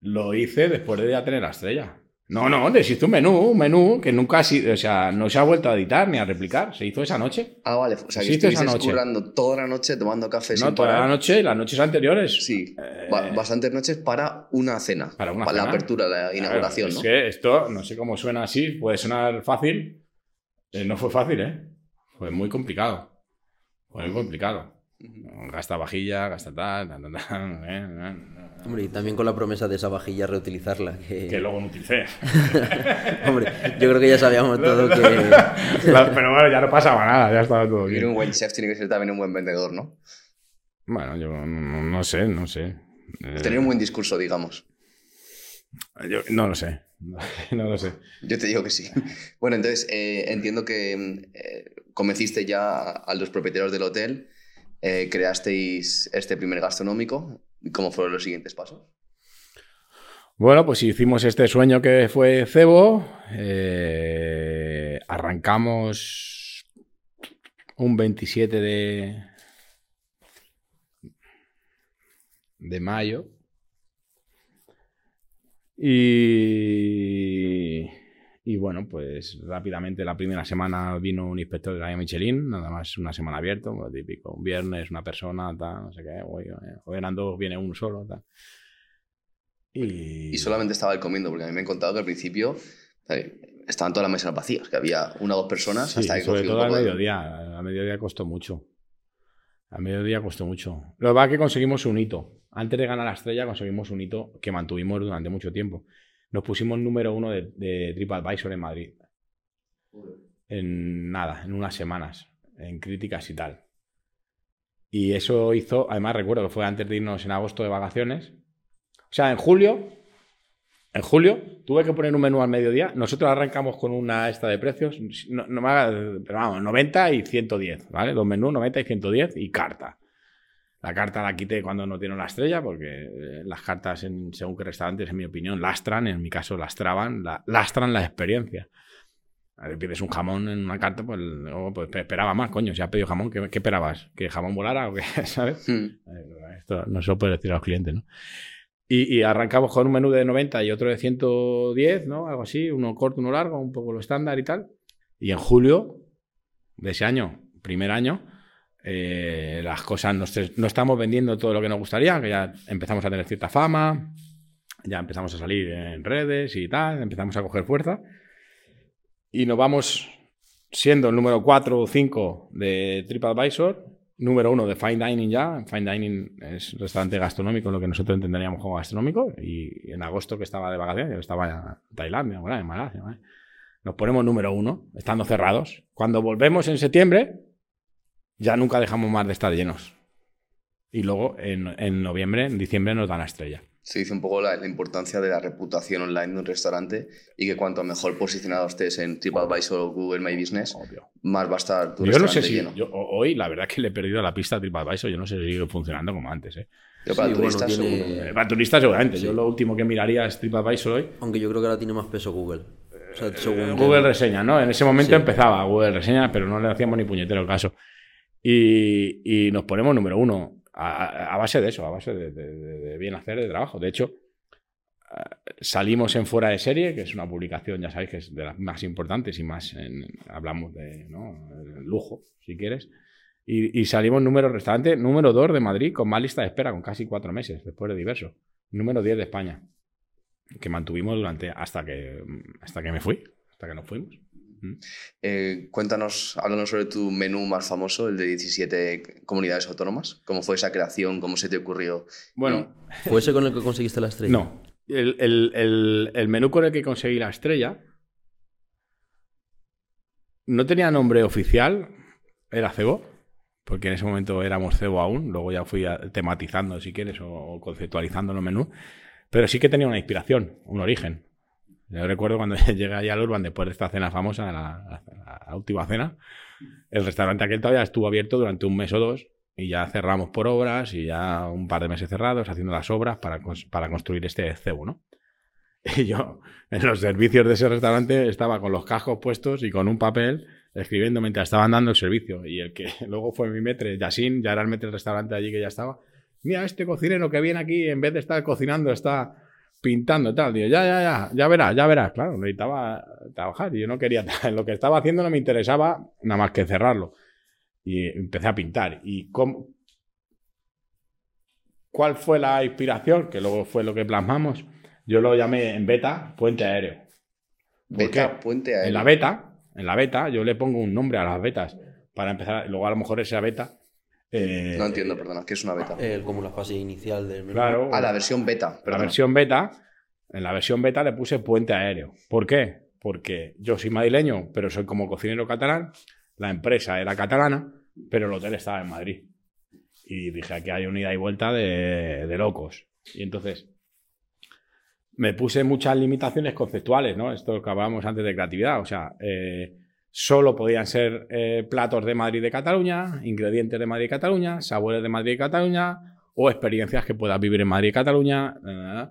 lo hice después de ya tener la estrella. No, no, existe un menú, un menú que nunca ha sido, o sea, no se ha vuelto a editar ni a replicar. Se hizo esa noche. Ah, vale. O sea, que estuviste currando toda la noche tomando café No, sin toda parar. la noche, las noches anteriores. Sí, Eh, ba- bastantes noches para una cena. Para una la cena. apertura, la inauguración, es ¿no? que esto, no sé cómo suena así, puede sonar fácil. Eh, no fue fácil, ¿eh? Fue muy complicado. Fue muy complicado. Gasta vajilla, gasta tal, tal, tal, tal, eh, eh, Hombre, y también con la promesa de esa vajilla reutilizarla. Que... que luego no utilicé. Hombre, yo creo que ya sabíamos todo que... Pero bueno, ya no pasaba nada, ya estaba todo Y bien. un buen chef tiene que ser también un buen vendedor, ¿no? Bueno, yo no, no sé, no sé. Eh, Tener un buen discurso, digamos. yo no lo sé. No lo sé. Yo te digo que sí. Bueno, entonces eh, entiendo que eh, convenciste ya a los propietarios del hotel, eh, creasteis este primer gastronómico. ¿Y ¿Cómo fueron los siguientes pasos? Bueno, pues hicimos este sueño que fue Cebo. eh, arrancamos un 27 de, de mayo. Y, y bueno, pues rápidamente la primera semana vino un inspector de la Michelin, nada más una semana abierto, lo típico, un viernes una persona, tal, no sé qué, hoy, hoy eran dos, viene uno solo, tal. Y, Y solamente estaba él comiendo, porque a mí me han contado que al principio eh, estaban todas las mesas vacías, que había una o dos personas Sí, hasta que sobre todo al poco de- mediodía. Al mediodía costó mucho. Al mediodía costó mucho. Lo que pasa es que conseguimos un hito. Antes de ganar la estrella conseguimos un hito que mantuvimos durante mucho tiempo. Nos pusimos número uno de, de TripAdvisor en Madrid. En nada, en unas semanas. En críticas y tal. Y eso hizo, además recuerdo que fue antes de irnos en agosto de vacaciones. O sea, en julio, en julio, tuve que poner un menú al mediodía. Nosotros arrancamos con una esta de precios, no, me pero vamos, 90 y 110, ¿vale? Dos menús, 90 y 110 y carta. La carta la quité cuando no tiene la estrella, porque eh, las cartas, en, según qué restaurantes, en mi opinión, lastran, en mi caso lastraban, la- lastran la experiencia. A ver, pides un jamón en una carta, pues, luego, pues, esperaba más, coño, si has pedido jamón, ¿qué, qué esperabas? ¿Que el jamón volara o qué? ¿Sabes? Eh, Esto no se lo puede decir a los clientes, ¿no? Y, y arrancamos con un menú de 90 y otro de 110, ¿no? Algo así, uno corto, uno largo, un poco lo estándar y tal. Y en julio de ese año, primer año, eh, las cosas no, estamos vendiendo todo lo que nos gustaría, que ya empezamos a tener cierta fama, ya empezamos a salir en redes y tal, empezamos a coger fuerza. Y nos vamos siendo el número 4 o 5 de TripAdvisor, número 1 de Fine Dining ya. Fine Dining es restaurante gastronómico, lo que nosotros entenderíamos como gastronómico. Y en agosto que estaba de vacaciones, estaba en Tailandia, en Malasia. ¿vale? Nos ponemos número 1, estando cerrados. Cuando volvemos en septiembre, ya nunca dejamos más de estar llenos. Y luego en, en noviembre, en diciembre nos dan la estrella. Se dice un poco la, la importancia de la reputación online de un restaurante y que cuanto mejor posicionado estés en TripAdvisor o Google My Business, Obvio. más va a estar tu Yo no sé si. lleno. yo- hoy, la verdad es que le he perdido la pista a TripAdvisor. Yo no sé si sigue funcionando como antes. ¿eh? Yo para Sí, bueno, turistas tiene- seguro. Eh, Para turistas, seguramente. Sí. Yo lo último que miraría es TripAdvisor hoy. Aunque yo creo que ahora tiene más peso Google. O sea, según Eh, que- Google Reseña, ¿no? En ese momento Sí. empezaba Google Reseña, pero no le hacíamos ni puñetero caso. Y, y nos ponemos número uno a, a- base de eso, a base de, de- de- bien hacer, de trabajo. De hecho, eh, salimos en Fuera de Serie, que es una publicación, ya sabéis, que es de las más importantes y más, en- hablamos de ¿no? Lujo, si quieres. Y, y salimos número restaurante número 2 de Madrid, con más lista de espera, con casi cuatro meses, después de diverso. Número 10 de España, que mantuvimos durante hasta que, hasta que me fui, hasta que nos fuimos. Eh, cuéntanos, háblanos sobre tu menú más famoso, el de 17 comunidades autónomas. ¿Cómo fue esa creación? ¿Cómo se te ocurrió? Bueno, ¿Fue ese con el que conseguiste la estrella? no. El, el- el- el menú con el que conseguí la estrella no tenía nombre oficial, era cebo, porque en ese momento éramos cebo aún, luego ya fui a- tematizando, si quieres, o, o conceptualizando los menús, pero sí que tenía una inspiración, un origen. Yo recuerdo cuando llegué allá al Urban después de esta cena famosa, la, última cena, el restaurante aquel todavía estuvo abierto durante un mes o dos y ya cerramos por obras y ya un par de meses cerrados haciendo las obras para, para construir este cebo, ¿no? Y yo en los servicios de ese restaurante estaba con los cascos puestos y con un papel escribiendo mientras estaban dando el servicio. Y el que luego fue mi metre, Yasin, ya era el metre del restaurante allí que ya estaba. Mira, este cocinero que viene aquí, en vez de estar cocinando, está pintando y tal. Digo, ya, ya, ya, ya verás, ya verás. Claro, necesitaba trabajar y yo no quería. Lo que estaba haciendo no me interesaba nada más que cerrarlo. Y empecé a pintar. ¿Y cómo, cuál fue la inspiración? Que luego fue lo que plasmamos. Yo lo llamé en beta puente aéreo. ¿Por Beta, puente aéreo. En la beta, en la beta, yo le pongo un nombre a las betas para empezar. Luego a lo mejor esa beta. Eh, No entiendo, perdona, ¿qué es una beta? Eh, como la fase inicial del menú. Claro. Ah, la versión beta. la perdona. versión beta, en la versión beta le puse puente aéreo. ¿Por qué? Porque yo soy madrileño, pero soy como cocinero catalán. La empresa era catalana, pero el hotel estaba en Madrid. Y dije, aquí hay una ida y vuelta de, de locos. Y entonces me puse muchas limitaciones conceptuales, ¿no? Esto que hablábamos antes de creatividad. O sea, eh, solo podían ser eh, platos de Madrid y de Cataluña, ingredientes de Madrid y Cataluña, sabores de Madrid y Cataluña, o experiencias que puedas vivir en Madrid y Cataluña, eh,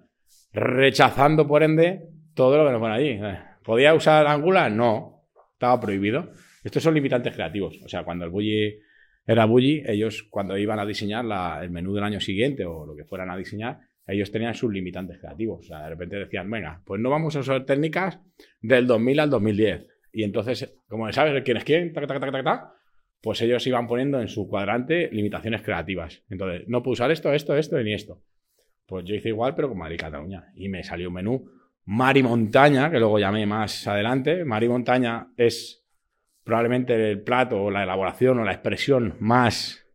rechazando por ende todo lo que nos pone allí. Eh, ¿Podía usar Angular? No, estaba prohibido. Estos son limitantes creativos. O sea, cuando el Bully era Bully, ellos cuando iban a diseñar la- el menú del año siguiente o lo que fueran a diseñar, ellos tenían sus limitantes creativos. O sea, de repente decían, venga, pues no vamos a usar técnicas del 2000 al 2010. Y entonces, como sabes quién es quién, tac, tac, tac, pues ellos iban poniendo en su cuadrante limitaciones creativas. Entonces, no puedo usar esto, esto, esto ni esto. Pues yo hice igual, pero con Madrid Cataluña. Y me salió un menú mar y montaña, que luego llamé más adelante. Mar y montaña es probablemente el plato o la elaboración o la expresión más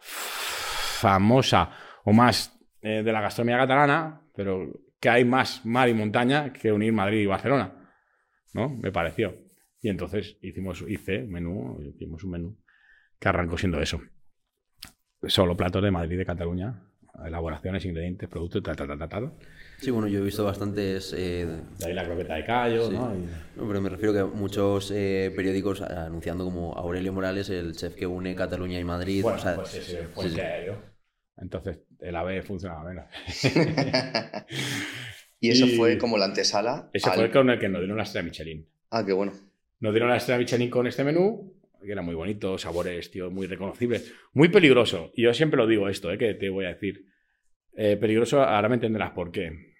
famosa o más eh, de la gastronomía catalana, pero que hay más mar y montaña que unir Madrid y Barcelona. ¿No? Me pareció. Y entonces hicimos, hice un menú, hicimos un menú que arrancó siendo eso. Solo platos de Madrid y de Cataluña elaboraciones, ingredientes, productos, tal, tal, tal, tal. Sí, bueno, yo he visto bastantes... eh, De ahí la croqueta de callo, Sí. ¿no? Y- No, pero me refiero que muchos eh, periódicos anunciando como Aurelio Morales, el chef que une Cataluña y Madrid. Bueno, o sea, pues ese fue sí. Entonces, el AVE funcionaba menos. y eso Y- fue como la antesala. Ese al- fue el con el que nos dieron la estrella Michelin. Ah, qué bueno. Nos dieron la estrella Michelin con este menú, que era muy bonito, sabores, tío, muy reconocibles. Muy peligroso. Y yo siempre lo digo esto, eh, que te voy a decir. Eh, peligroso, ahora me entenderás por qué.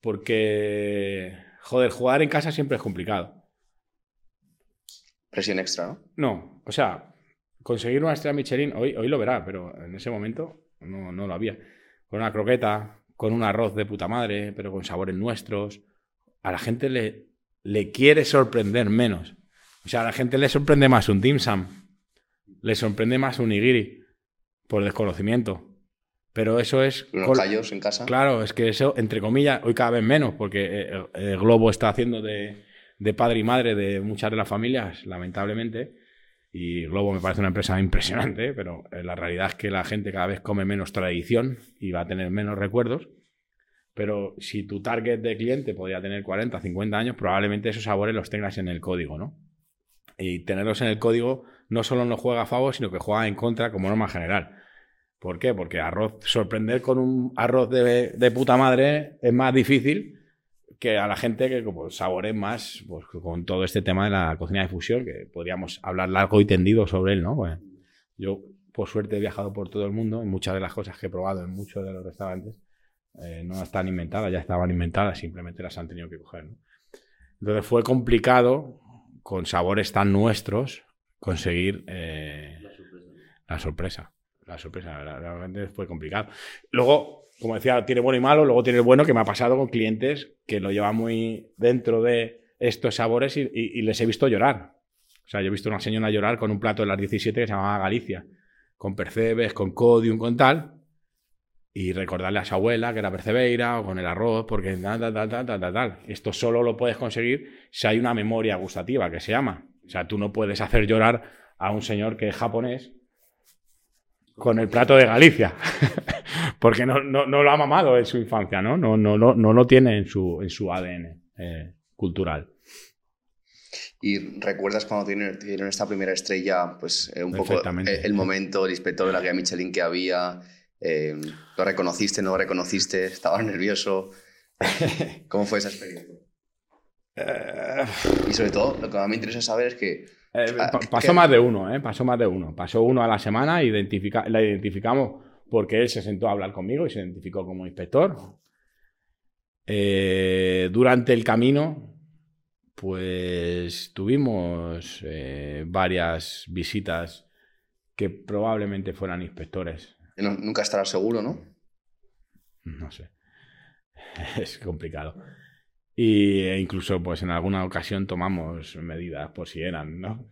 Porque, joder, jugar en casa siempre es complicado. Presión extra, ¿no? No, o sea, conseguir una estrella Michelin, hoy, hoy lo verá, pero en ese momento no, no lo había. Con una croqueta, con un arroz de puta madre, pero con sabores nuestros. A la gente le, le quiere sorprender menos. O sea, a la gente le sorprende más un dim sum, le sorprende más un nigiri, por desconocimiento. Pero eso es... Unos callos en casa. Claro, es que eso, entre comillas, hoy cada vez menos, porque eh, el, el globo está haciendo de, de padre y madre de muchas de las familias, lamentablemente. Y Globo me parece una empresa impresionante, pero eh, la realidad es que la gente cada vez come menos tradición y va a tener menos recuerdos. Pero si tu target de cliente podría tener 40, 50 años, probablemente esos sabores los tengas en el código, ¿no? Y tenerlos en el código no solo nos juega a favor, sino que juega en contra como norma general. ¿Por qué? Porque arroz, sorprender con un arroz de, de puta madre es más difícil que a la gente que como sabores más pues, con todo este tema de la cocina de fusión, que podríamos hablar largo y tendido sobre él, ¿no? Pues, yo, por suerte, he viajado por todo el mundo y muchas de las cosas que he probado en muchos de los restaurantes eh, no están inventadas, ya estaban inventadas, simplemente las han tenido que coger, ¿no? Entonces fue complicado, con sabores tan nuestros, conseguir eh, la sorpresa. La sorpresa, la- realmente fue complicado. Luego, como decía, tiene bueno y malo, luego tiene el bueno que me ha pasado con clientes que lo llevan muy dentro de estos sabores y, les he visto llorar. O sea, yo he visto una señora llorar con un plato de las 17 que se llamaba Galicia, con percebes, con codium, con tal, y recordarle a su abuela que era percebeira o con el arroz, porque tal, tal, tal, tal, tal, tal. Esto solo lo puedes conseguir si hay una memoria gustativa, que se llama. O sea, tú no puedes hacer llorar a un señor que es japonés con el plato de Galicia. Porque no, no, no lo ha mamado en su infancia, ¿no? No, no, no, no lo tiene en su, en su ADN eh, cultural. ¿Y recuerdas cuando tienen- tuvieron esta primera estrella, pues eh, un poco eh, el momento, el inspector de la guía Michelin que había? eh, ¿Lo reconociste, no lo reconociste? ¿Estabas nervioso? ¿Cómo fue esa experiencia? Y sobre todo, lo que más me interesa saber es que Eh, Ah, pasó más de uno, ¿eh? Pasó más de uno. Pasó uno a la semana identifica, la identificamos porque él se sentó a hablar conmigo y se identificó como inspector. Eh, durante el camino, pues tuvimos eh, varias visitas que probablemente fueran inspectores. no- nunca estarás seguro, ¿no? No sé. Es complicado. Y e incluso, pues en alguna ocasión tomamos medidas por si eran, ¿no?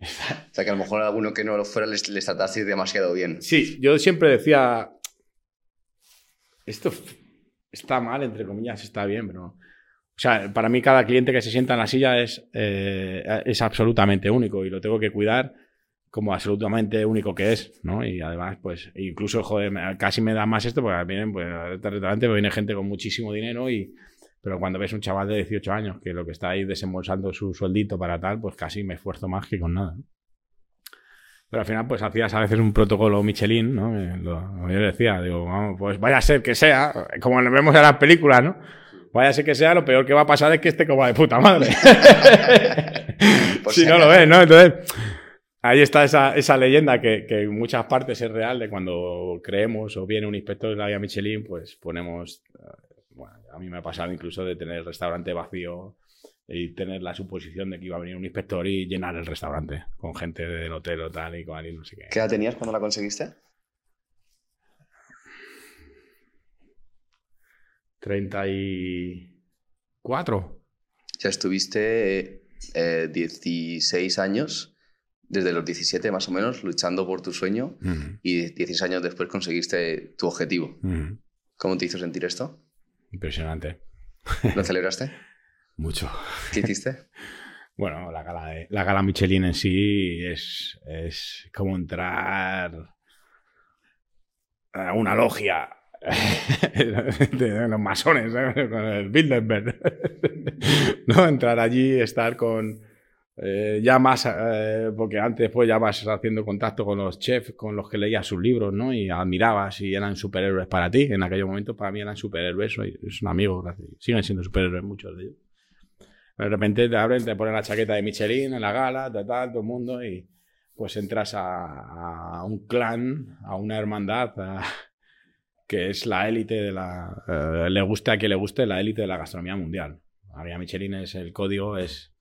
O sea, que a lo mejor a alguno que no lo fuera les, les trataste demasiado bien. Sí, yo siempre decía, esto está mal, entre comillas, está bien, pero... O sea, para mí cada cliente que se sienta en la silla es, eh, es absolutamente único y lo tengo que cuidar como absolutamente único que es, ¿no? Y además, pues, incluso, joder, casi me da más esto porque vienen, pues, a este restaurante viene gente con muchísimo dinero y... Pero cuando ves un chaval de 18 años que lo que está ahí desembolsando su sueldito para tal, pues casi me esfuerzo más que con nada. ¿no? Pero al final, pues hacías a veces un protocolo Michelin, ¿no? Eh, Lo, lo yo decía, digo, vamos, pues vaya a ser que sea, como lo vemos en las películas, ¿no? Vaya a ser que sea, lo peor que va a pasar es que este coma de puta madre. Por si no lo ves, ¿no? Entonces, ahí está esa, esa leyenda que, que en muchas partes es real de cuando creemos o viene un inspector de la guía Michelin, pues ponemos. A mí me ha pasado incluso de tener el restaurante vacío y tener la suposición de que iba a venir un inspector y llenar el restaurante con gente del hotel o tal y cual y no sé qué. ¿Qué edad tenías cuando la conseguiste? 34. O sea, estuviste eh, 16 años, desde los 17 más o menos, luchando por tu sueño y 16 años después conseguiste tu objetivo. ¿Cómo te hizo sentir esto? Impresionante. ¿Lo celebraste? Mucho. ¿Qué hiciste? Bueno, la gala, de- la gala Michelin en sí es, es como entrar a una logia de los masones, ¿eh? con el Bilderberg. ¿No? Entrar allí, estar con. Eh, ya más, eh, porque antes pues ya vas haciendo contacto con los chefs con los que leías sus libros, ¿no? Y admirabas y eran superhéroes para ti. En aquellos momentos para mí eran superhéroes, soy, es un amigo, gracias. siguen siendo superhéroes muchos de ellos. De repente te abren, te ponen la chaqueta de Michelin en la gala, tal, tal, todo el mundo y pues entras a, a un clan, a una hermandad, a- que es la élite de la... eh, le guste a quien le guste, la élite de la gastronomía mundial. La guía Michelin es el código, es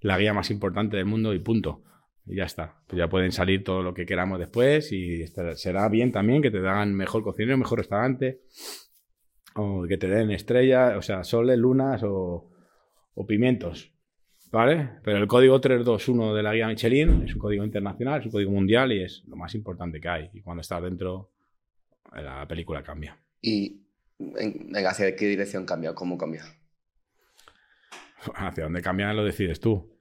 la guía más importante del mundo y punto. Y ya está. Pues ya pueden salir todo lo que queramos después y será bien también que te hagan mejor cocinero, mejor restaurante, o que te den estrellas, o sea, soles, lunas o, pimientos. ¿Vale? Pero el código 321 de la guía Michelin es un código internacional, es un código mundial y es lo más importante que hay. Y cuando estás dentro, la película cambia. Y en- ¿hacia qué dirección cambia? ¿Cómo cambia? Hacia dónde cambia lo decides tú.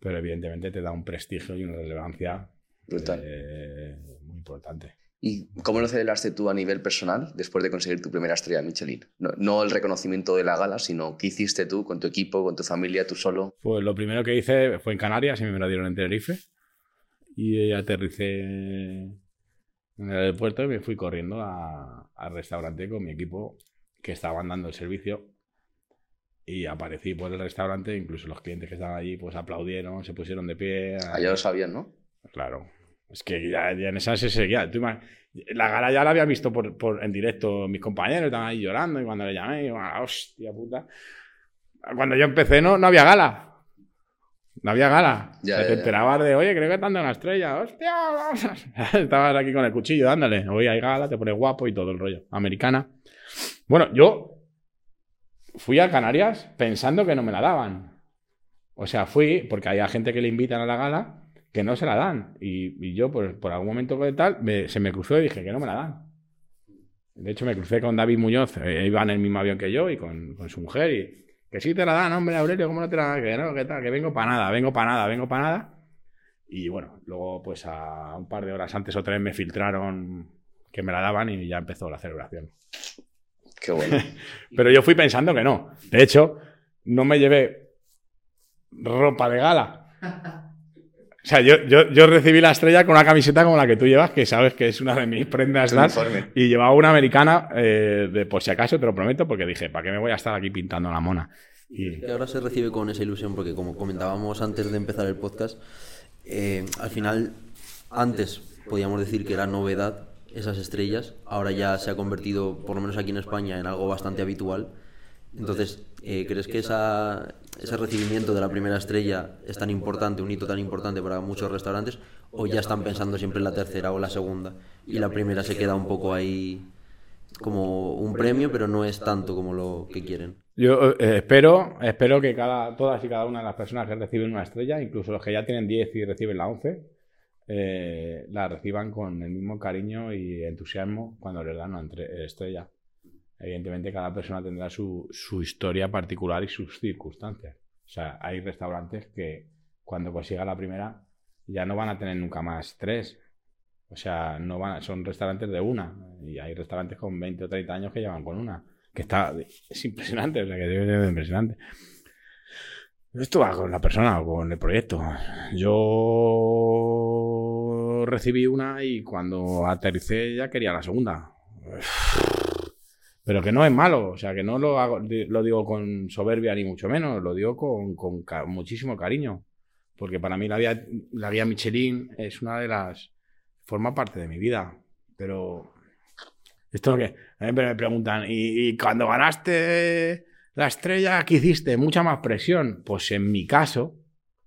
Pero evidentemente te da un prestigio y una relevancia Brutal. eh, muy importante. ¿Y cómo lo celebraste tú a nivel personal después de conseguir tu primera estrella de Michelin? No, no el reconocimiento de la gala, sino qué hiciste tú con tu equipo, con tu familia, tú solo. Pues lo primero que hice fue en Canarias y me lo dieron en Tenerife. Y aterricé en el aeropuerto y me fui corriendo al restaurante con mi equipo que estaban dando el servicio. Y aparecí por el restaurante, incluso los clientes que estaban allí pues aplaudieron, se pusieron de pie. Ah, ya lo sabían, ¿no? Claro. Es que ya, ya en esa se seguía. Tú ima- la gala ya la había visto por, por- en directo mis compañeros, estaban ahí llorando y cuando le llamé, digo, "Ah, hostia puta. Cuando yo empecé no, no había gala. No había gala. Ya, O sea, ya, te enterabas de, oye, creo que te han dado una estrella. Hostia, vamos a-". Estabas aquí con el cuchillo dándole. Hoy hay gala, te pones guapo y todo el rollo. Americana. Bueno, yo fui a Canarias pensando que no me la daban. O sea, fui porque hay gente que le invitan a la gala que no se la dan. Y, yo, por, por algún momento que tal, me- se me cruzó y dije que no me la dan. De hecho, me crucé con David Muñoz, eh, iba en el mismo avión que yo y con, con su mujer. Y que sí te la dan, hombre, Aurelio, ¿cómo no te la dan? Que no, que tal, que vengo para nada, vengo para nada, vengo para nada. Y bueno, luego, pues a un par de horas antes o tres me filtraron que me la daban y ya empezó la celebración. Qué bueno. Pero yo fui pensando que no. De hecho, no me llevé ropa de gala. O sea, yo, yo, yo recibí la estrella con una camiseta como la que tú llevas, que sabes que es una de mis prendas. Y llevaba una americana, eh, de por si acaso, te lo prometo, porque dije, ¿para qué me voy a estar aquí pintando la mona? Y ahora se recibe con esa ilusión porque como comentábamos antes de empezar el podcast, eh, al final antes podíamos decir que era novedad esas estrellas, ahora ya se ha convertido, por lo menos aquí en España, en algo bastante habitual. Entonces, eh, ¿crees que ese recibimiento de la primera estrella es tan importante, un hito tan importante para muchos restaurantes, o ya están pensando siempre en la tercera o la segunda y la primera se queda un poco ahí como un premio, pero no es tanto como lo que quieren? Yo eh, espero, espero que cada, todas y cada una de las personas que reciben una estrella, incluso los que ya tienen 10 y reciben la 11, eh, la reciban con el mismo cariño y entusiasmo cuando les dan una estrella. Evidentemente cada persona tendrá su, su historia particular y sus circunstancias. O sea, hay restaurantes que cuando consiga la primera ya no van a tener nunca más tres. O sea, no van, son restaurantes de una. Y hay restaurantes con 20 o 30 años que llevan con una. Que está, es impresionante, o sea, que debe ser impresionante. Esto va con la persona o con el proyecto. Yo recibí una y cuando aterricé ya quería la segunda. Pero que no es malo, o sea, que no lo, hago, lo digo con soberbia ni mucho menos, lo digo con, con muchísimo cariño. Porque para mí la guía, la guía Michelin es una de las... forma parte de mi vida. Pero esto que a mí me preguntan, ¿y, y cuando ganaste la estrella, qué hiciste? Mucha más presión. Pues en mi caso,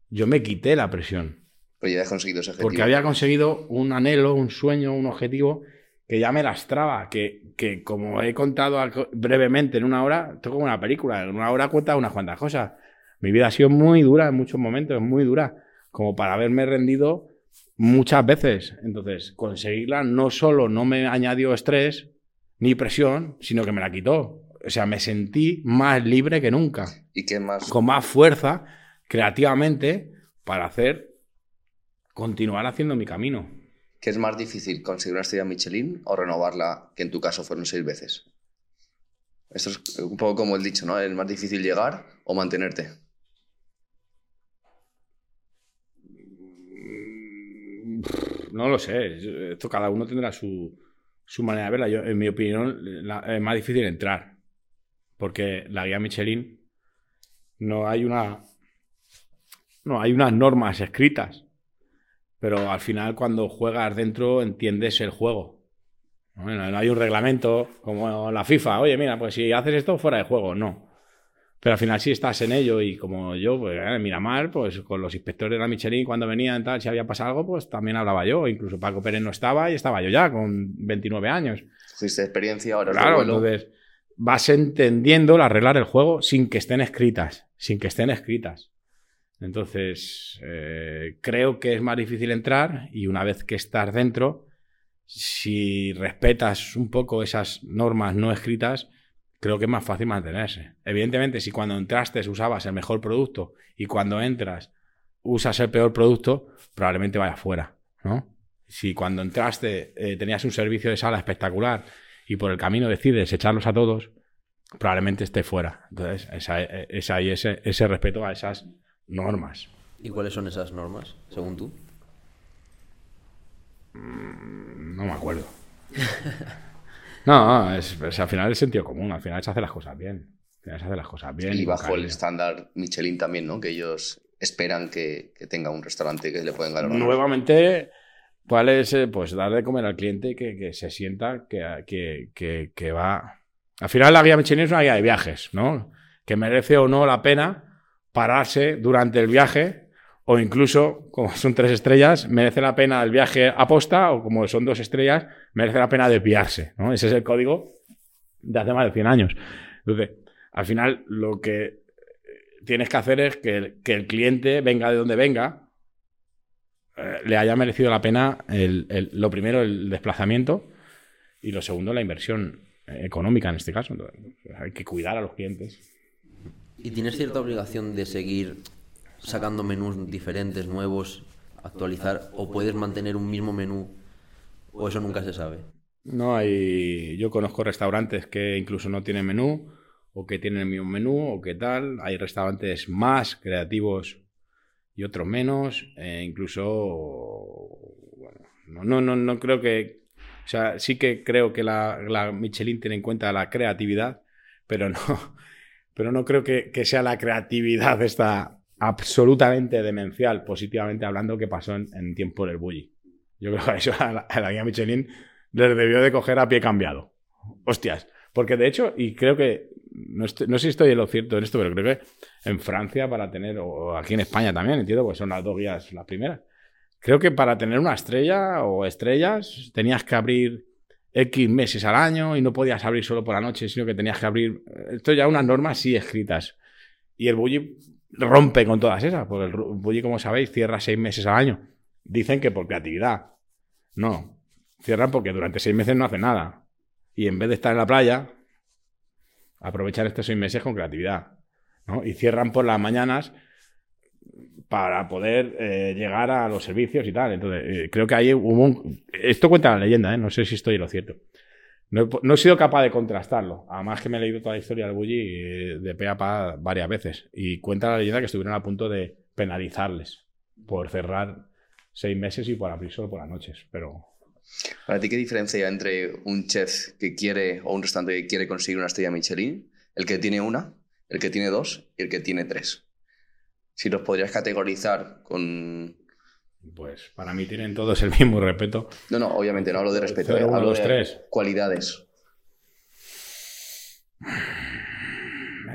yo me quité la presión. Pero ya has conseguido ese objetivo. Porque había conseguido un anhelo, un sueño, un objetivo que ya me lastraba, que, que como he contado brevemente en una hora, esto es como una película, en una hora cuenta unas cuantas cosas. Mi vida ha sido muy dura en muchos momentos, muy dura, como para haberme rendido muchas veces. Entonces, conseguirla no solo no me añadió estrés ni presión, sino que me la quitó. O sea, me sentí más libre que nunca ¿Y qué más? con más fuerza creativamente para hacer continuar haciendo mi camino. ¿Qué es más difícil, conseguir una estrella Michelin o renovarla, que en tu caso fueron seis veces? Esto es un poco como el dicho, ¿no? ¿Es más difícil llegar o mantenerte? No lo sé. Esto cada uno tendrá su, su manera de verla. Yo, en mi opinión, es más difícil entrar. Porque la guía Michelin no hay una. No hay unas normas escritas. Pero al final, cuando juegas dentro, entiendes el juego. Bueno, no hay un reglamento como la FIFA. Oye, mira, pues si haces esto fuera de juego, no. Pero al final si estás en ello y como yo, pues eh, mira mal, pues con los inspectores de la Michelin cuando venían tal, si había pasado algo, pues también hablaba yo. Incluso Paco Pérez no estaba y estaba yo ya con 29 años. Fuiste experiencia ahora. Claro, entonces vas entendiendo el arreglar el juego sin que estén escritas, sin que estén escritas. Entonces, eh, creo que es más difícil entrar y una vez que estás dentro, si respetas un poco esas normas no escritas, creo que es más fácil mantenerse. Evidentemente, si cuando entraste usabas el mejor producto y cuando entras usas el peor producto, probablemente vaya fuera, ¿no? Si cuando entraste eh, tenías un servicio de sala espectacular y por el camino decides echarlos a todos, probablemente esté fuera. Entonces, es ahí ese, ese respeto a esas normas. ¿Y cuáles son esas normas, según tú? Mm, no me acuerdo. no, es, al final es sentido común, al final es hacer las cosas bien. Al final las cosas bien. Y bajo el estándar Michelin también, ¿no? Que ellos esperan que, tenga un restaurante que le pueden ganar. Nuevamente, ¿cuál es? Eh, pues dar de comer al cliente que, que se sienta que, que, que, va... Al final la guía Michelin es una guía de viajes, ¿no? Que merece o no la pena pararse durante el viaje o incluso, como son tres estrellas, merece la pena el viaje a posta o como son dos estrellas, merece la pena desviarse. ¿no? Ese es el código de hace más de 100 años. Entonces, al final lo que tienes que hacer es que, el cliente venga de donde venga, eh, le haya merecido la pena lo primero el desplazamiento y lo segundo la inversión económica en este caso. hay que cuidar a los clientes. ¿Y tienes cierta obligación de seguir sacando menús diferentes, nuevos, actualizar, o puedes mantener un mismo menú, o eso nunca se sabe? No hay. Yo conozco restaurantes que incluso no tienen menú, o que tienen el mismo menú, o qué tal. Hay restaurantes más creativos y otros menos. E incluso. Bueno, no, no, no, creo que. O sea, sí que creo que la Michelin tiene en cuenta la creatividad, pero no pero no creo que, sea la creatividad esta absolutamente demencial, positivamente hablando, que pasó en, tiempo del bully. Yo creo que eso a la, guía Michelin les debió de coger a pie cambiado. Hostias. Porque de hecho, y creo que, no, sé si estoy en lo cierto en esto, pero creo que en Francia para tener, o aquí en España también, entiendo, pues son las dos guías las primeras. Creo que para tener una estrella o estrellas tenías que abrir X meses al año y no podías abrir solo por la noche, sino que tenías que abrir. Esto ya unas normas sí escritas. Y el bully rompe con todas esas, porque el bully, como sabéis, cierra seis meses al año. Dicen que por creatividad. No. Cierran porque durante seis meses no hacen nada. Y en vez de estar en la playa, aprovechan estos seis meses con creatividad. ¿no? Y cierran por las mañanas para poder eh, llegar a los servicios y tal. Entonces, eh, creo que ahí hubo un... Esto cuenta la leyenda, ¿eh? no sé si estoy lo cierto. No he, sido capaz de contrastarlo. Además que me he leído toda la historia del Bulli de pe a varias veces. Y cuenta la leyenda que estuvieron a punto de penalizarles por cerrar seis meses y por abrir solo por las noches. Pero... ¿Para ti qué diferencia hay entre un chef que quiere o un restaurante que quiere conseguir una estrella Michelin, el que tiene una, el que tiene dos y el que tiene tres? Si los podrías categorizar con... Pues para mí tienen todos el mismo respeto. No, no, obviamente no hablo de respeto, eh, hablo de tres. cualidades.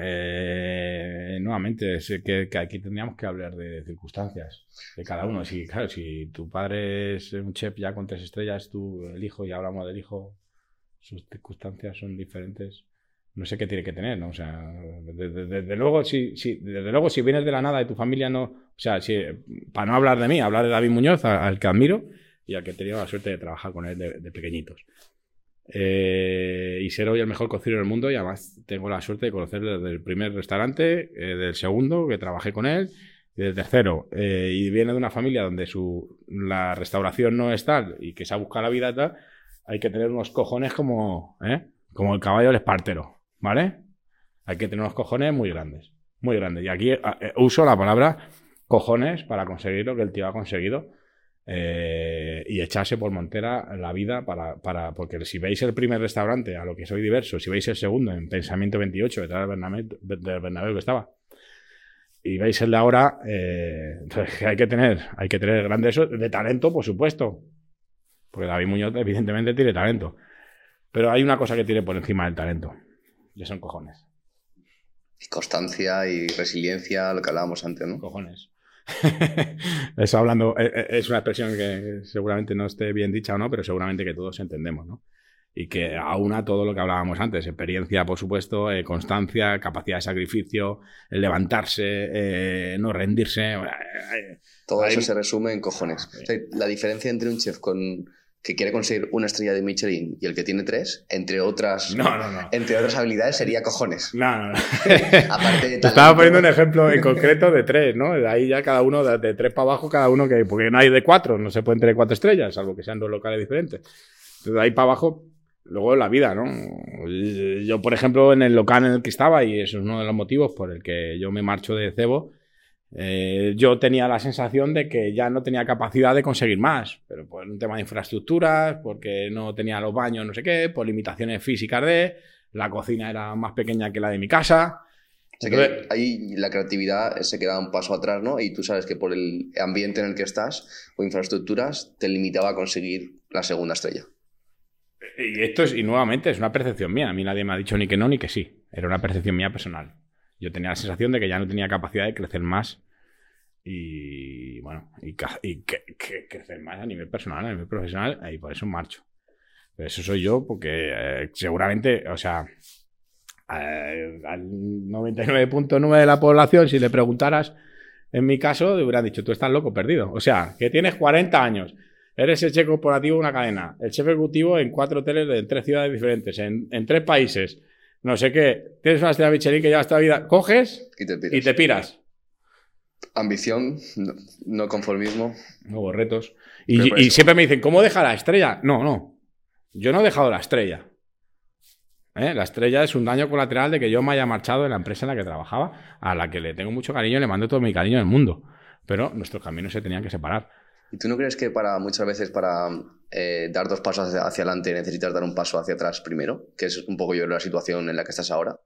Eh, nuevamente, sé que, aquí tendríamos que hablar de circunstancias de cada uno. Si, claro, si tu padre es un chef ya con tres estrellas, tú el hijo, ya hablamos del hijo, sus circunstancias son diferentes no sé qué tiene que tener, ¿no? O sea, desde, luego, si, si, desde luego, si vienes de la nada y tu familia no. O sea, si, para no hablar de mí, hablar de David Muñoz, al que admiro y al que he tenido la suerte de trabajar con él de, pequeñitos. Eh, y ser hoy el mejor cocinero del mundo y además tengo la suerte de conocerle desde el primer restaurante, eh, del segundo, que trabajé con él, y de tercero, eh, y viene de una familia donde su, la restauración no es tal y que se ha buscado la vida tal, hay que tener unos cojones como, como el caballo del espartero, ¿vale? Hay que tener unos cojones muy grandes, muy grandes. Y aquí eh, uso la palabra cojones para conseguir lo que el tío ha conseguido. Eh, y echarse por montera la vida para, para, Porque si veis el primer restaurante, a lo que soy diverso, si veis el segundo, en Pensamiento 28, detrás del Bernabéu, del Bernabéu que estaba, y veis el de ahora, eh, hay que tener, hay que tener grandes de talento, por supuesto. Porque David Muñoz, evidentemente, tiene talento. Pero hay una cosa que tiene por encima del talento. Y son cojones. Constancia y resiliencia, lo que hablábamos antes, ¿no? Cojones. Eso hablando, eh, eh, es una expresión que seguramente no esté bien dicha o no, pero seguramente que todos entendemos, ¿no? y que aúna todo lo que hablábamos antes, experiencia, por supuesto, eh, constancia, capacidad de sacrificio, levantarse, eh, no rendirse. Todo eso se resume en cojones. la diferencia entre un chef con que quiere conseguir una estrella de Michelin y el que tiene tres, entre otras, Entre otras habilidades, sería cojones. No, no, no. Aparte Estaba poniendo un ejemplo en concreto de tres, ¿no? De ahí ya cada uno, de, tres para abajo, cada uno que. Porque no hay de cuatro, no se pueden tener cuatro estrellas, salvo que sean dos locales diferentes. Entonces, de ahí para abajo, luego la vida, ¿no? Yo, por ejemplo, en el local en el que estaba, y eso es uno de los motivos por el que yo me marcho de Cebo, eh, yo tenía la sensación de que ya no tenía capacidad de conseguir más, pero por un tema de infraestructuras, porque no tenía los baños, no sé qué, por limitaciones físicas de, la cocina era más pequeña que la de mi casa. ahí la creatividad se queda un paso atrás, ¿no? Y tú sabes que por el ambiente en el que estás o infraestructuras te limitaba a conseguir la segunda estrella. Y esto es, y nuevamente, es una percepción mía. A mí nadie me ha dicho ni que no ni que sí. Era una percepción mía personal. Yo tenía la sensación de que ya no tenía capacidad de crecer más y, bueno, y, que, crecer más a nivel personal, a nivel profesional, y por eso marcho. Pero eso soy yo porque eh, seguramente, o sea, eh, al 99.9 de la población, si le preguntaras, en mi caso, te hubieran dicho, tú estás loco, perdido. O sea, que tienes 40 años Eres el chef corporativo de una cadena, el chef ejecutivo en cuatro hoteles de, en tres ciudades diferentes, en, tres países. No sé qué. Tienes una estrella Michelin que lleva esta vida. Coges y te piras. Ambición, no, conformismo. Nuevos retos. Y, siempre me dicen, ¿cómo deja la estrella? No, no. Yo no he dejado la estrella. ¿Eh? La estrella es un daño colateral de que yo me haya marchado de la empresa en la que trabajaba, a la que le tengo mucho cariño y le mando todo mi cariño del mundo. Pero nuestros caminos se tenían que separar. ¿Y tú no crees que para muchas veces para eh, dar dos pasos hacia, adelante necesitas dar un paso hacia atrás primero? Que es un poco yo la situación en la que estás ahora.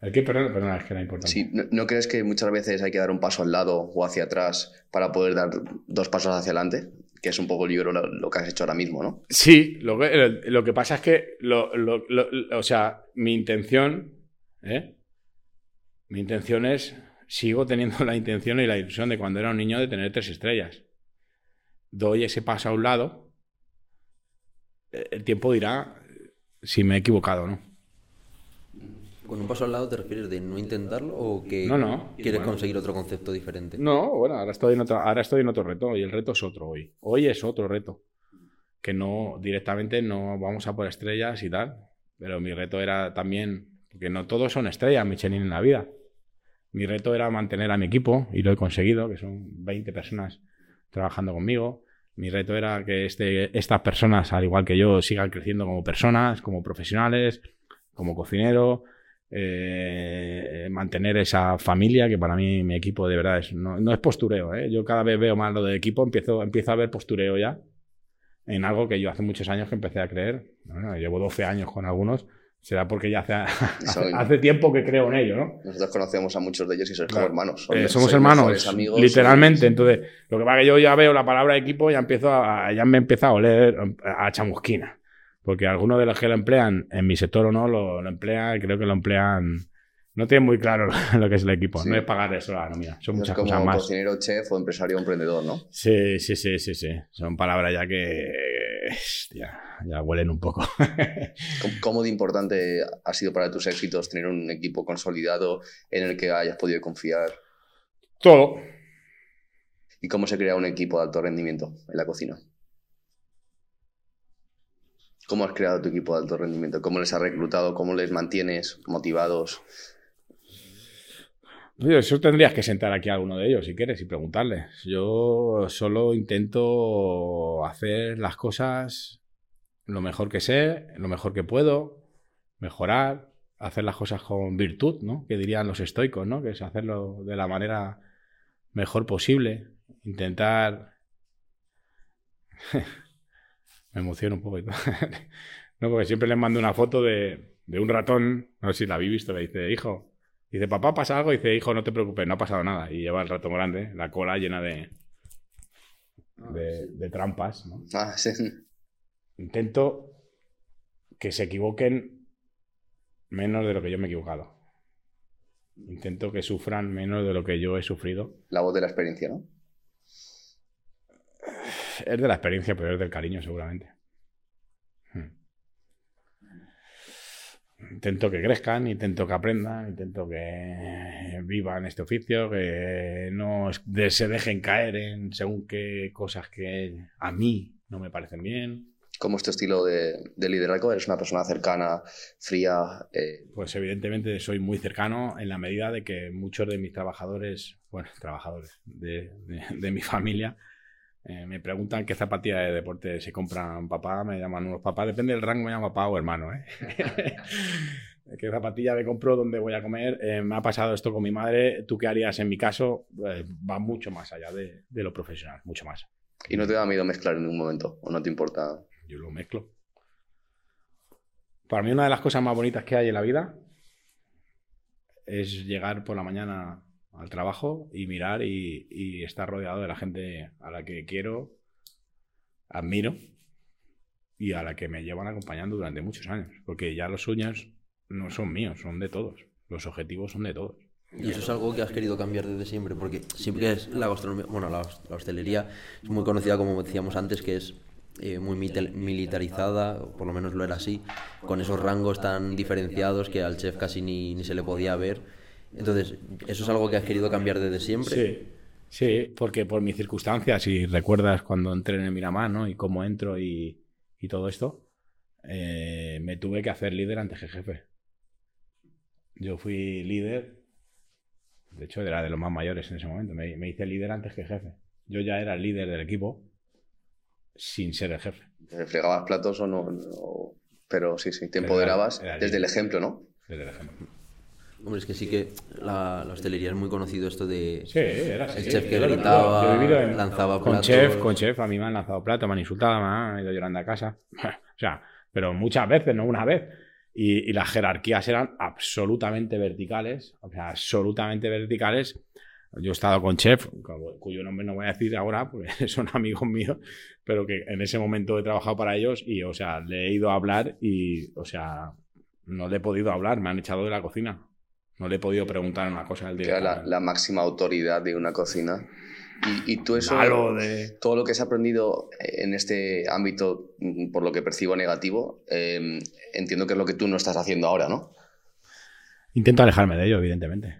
¿El qué? Perdón, es que era importante. Sí, ¿no, crees que muchas veces hay que dar un paso al lado o hacia atrás para poder dar dos pasos hacia adelante? Que es un poco libro lo, que has hecho ahora mismo, ¿no? Sí, lo que, lo que pasa es que, o sea, mi intención, ¿eh? Mi intención es sigo teniendo la intención y la ilusión de cuando era un niño de tener tres estrellas. Doy ese paso a un lado, el tiempo dirá si me he equivocado o no. ¿Con un paso al lado te refieres de no intentarlo o que no, quieres conseguir otro concepto diferente? No, bueno, ahora estoy, en otro, ahora estoy en otro reto y el reto es otro hoy. Hoy es otro reto. Que no, directamente no vamos a por estrellas y tal. Pero mi reto era también, porque no todos son estrellas, Michelin en la vida. Mi reto era mantener a mi equipo y lo he conseguido, que son 20 personas trabajando conmigo. Mi reto era que este, estas personas, al igual que yo, sigan creciendo como personas, como profesionales, como cocinero, eh, mantener esa familia, que para mí mi equipo de verdad es, no, es postureo. ¿eh? Yo cada vez veo más lo de equipo, empiezo, empiezo a ver postureo ya en algo que yo hace muchos años que empecé a creer. llevo 12 años con algunos Será porque ya hace, hace, tiempo que creo en ello, ¿no? Nosotros conocemos a muchos de ellos y somos hermanos. Eh, somos hermanos, literalmente. Entonces, lo que pasa es que yo ya veo la palabra equipo y ya, empiezo a, ya me empieza a oler a chamusquina. Porque algunos de los que lo emplean, en mi sector o no, lo, lo emplean, creo que lo emplean no tienen muy claro lo que es el equipo. No es pagar eso la mía. Son muchas cosas más. cocinero, chef o empresario o emprendedor, ¿no? Sí, sí, sí, sí, sí. Son palabras ya que ya huelen un poco. ¿Cómo de importante ha sido para tus éxitos tener un equipo consolidado en el que hayas podido confiar? Todo. ¿Y cómo se crea un equipo de alto rendimiento en la cocina? ¿Cómo has creado tu equipo de alto rendimiento? ¿Cómo les has reclutado? ¿Cómo les mantienes motivados? Eso tendrías que sentar aquí a alguno de ellos si quieres y preguntarles. Yo solo intento hacer las cosas lo mejor que sé, lo mejor que puedo, mejorar, hacer las cosas con virtud, ¿no? Que dirían los estoicos, ¿no? Que es hacerlo de la manera mejor posible, intentar... Me emociono un poco. no, porque siempre les mando una foto de, de un ratón, no sé si la habéis visto, le dice, hijo, Dice, papá, pasa algo. dice, hijo, no te preocupes, no ha pasado nada. Y lleva el ratón grande, la cola llena de, de, trampas. ¿no? Ah, sí. Intento que se equivoquen menos de lo que yo me he equivocado. Intento que sufran menos de lo que yo he sufrido. La voz de la experiencia, ¿no? Es de la experiencia, pero es del cariño, seguramente. Intento que crezcan, intento que aprendan, intento que vivan este oficio, que no se dejen caer en según qué cosas que a mí no me parecen bien. ¿Cómo es tu estilo de, liderazgo? ¿Eres una persona cercana, fría? Eh? Pues evidentemente soy muy cercano en la medida de que muchos de mis trabajadores, bueno, trabajadores de mi familia, eh, me preguntan qué zapatilla de deporte se compran papá, me llaman unos papás, depende del rango, me llaman papá o hermano. ¿eh? ¿Qué zapatilla me compro? ¿Dónde voy a comer? Eh, me ha pasado esto con mi madre. ¿Tú qué harías en mi caso? va mucho más allá de, lo profesional, mucho más. ¿Y no te da miedo mezclar en un momento? ¿O no te importa? Yo lo mezclo. Para mí una de las cosas más bonitas que hay en la vida es llegar por la mañana al trabajo y mirar y, estar rodeado de la gente a la que quiero, admiro y a la que me llevan acompañando durante muchos años. Porque ya los sueños no son míos, son de todos. Los objetivos son de todos. Y eso es algo que has querido cambiar desde siempre, porque siempre es la gastronomía, bueno, la, hostelería es muy conocida, como decíamos antes, que es eh, muy militarizada, por lo menos lo era así, con esos rangos tan diferenciados que al chef casi ni, ni se le podía ver entonces, ¿eso es algo que has querido cambiar desde siempre? Sí, sí, porque por mis circunstancias, si recuerdas cuando entré en el Miramar, ¿no? Y cómo entro y, todo esto, eh, me tuve que hacer líder ante jefe. Yo fui líder, de hecho era de los más mayores en ese momento, me, hice líder antes que jefe. Yo ya era el líder del equipo sin ser el jefe. ¿Fregabas platos o no? Pero sí, sí, te empoderabas desde el ejemplo, ¿no? Desde el ejemplo. Hombre, es que sí que la, hostelería es muy conocido esto de. Sí, era así. El chef que gritaba, lanzaba con chef, con chef, a mí me han lanzado plato, me han insultado, me han ido llorando a casa. o sea, pero muchas veces, no una vez. Y, las jerarquías eran absolutamente verticales, o sea, absolutamente verticales. Yo he estado con chef, cuyo nombre no voy a decir ahora, porque son amigos míos, pero que en ese momento he trabajado para ellos y, o sea, le he ido a hablar y, o sea, no le he podido hablar, me han echado de la cocina. No le he podido preguntar una cosa al director. La, la máxima autoridad de una cocina. Y, y tú eso, todo lo que has aprendido en este ámbito, mm, por lo que percibo negativo, em, entiendo que es lo que tú no estás haciendo ahora, ¿no? Intento alejarme de ello, evidentemente.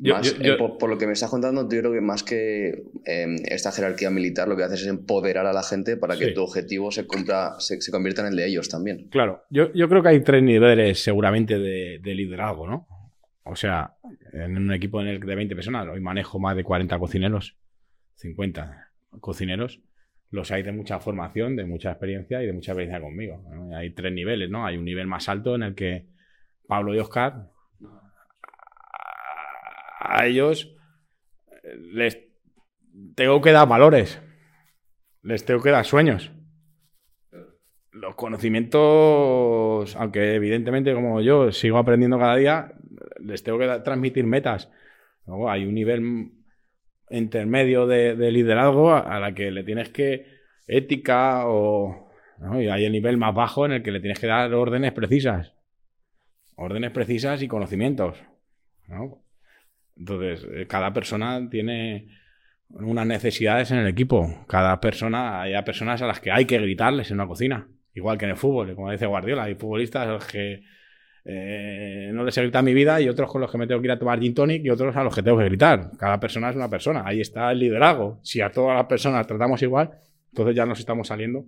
Eh, por, lo que me estás contando, yo creo que más que em, esta jerarquía militar, lo que haces es empoderar a la gente para que tu objetivo se, cumpla, se, convierta en el de ellos también. Claro, yo, yo creo que hay tres niveles seguramente de, de liderazgo, ¿no? O sea, en un equipo de 20 personas, hoy manejo más de 40 cocineros, 50 cocineros. Los hay de mucha formación, de mucha experiencia y de mucha experiencia conmigo. Hay tres niveles, ¿no? Hay un nivel más alto en el que Pablo y Oscar, a ellos les tengo que dar valores, les tengo que dar sueños. Los conocimientos, aunque evidentemente como yo sigo aprendiendo cada día, les tengo que transmitir metas. hay un nivel intermedio de, liderazgo a, la que le tienes que ética o... Y hay el nivel más bajo en el que le tienes que dar órdenes precisas. Órdenes precisas y conocimientos. Entonces, eh, cada persona tiene unas necesidades en el equipo. Cada persona, hay personas a las que hay que gritarles en una cocina. Igual que en el fútbol, como dice Guardiola, hay futbolistas a los que eh, no les he gritado mi vida y otros con los que me tengo que ir a tomar gin tonic y otros a los que tengo que gritar. Cada persona es una persona. Ahí está el liderazgo. Si a todas las personas tratamos igual, entonces ya nos estamos saliendo.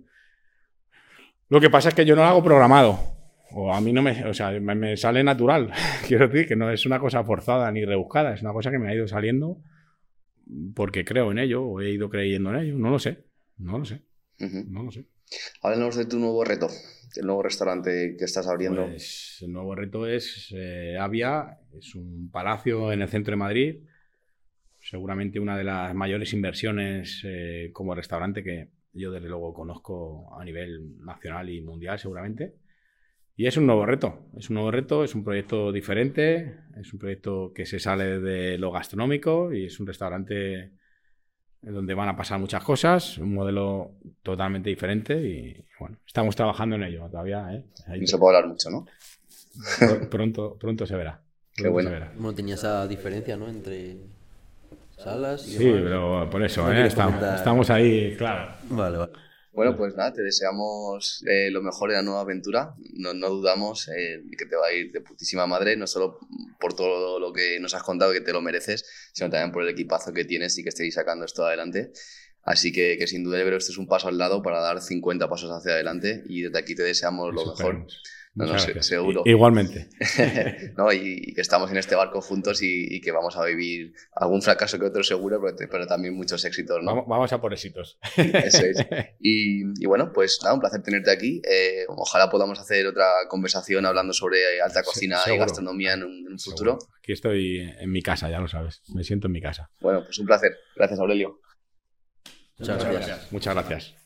Lo que pasa es que yo no lo hago programado. o a mí no me, o sea, me, me sale natural. Quiero decir que no es una cosa forzada ni rebuscada, es una cosa que me ha ido saliendo porque creo en ello o he ido creyendo en ello. No lo sé, no lo sé, Ujú. no lo sé. Háblanos de tu nuevo reto, el nuevo restaurante que estás abriendo. Pues el nuevo reto es eh, Avia, es un palacio en el centro de Madrid, seguramente una de las mayores inversiones eh, como restaurante que yo desde luego conozco a nivel nacional y mundial seguramente. Y es un nuevo reto, es un nuevo reto, es un proyecto diferente, es un proyecto que se sale de lo gastronómico y es un restaurante donde van a pasar muchas cosas, un modelo totalmente diferente y bueno, estamos trabajando en ello todavía. ¿eh? Ahí No se puede hablar mucho, ¿no? Pr- pronto, pronto se verá. Qué Pronto bueno. se verá. Bueno, tenía esa diferencia, ¿no? Entre salas y Sí, demás. pero por eso, ¿eh? estamos, estamos ahí, claro. Vale, vale. Bueno, pues nada, te deseamos eh, lo mejor en la nueva aventura. No, no dudamos eh, de que te va a ir de putísima madre, no solo por todo lo que nos has contado, que te lo mereces, sino también por el equipazo que tienes y que estéis sacando esto adelante. Así que, que sin duda que este es un paso al lado para dar 50 pasos hacia adelante y desde aquí te deseamos lo Eso mejor. esperemos. No, no, se- seguro. Igualmente. ¿no? y, y que estamos en este barco juntos y, y que vamos a vivir algún fracaso que otro seguro, pero, pero también muchos éxitos, ¿no? Vamos, vamos a por éxitos. Eso es. Y, y bueno, pues nada, un placer tenerte aquí. Eh, ojalá podamos hacer otra conversación hablando sobre alta Se- cocina y gastronomía en un, en un futuro. Seguro. Aquí estoy en mi casa, ya lo sabes. Me siento en mi casa. Bueno, pues un placer. Gracias, Aurelio. Muchas gracias. Muchas gracias.